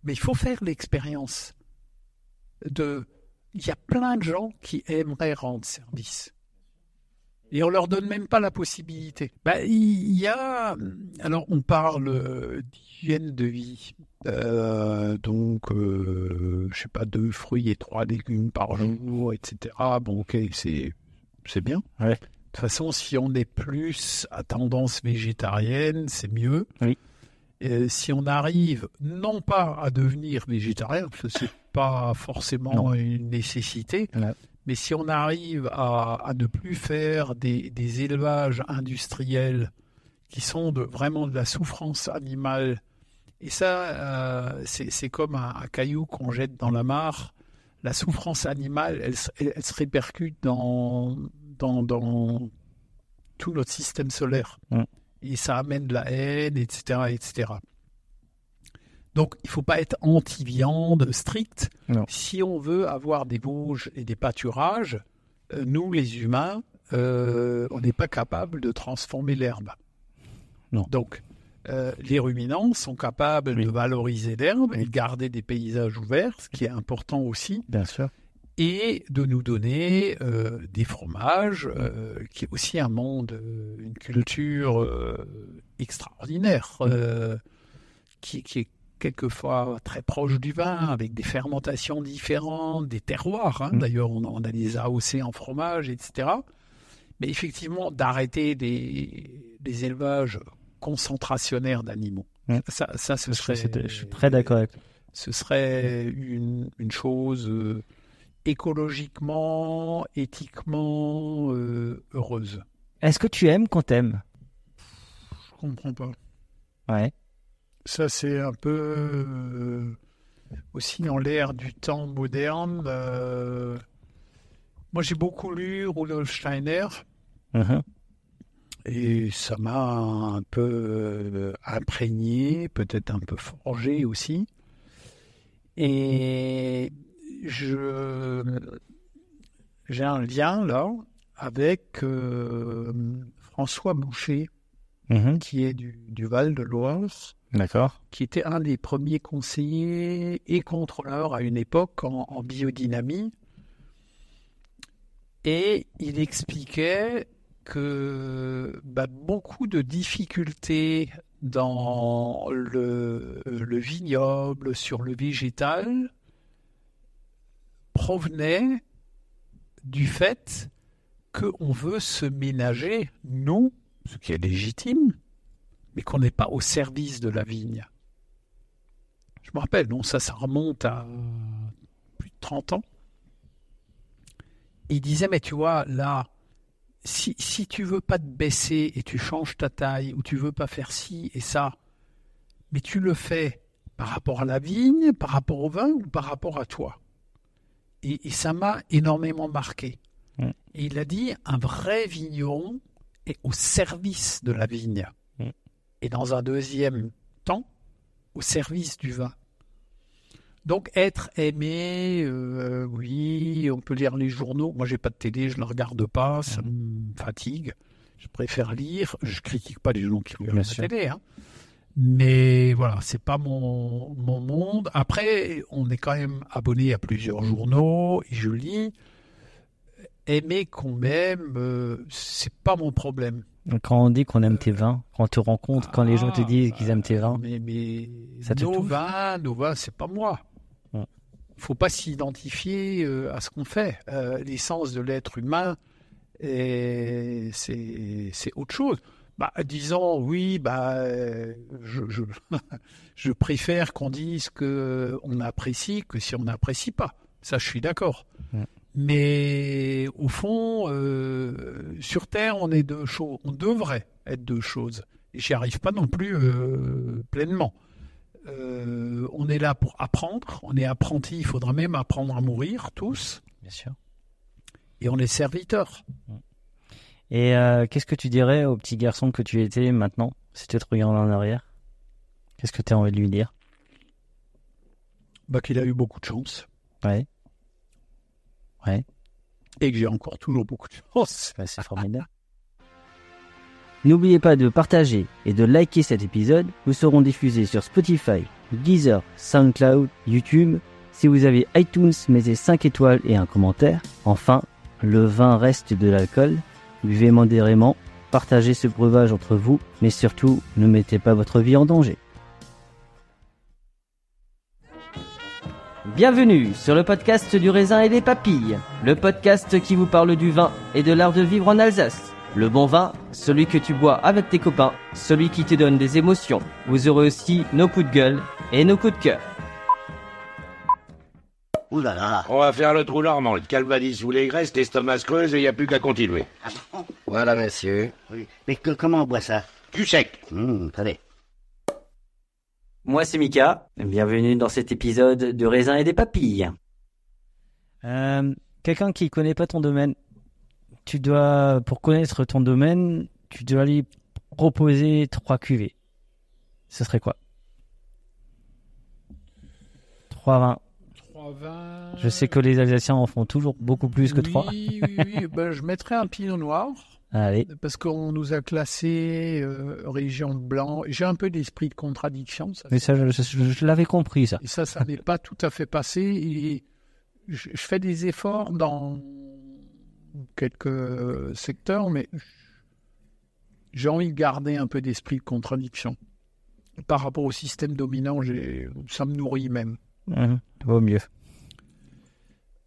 Mais il faut faire l'expérience de. Il y a plein de gens qui aimeraient rendre service. Et on leur donne même pas la possibilité. Bah, il y a, alors on parle d'hygiène de vie, Euh, donc euh, je sais pas deux fruits et trois légumes par jour, etc. Bon, ok, c'est c'est bien. Ouais. De toute façon, si on est plus à tendance végétarienne, c'est mieux. Oui. Euh, si on arrive non pas à devenir végétarien, parce que c'est pas forcément Non. une nécessité, mais si on arrive à, à ne plus faire des, des élevages industriels qui sont de, vraiment de la souffrance animale, et ça, euh, c'est comme un, un caillou qu'on jette dans la mare. La souffrance animale, elle, se- elle, elle se répercute dans, dans, dans tout notre système solaire. Mm. Et ça amène de la haine, etc. etc. Donc, il faut pas être anti-viande strict. Non. Si on veut avoir des bouges et des pâturages, euh, nous, les humains, euh, on n'est pas capable de transformer l'herbe. Non. Donc, euh, les ruminants sont capables Oui. de valoriser l'herbe et de garder des paysages ouverts, ce qui est important aussi, Bien sûr. Et de nous donner euh, des fromages, euh, qui est aussi un monde, euh, une culture euh, extraordinaire, qui, qui est quelquefois très proche du vin, avec des fermentations différentes, des terroirs. hein. Mm. D'ailleurs, on, on a des AOC en fromage, etc. Mais effectivement, d'arrêter des, des élevages concentrationnaires d'animaux. Mm. Ça, ça, ce serait, je suis très d'accord avec ce serait une, une chose écologiquement, éthiquement euh, heureuse. Est-ce que tu aimes qu'on t'aime Je comprends pas. Ouais. Ça, c'est un peu euh, aussi dans l'ère du temps moderne. euh, moi, j'ai beaucoup lu Rudolf Steiner Mhm. et ça m'a un peu imprégné, peut-être un peu forgé aussi. Et je j'ai un lien là avec euh, François Boucher, Mhm. qui est du, du Val de Loire, D'accord. qui était un des premiers conseillers et contrôleurs à une époque en, en biodynamie. Et il expliquait que bah, beaucoup de difficultés dans le, le vignoble, sur le végétal, provenaient du fait qu'on veut se ménager, nous, ce qui est légitime, mais qu'on n'est pas au service de la vigne. Je me rappelle, non, ça, ça remonte à plus de 30 ans. Il disait, mais tu vois, là, si, si tu veux pas te baisser et tu changes ta taille, ou tu veux pas faire ci et ça, mais tu le fais par rapport à la vigne, par rapport au vin ou par rapport à toi. Et, et ça m'a énormément marqué. Mm. Et il a dit, un vrai vigneron est au service de la vigne. Mm. Et dans un deuxième temps, au service du vin. Donc être aimé, euh, oui, on peut lire les journaux. Moi, j'ai pas de télé, je ne regarde pas, ça me fatigue. Je préfère lire. Je critique pas les gens qui regardent la sûr. télé, hein. Mais voilà, c'est pas mon mon monde. Après, on est quand même abonné à plusieurs journaux et je lis. Aimer qu'on m'aime, euh, c'est pas mon problème. Quand on dit qu'on aime tes vins, quand on te rencontre, quand les gens te Ah, disent qu'ils aiment tes vins, Mais, mais Ça te nos vins, nos vins, c'est pas moi. Ouais. Faut pas s'identifier euh, à ce qu'on fait. Euh, L'essence de l'être humain, c'est autre chose. Bah, disons oui, bah, euh, je, je, je préfère qu'on dise que on apprécie que si on n'apprécie pas. Ça, je suis d'accord. Ouais. Mais au fond, euh, sur Terre, on est deux choses. On devrait être deux choses. j'y arrive pas non plus euh, pleinement. Euh, on est là pour apprendre, on est apprenti, il faudra même apprendre à mourir tous. Bien sûr. Et on est serviteur. Et euh, qu'est-ce que tu dirais au petit garçon que tu étais maintenant, si tu te regardes en arrière? Qu'est-ce que tu as envie de lui dire? Bah qu'il a eu beaucoup de chance. Ouais. Ouais. Et que j'ai encore toujours beaucoup de chance. Bah, c'est formidable. N'oubliez pas de partager et de liker cet épisode. Nous serons diffusés sur Spotify, Deezer, SoundCloud, YouTube. Si vous avez iTunes, mettez 5 étoiles et un commentaire. Enfin, le vin reste de l'alcool. Buvez modérément, partagez ce breuvage entre vous, mais surtout, ne mettez pas votre vie en danger. Bienvenue sur le podcast du raisin et des papilles, le podcast qui vous parle du vin et de l'art de vivre en Alsace. Le bon vin, celui que tu bois avec tes copains, celui qui te donne des émotions. Vous aurez aussi nos coups de gueule et nos coups de cœur. Ouh là là. On va faire le trou normand, le calvadis sous les graisses, l'estomac creuse et il n'y a plus qu'à continuer. Voilà, monsieur. Oui. Mais que- comment on boit ça? Du sec. Hum, Attendez. Moi, c'est Mika. Bienvenue dans cet épisode de Raisin et des Papilles. Euh, Quelqu'un qui connaît pas ton domaine, tu dois, pour connaître ton domaine, tu dois lui proposer trois cuvées. Ce serait quoi? Trois vins. Je sais que les Alsaciens en font toujours beaucoup plus que trois. Oui, oui, ben, je mettrais un pinot noir. Allez. Parce qu'on nous a classé euh, région de blanc. J'ai un peu d'esprit de contradiction. Ça, Mais ça, je, je- je l'avais compris, ça. Et ça, ça n'est pas tout à fait passé. Et je, je fais des efforts dans quelques secteurs, mais j'ai envie de garder un peu d'esprit de contradiction. Par rapport au système dominant, ça me nourrit même. Mhm. Vaut mieux.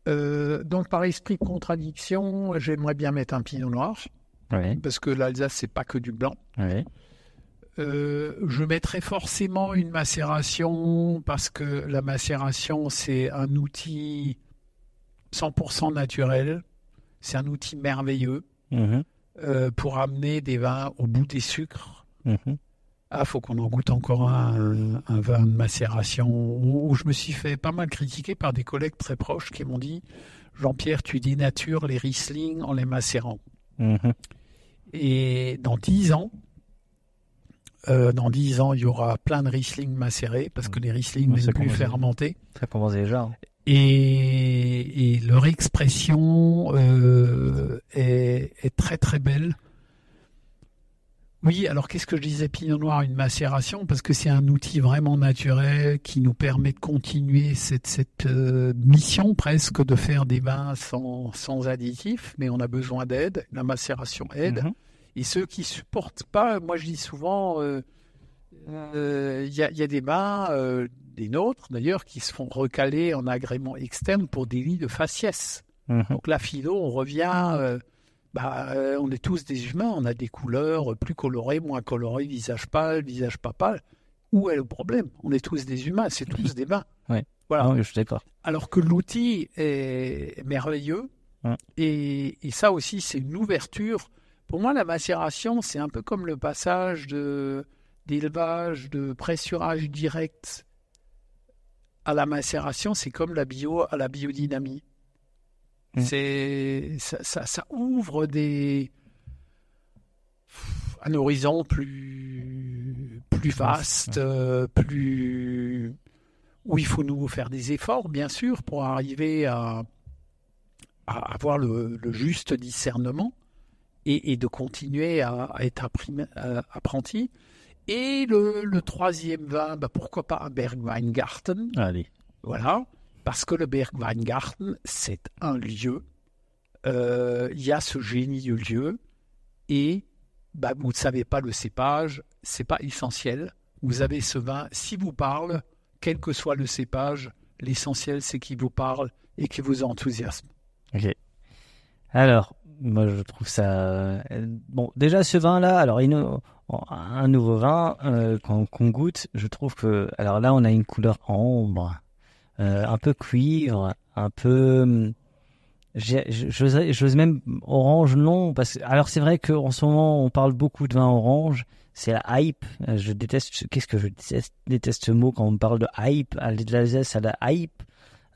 Euh, donc, par esprit de contradiction, j'aimerais bien mettre un pinot noir, parce que l'Alsace, c'est pas que du blanc. Euh, je mettrais forcément une macération parce que la macération, c'est un outil 100% naturel. C'est un outil merveilleux Mhm. euh, pour amener des vins au bout des sucres. Mhm. Ah, faut qu'on en goûte encore un, un vin de macération où, où je me suis fait pas mal critiquer par des collègues très proches qui m'ont dit Jean-Pierre, tu dénatures les Riesling en les macérant. Mhm. Et dans 10 ans, euh, dans 10 ans, il y aura plein de Riesling macérés parce que les Riesling ne sont plus fermentés. Ça commence déjà. hein. Et, et leur expression euh, est, est très très belle. Oui, alors qu'est-ce que je disais Pinot Noir, une macération, parce que c'est un outil vraiment naturel qui nous permet de continuer cette, cette euh, mission presque de faire des vins sans, sans additifs, mais on a besoin d'aide, la macération aide. Mhm. Et ceux qui supportent pas, moi je dis souvent, euh, euh, il y, a, il y a des vins, des nôtres d'ailleurs, qui se font recaler en agrément externe pour des lits de faciès. Mhm. Donc la philo, on revient, bah, euh, on est tous des humains, on a des couleurs plus colorées, moins colorées, visage pâle, visage pas pâle. Où est le problème? On est tous des humains, c'est tous des vins. Ouais. Voilà. Je suis d'accord. Alors que l'outil est merveilleux. Ouais. Et, et ça aussi, c'est une ouverture. Pour moi, la macération, c'est un peu comme le passage de d'élevage, de pressurage direct à la macération. C'est comme la bio à la biodynamie. Mm. C'est ça, ça, ça ouvre des un horizon plus plus vaste, euh, plus où il faut nous faire des efforts, bien sûr, pour arriver à, à avoir le, le juste discernement et, et de continuer à, à être apprim- apprenti. Et le, le troisième vin, bah, pourquoi pas un Bergweingarten Allez. Voilà, parce que le Bergweingarten, c'est un lieu. Euh, Il y a ce génie du lieu et bah, vous ne savez pas le cépage, c'est pas essentiel. Vous avez ce vin, si vous parle, quel que soit le cépage, l'essentiel c'est qu'il vous parle et qu'il vous enthousiasme. Ok. Alors, moi je trouve ça. euh, Bon, déjà ce vin-là, alors un nouveau vin euh, qu'on goûte, je trouve que. Alors là, on a une couleur ambre, un peu cuivre, un peu. hum, J'ose même orange, non. Parce, alors c'est vrai qu'en ce moment, on parle beaucoup de vin orange, c'est la hype. Euh, Je déteste. Qu'est-ce que je déteste, déteste ce mot quand on parle de hype. Aller de l'Alsace à la hype.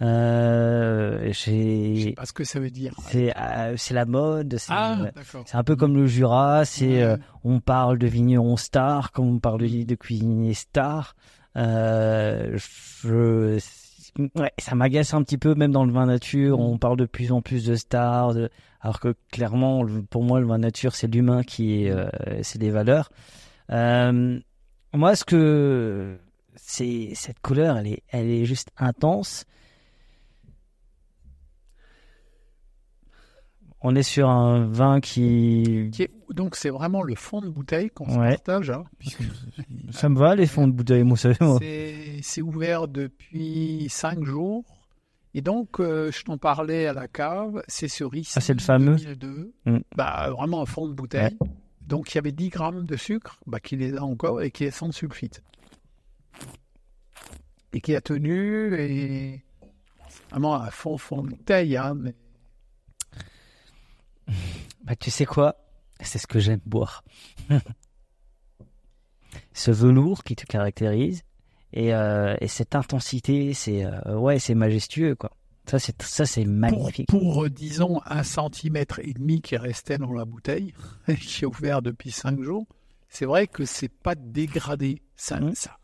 Euh, Je sais pas ce que ça veut dire. C'est euh, c'est la mode. C'est Ah, euh, c'est un peu comme le Jura. C'est Ouais. euh, on parle de vignerons stars comme on parle de, de cuisiniers stars. Euh, je, ouais, ça m'agace un petit peu, même dans le vin nature. On parle de plus en plus de stars, de- alors que clairement, pour moi, le vin nature, c'est l'humain qui est, euh, c'est des valeurs. Euh, moi, ce que c'est cette couleur, elle est, elle est juste intense. On est sur un vin qui, Qui est- Donc c'est vraiment le fond de bouteille qu'on se partage. hein, puisque ça me va les fonds de bouteille, moi, savez, moi. c'est ouvert depuis cinq jours. Et donc, euh, je t'en parlais à la cave, c'est sur ici. Ah, c'est le fameux 2002. Mm. Bah, vraiment un fond de bouteille. Donc, il y avait 10 grammes de sucre, bah, qui les a encore et qui est sans sulfite. Et qui a tenu, et vraiment un fond, fond de bouteille. Hein, mais... Bah, tu sais quoi? C'est ce que j'aime boire. ce velours qui te caractérise et, euh, et cette intensité, c'est euh, ouais, c'est majestueux quoi. Ça c'est ça c'est magnifique. pour, euh, disons, un centimètre et demi qui restait dans la bouteille, qui est ouvert depuis cinq jours, c'est vrai que c'est pas dégradé. Ça, Mhm. ça,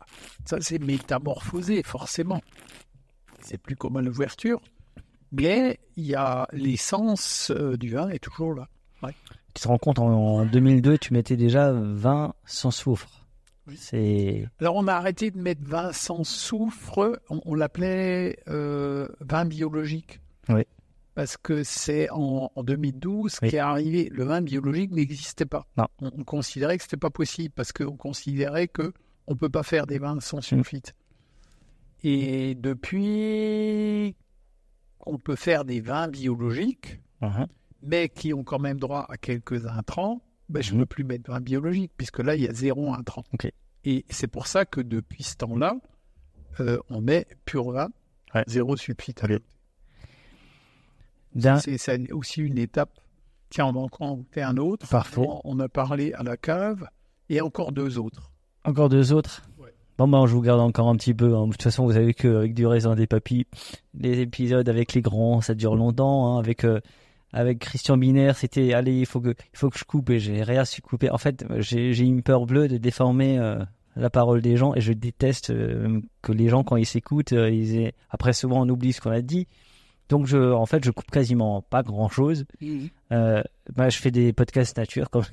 ça c'est métamorphosé, forcément. C'est plus comme à l'ouverture. Mais il y a l'essence euh, du vin est toujours là. Ouais. Tu te rends compte en, en 2002, tu mettais déjà 20 sans soufre. C'est Alors on a arrêté de mettre vin sans soufre, on, on l'appelait euh, vin biologique. Oui. Parce que c'est en, en 2012 Oui. qu'est arrivé, le vin biologique n'existait pas. Non. On, on considérait que c'était pas possible parce qu'on considérait que on peut pas faire des vins sans sulfite. Et depuis, on peut faire des vins biologiques, Mhm. mais qui ont quand même droit à quelques intrants. Ben, je ne peux plus mettre vin biologique puisque là il y a zéro intrant. Et c'est pour ça que depuis ce temps-là, euh, on met pur vin, Ouais. zéro sulfite. C'est aussi une étape. Tiens, on va encore en un autre. Parfait. On, a parlé à la cave et encore deux autres. Encore deux autres. Bon, ben, je vous garde encore un petit peu. hein. De toute façon, vous savez qu'avec du raisin des papilles, les épisodes avec les grands, ça dure longtemps. hein. Avec, euh, avec Christian Binaire, c'était allez, il faut que, il faut que je coupe et j'ai rien su couper. En fait, j'ai j'ai une peur bleue de déformer euh, la parole des gens et je déteste euh, que les gens, quand ils s'écoutent, ils aient... après, souvent, on oublie ce qu'on a dit. Donc, je, en fait, je coupe quasiment pas grand chose. Euh, bah, je fais des podcasts nature comme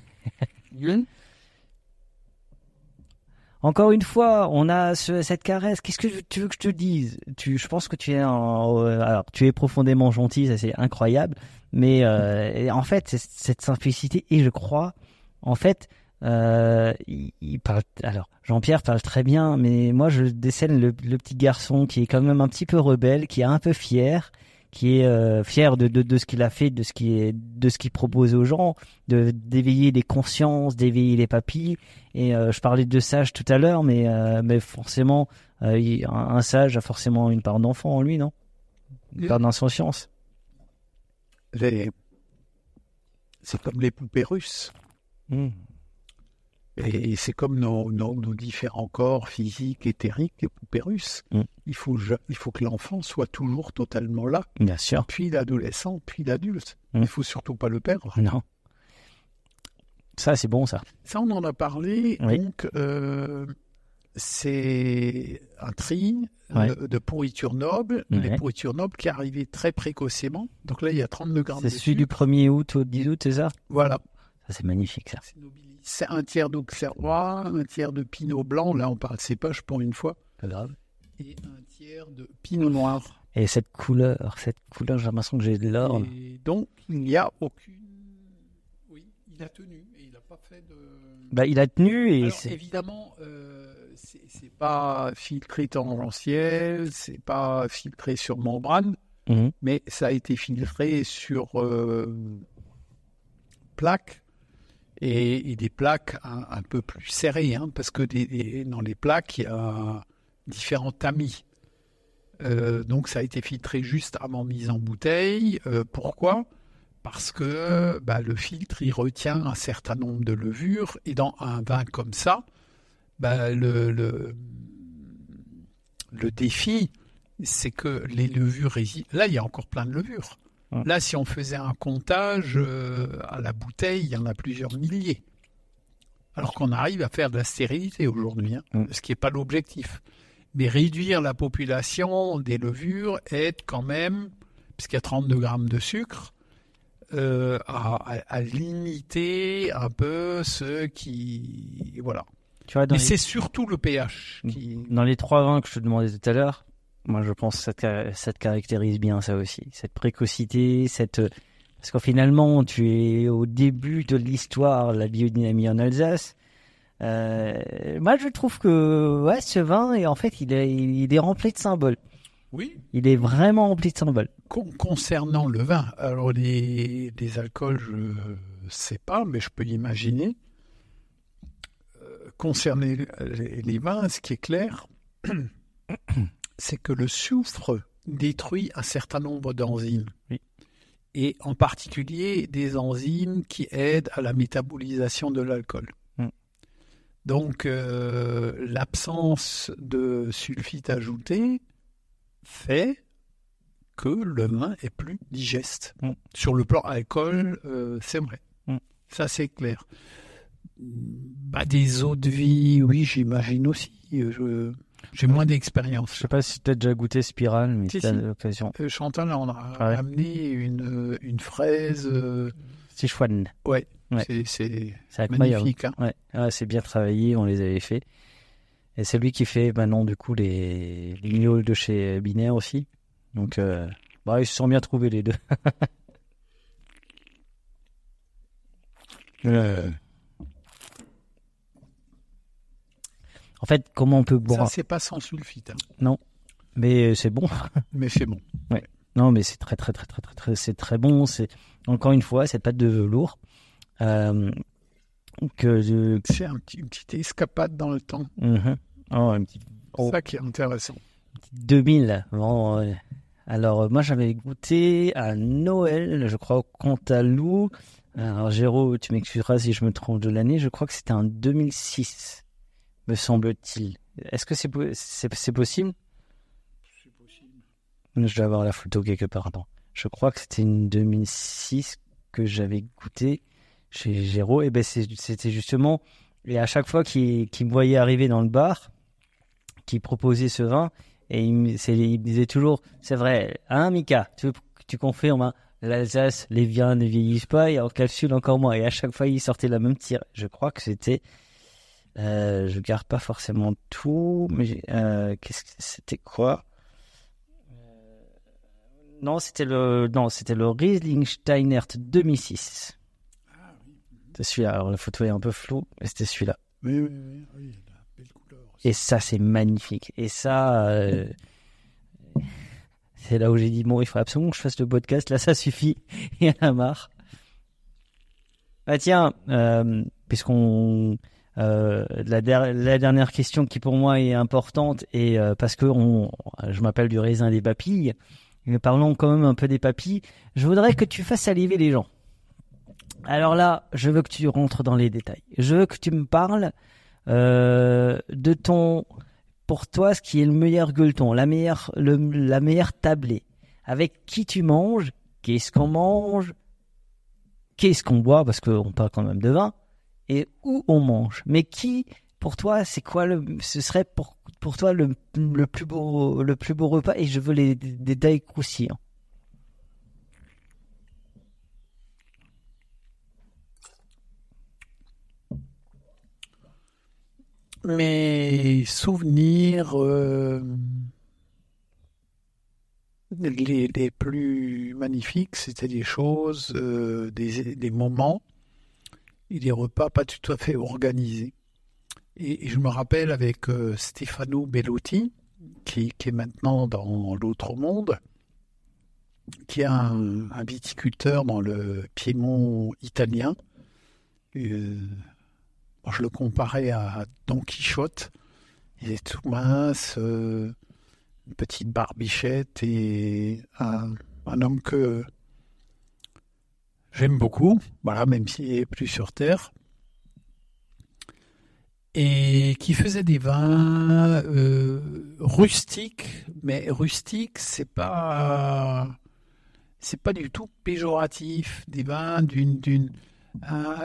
Encore une fois, on a ce- cette caresse. Qu'est-ce que tu veux que je te dise? Tu, je pense que tu es, en- alors tu es profondément gentil, ça c'est incroyable. Mais euh, en fait, cette simplicité et je crois, en fait, euh, il, il parle. Alors Jean-Pierre parle très bien, mais moi je décèle le, le petit garçon qui est quand même un petit peu rebelle, qui est un peu fier, qui est euh, fier de, de, de ce qu'il a fait, de ce qui est, de ce qu'il propose aux gens, de d'éveiller les consciences, d'éveiller les papilles. Et euh, je parlais de sage tout à l'heure, mais euh, mais forcément, un, un sage a forcément une part d'enfant en lui, non? Une part d'insouciance. Les- C'est comme les poupées russes. Hmm. Et c'est comme nos, nos- nos différents corps physiques, éthériques, les poupées russes. Mm. Il, faut, je- il faut que l'enfant soit toujours totalement là, Bien sûr. puis l'adolescent, puis l'adulte. Mm. Il faut surtout pas le perdre. Non. Ça, c'est bon, ça. Ça, on en a parlé. Oui. Donc, euh, c'est un tri Ouais. de pourriture noble. Ouais. Les pourritures nobles qui arrivaient très précocement. Donc là, il y a 32 grammes C'est celui du sucre. 1er août au 10 août, c'est ça? Voilà. Ça, c'est magnifique, ça. C'est un tiers d'auxerrois, un tiers de pinot blanc. Là, on parle cépage pour une fois. Pas grave. Et un tiers de pinot noir. Et cette couleur, cette couleur, j'ai l'impression que j'ai de l'or. Et donc, il n'y a aucune. Oui, il a tenu et il n'a pas fait de. Bah, il a tenu et Alors, c'est- évidemment, euh, c'est c'est pas filtré tangentiel, c'est pas filtré sur membrane, Mhm. mais ça a été filtré sur euh, plaques et, des plaques un, peu plus serrées, hein, parce que dans les plaques, il y a différents tamis. Euh, donc ça a été filtré juste avant mise en bouteille. Euh, pourquoi? Parce que bah, le filtre il retient un certain nombre de levures et dans un vin comme ça, bah, le, le, le défi c'est que les levures. Là, il y a encore plein de levures. Là, si on faisait un comptage euh, à la bouteille, il y en a plusieurs milliers. Alors qu'on arrive à faire de la stérilité aujourd'hui, hein, ce qui n'est pas l'objectif. Mais réduire la population des levures aide quand même, puisqu'il y a 32 grammes de sucre, euh, à, à, limiter un peu ce qui... Voilà. Tu vois, dans Mais les- c'est surtout le pH qui... Dans les trois vins que je te demandais tout à l'heure, moi je pense que ça te, ça te caractérise bien ça aussi. Cette précocité, cette... Parce que finalement, tu es au début de l'histoire de la biodynamie en Alsace. Euh, moi, je trouve que ouais, ce vin, est, en fait, il est, il est rempli de symboles. Oui. Il est vraiment rempli de symboles. Con- concernant le vin, alors les, les alcools, je ne sais pas, mais je peux l'imaginer. Euh, concernant les, les- les vins, ce qui est clair, c'est que le soufre détruit un certain nombre d'enzymes. Et en particulier des enzymes qui aident à la métabolisation de l'alcool. Mm. Donc, euh, l'absence de sulfite ajouté fait que le vin est plus digeste. Sur le plan alcool, euh, c'est vrai. Ça, c'est clair. Bah, des eaux de vie, oui, j'imagine aussi. Euh, Je, j'ai moins d'expérience. Je sais pas si tu as déjà goûté Spiral, mais Si, tu si. l'occasion. Euh, Chantal, on a Ah ouais. amené une, une fraise. euh, Sichuan. ouais, Ouais. c'est, magnifique. hein. Ouais. C'est bien travaillé, on les avait fait. Et c'est lui qui fait maintenant du coup les, les de chez Binaire aussi. Donc euh, bah, ils se sont bien trouvés les deux. Euh. Fait, comment on peut boire Ça, c'est pas sans sulfite. hein. Non, mais c'est bon. Mais c'est bon. Ouais. Non, mais c'est très très très très très très c'est très bon. C'est encore une fois cette pâte de velours euh, que je... C'est un petit, une petite escapade dans le temps. Mhm. Oh, un petit C'est ça qui est intéressant. 2000. Bon, euh, alors euh, moi j'avais goûté à Noël, je crois au Cantalou. Alors Géraud, tu m'excuseras si je me trompe de l'année. Je crois que c'était en 2006, me semble-t-il. Est-ce que c'est po- c'est c'est possible? Je dois avoir la photo quelque part. Attends. Je crois que c'était une 2006 que j'avais goûté chez Géraud. Et ben c'est- c'était justement et à chaque fois qu'il qu'il me voyait arriver dans le bar, qui proposait ce vin et il me, c'est- il me disait toujours c'est vrai hein Mika tu, tu confirmes hein, l'Alsace les viens ne vieillissent pas et en capsule encore moins et à chaque fois il sortait la même tire je crois que c'était euh, je garde pas forcément tout mais euh, qu'est-ce que c'était quoi? Euh, non c'était le non c'était le Riesling Steinert 2006 c'est celui-là alors la photo est un peu floue mais c'était celui-là Oui, oui, oui. oui, la belle couleur. et ça, c'est magnifique. Et ça, euh, c'est là où j'ai dit, bon, il faut absolument que je fasse le podcast. Là, ça suffit. Il y en a marre. Bah tiens, puisqu'on... euh, la, la dernière question qui pour moi est importante, et euh, parce que on, je m'appelle du raisin des papilles, mais parlons quand même un peu des papilles, je voudrais que tu fasses saliver les gens. Alors là, je veux que tu rentres dans les détails. Je veux que tu me parles euh, de ton, pour toi, ce qui est le meilleur gueuleton, la meilleure, le, la meilleure tablée. Avec qui tu manges, qu'est-ce qu'on mange, qu'est-ce qu'on boit, parce qu'on parle quand même de vin, et où on mange. Mais qui, pour toi, c'est quoi le, ce serait pour, pour toi le, le plus beau, le plus beau repas, et je veux les détails croustillants. Mes souvenirs euh, les, les plus magnifiques, c'était des choses, euh, des, des moments et des repas pas tout à fait organisés. Et, je me rappelle avec euh, Stefano Bellotti, qui, est maintenant dans l'autre monde, qui est un, viticulteur dans le Piémont italien. Euh, je le comparais à Don Quichotte. Il est tout mince, euh, une petite barbichette et un, un homme que j'aime beaucoup, voilà, même s'il n'est plus sur Terre. Et qui faisait des vins euh, rustiques, mais rustiques, c'est pas c'est pas du tout péjoratif, des vins d'une d'une un,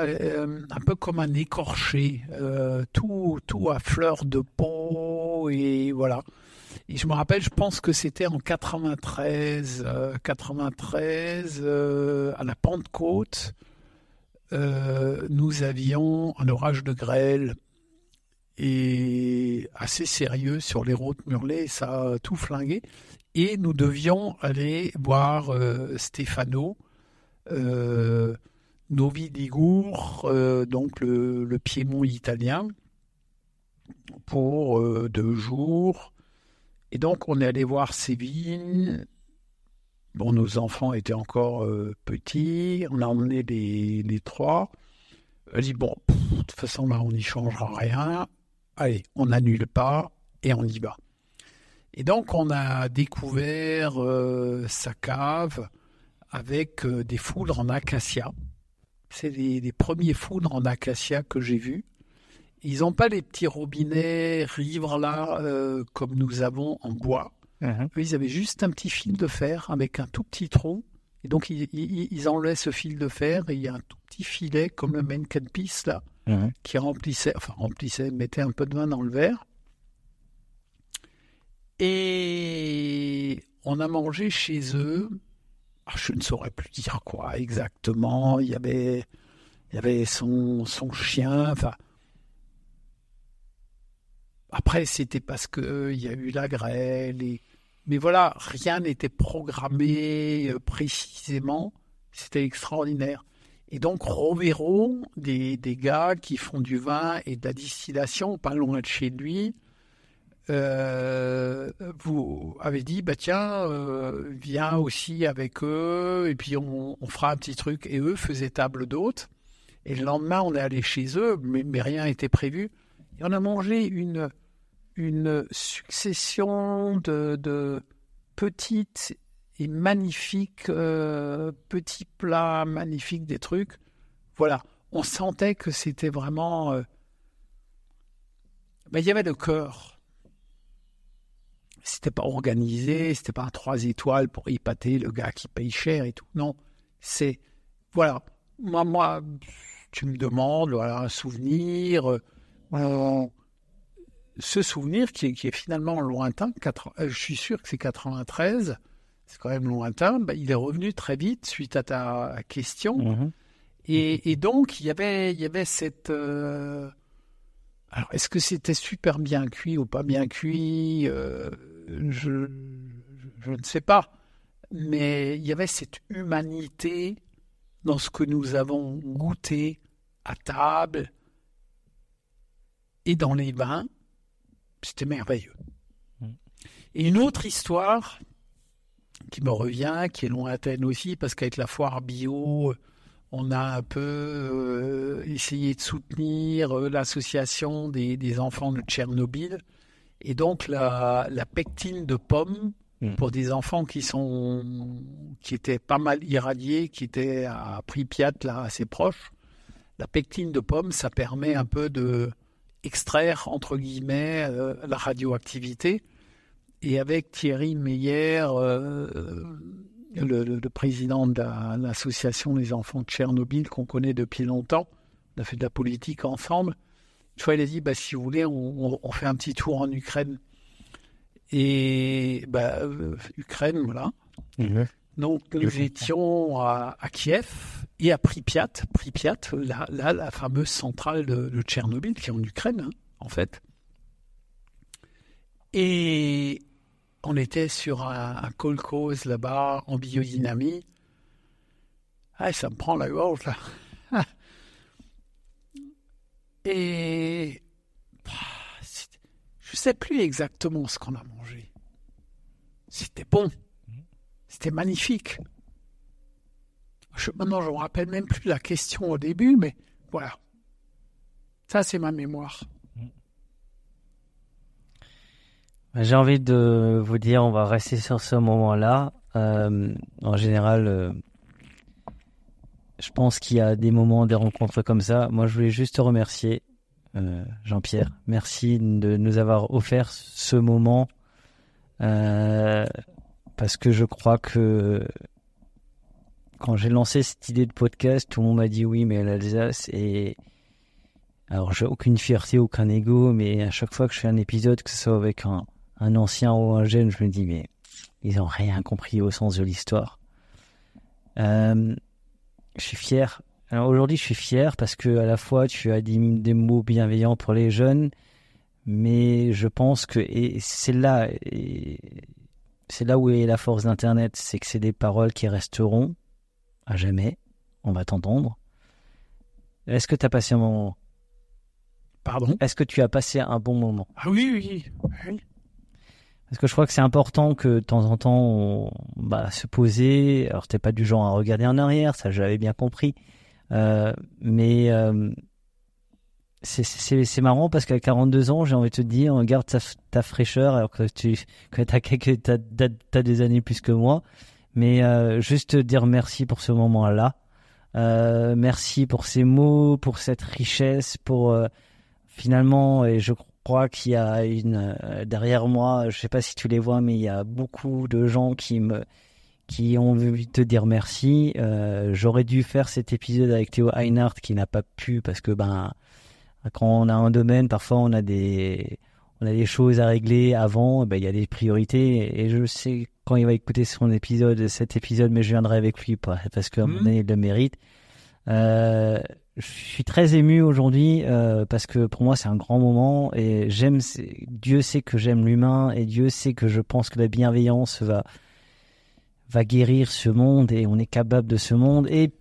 un, peu comme un écorché, euh, tout tout à fleur de peau et voilà. Et je me rappelle, je pense que c'était en 93, euh, 93 euh, à la Pentecôte, euh, nous avions un orage de grêle et assez sérieux sur les routes murlées, ça a tout flingué. Et nous devions aller voir euh, Stefano, euh, Novi euh, donc le, Piémont italien, pour euh, deux jours. Et donc on est allé voir vignes. Bon, nos enfants étaient encore euh, petits, on a emmené les, les trois. Elle dit, bon, de toute façon là on n'y changera rien. Allez, on n'annule pas et on y va. Et donc, on a découvert euh, sa cave avec euh, des foudres en acacia. C'est les, les, premiers foudres en acacia que j'ai vus. Ils n'ont pas les petits robinets rivres là, euh, comme nous avons en bois. Uh -huh. Ils avaient juste un petit fil de fer avec un tout petit trou. Et donc, ils, ils, ils enlevaient ce fil de fer et il y a un tout petit filet comme le main piece là, uh -huh. qui remplissait, enfin remplissait, mettait un peu de vin dans le verre. Et on a mangé chez eux. Ah, je ne saurais plus dire quoi exactement. Il y avait, il y avait son, son chien. Enfin, après, c'était parce qu'il euh, y a eu la grêle. Et... Mais voilà, rien n'était programmé euh, précisément. C'était extraordinaire. Et donc, Rovero, des, des gars qui font du vin et de la distillation, pas loin de chez lui, euh, vous avez dit, bah tiens, euh, viens aussi avec eux, et puis on, on, fera un petit truc. Et eux faisaient table d'hôtes. Et le lendemain, on est allé chez eux, mais, mais rien n'était prévu. Et on a mangé une, une succession de, de petites et magnifiques euh, petits plats, magnifiques des trucs. Voilà, on sentait que c'était vraiment... Ben, il y avait le cœur c'était pas organisé, c'était pas trois étoiles pour épater le gars qui paye cher et tout. Non, c'est voilà. Moi, moi, tu me demandes, voilà, un souvenir. Euh, ce souvenir qui est, qui est finalement lointain, 4, euh, je suis sûr que c'est 93, c'est quand même lointain. Bah, il est revenu très vite suite à ta question. Mmh. Et, et, donc il y avait, il y avait cette euh, alors, est-ce que c'était super bien cuit ou pas bien cuit euh, je, je, ne sais pas. Mais il y avait cette humanité dans ce que nous avons goûté à table et dans les vins. C'était merveilleux. Et une autre histoire qui me revient, qui est lointaine aussi, parce qu'avec la foire bio, on a un peu euh, essayé de soutenir euh, l'association des, des, enfants de Tchernobyl. Et donc la, la pectine de pomme mmh. pour des enfants qui sont qui étaient pas mal irradiés, qui étaient à Pripyat là assez proche. La pectine de pomme, ça permet un peu de extraire entre guillemets euh, la radioactivité. Et avec Thierry Meyer, euh, le, président de l'association des enfants de Tchernobyl qu'on connaît depuis longtemps, on a fait de la politique ensemble. Une fois, il a dit, bah, si vous voulez, on, fait un petit tour en Ukraine. Et bah, euh, Ukraine, voilà. Donc, nous étions à, à, Kiev et à Pripyat, Pripyat, là, là la fameuse centrale de, de, Tchernobyl, qui est en Ukraine, hein, en fait. Et on était sur un, un kolkhoz là-bas, en biodynamie. Ah, ça me prend la gorge, là. Et je sais plus exactement ce qu'on a mangé. C'était bon. C'était magnifique. Maintenant, je me rappelle même plus la question au début, mais voilà. Ça, c'est ma mémoire. J'ai envie de vous dire, on va rester sur ce moment-là. Euh, en général, euh, je pense qu'il y a des moments, des rencontres comme ça. Moi, je voulais juste te remercier, euh, Jean-Pierre. Merci de nous avoir offert ce moment. Parce que je crois que quand j'ai lancé cette idée de podcast, tout le monde m'a dit oui, mais l'Alsace et alors j'ai aucune fierté, aucun ego, mais à chaque fois que je fais un épisode, que ce soit avec un, ancien ou un jeune, je me dis mais ils ont rien compris au sens de l'histoire. Euh, je suis fier. Alors aujourd'hui, je suis fier parce que à la fois tu as dit des mots bienveillants pour les jeunes, mais je pense que et c'est là, c'est là où est la force d'Internet, c'est que c'est des paroles qui resteront à jamais. On va t'entendre. Est-ce que tu as passé un moment? Pardon? Est-ce que tu as passé un bon moment? Ah oui, oui, oui. Parce que je crois que c'est important que de temps en temps, on, bah, se poser. Alors, t'es pas du genre à regarder en arrière, ça j'avais bien compris. Euh, mais euh, c'est marrant parce qu'à 42 ans, j'ai envie de te dire, garde ta, ta fraîcheur alors que tu que t'as quelques t'as des années plus que moi. Mais euh, juste dire merci pour ce moment-là. Euh, merci pour ces mots, pour cette richesse, pour euh, finalement, et je crois qu'il y a une derrière moi, je sais pas si tu les vois, mais il y a beaucoup de gens qui me qui ont envie de te dire merci. J'aurais dû faire cet épisode avec Théo Einhardt qui n'a pas pu parce que ben quand on a un domaine, parfois on a des on a des choses à régler avant, ben il y a des priorités. Et je sais quand il va écouter son épisode, cet épisode, mais je viendrai avec lui parce qu'à un moment donné, il le mérite. Euh, je suis très ému aujourd'hui euh, parce que pour moi c'est un grand moment. Et j'aime Dieu sait que j'aime l'humain et Dieu sait que je pense que la bienveillance va va guérir ce monde et on est capable de ce monde. Et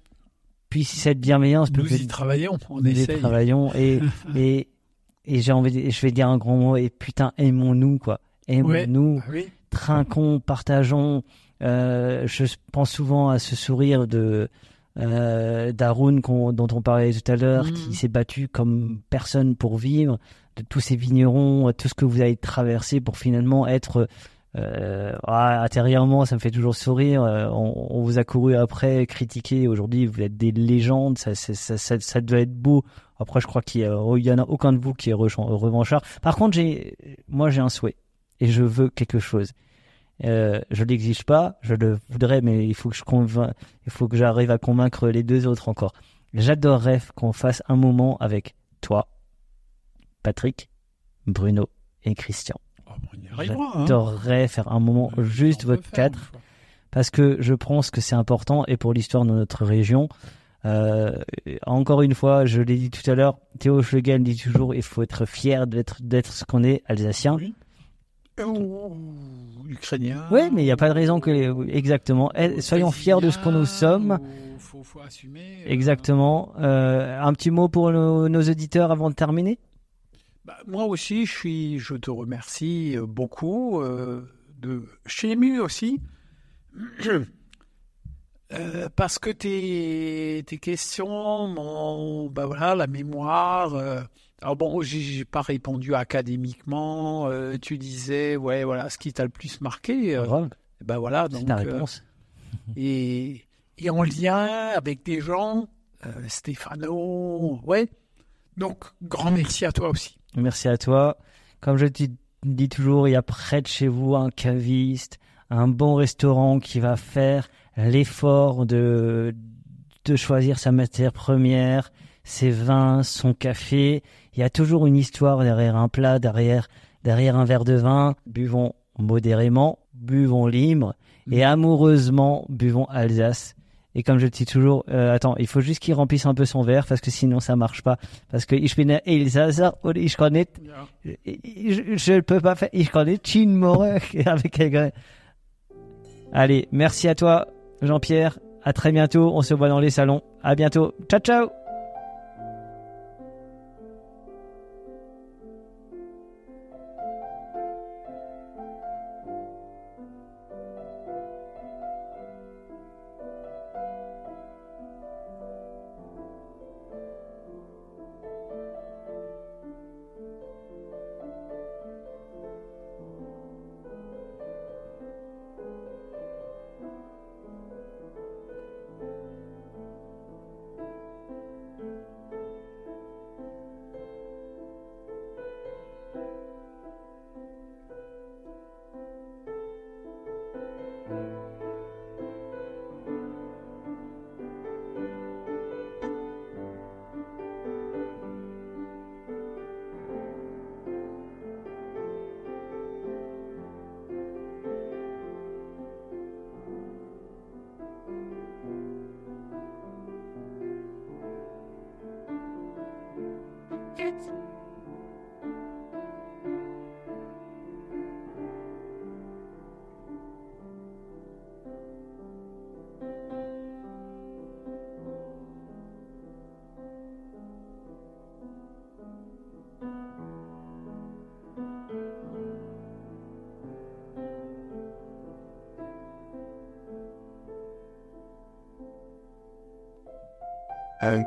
puis si cette bienveillance nous peut y travaillons on nous y travaillons et et et j'ai envie de, je vais dire un grand mot et putain aimons-nous quoi. Aimons-nous ouais, oui. trinquons partageons. Euh, je pense souvent à ce sourire de euh, Darun dont on parlait tout à l'heure, qui s'est battu comme personne pour vivre, de tous ces vignerons, tout ce que vous avez traversé pour finalement être euh, ah, intérieurement, ça me fait toujours sourire. euh, on, on vous a couru après, critiqué. Aujourd'hui, vous êtes des légendes. Ça, ça, ça, ça, doit être beau. Après, je crois qu'il y, y en a aucun de vous qui est revanchard. Par contre, j'ai, moi, j'ai un souhait et je veux quelque chose. Euh, je l'exige pas, je le voudrais, mais il faut que je convain- il faut que j'arrive à convaincre les deux autres encore. J'adorerais qu'on fasse un moment avec toi, Patrick, Bruno et Christian. Oh, bon. Hein. Faire un moment juste votre faire, quatre, une fois. parce que je pense que c'est important et pour l'histoire de notre région. Euh, encore une fois, je l'ai dit tout à l'heure, Théo Schlegel dit toujours il faut être fier d'être d'être ce qu'on est, alsacien. Oui. Ou ukrainien. Oui, mais il n'y a pas de raison que exactement. Eh, Soyons fiers de ce que nous sommes. Ou Faut, faut assumer. euh, Exactement. Euh, un petit mot pour nos, nos auditeurs avant de terminer? Bah, moi aussi, je suis, je te remercie euh, beaucoup. euh, de, je suis ému aussi. Euh, parce que tes, tes questions m'ont, bah voilà, la mémoire. euh, alors bon, j'ai pas répondu académiquement. euh, tu disais, ouais, voilà, ce qui t'a le plus marqué. bah voilà, c'est donc. ta euh, réponse. et, et en lien avec des gens, Stéphano, ouais. Donc, grand merci à toi aussi. Merci à toi. Comme je te dis toujours, il y a près de chez vous un caviste, un bon restaurant qui va faire l'effort de, de choisir sa matière première, ses vins, son café. Il y a toujours une histoire derrière un plat, derrière, derrière un verre de vin. Buvons modérément, buvons libre et amoureusement, buvons Alsace. Et comme je le dis toujours, euh, attends, il faut juste qu'il remplisse un peu son verre parce que sinon ça marche pas. Parce que ich bin Elsässer und ich kann nicht, je, je ne peux pas faire, ich kann nicht Chin More avec quelqu'un. Allez, merci à toi, Jean-Pierre. À très bientôt. On se voit dans les salons. À bientôt. Ciao, ciao. and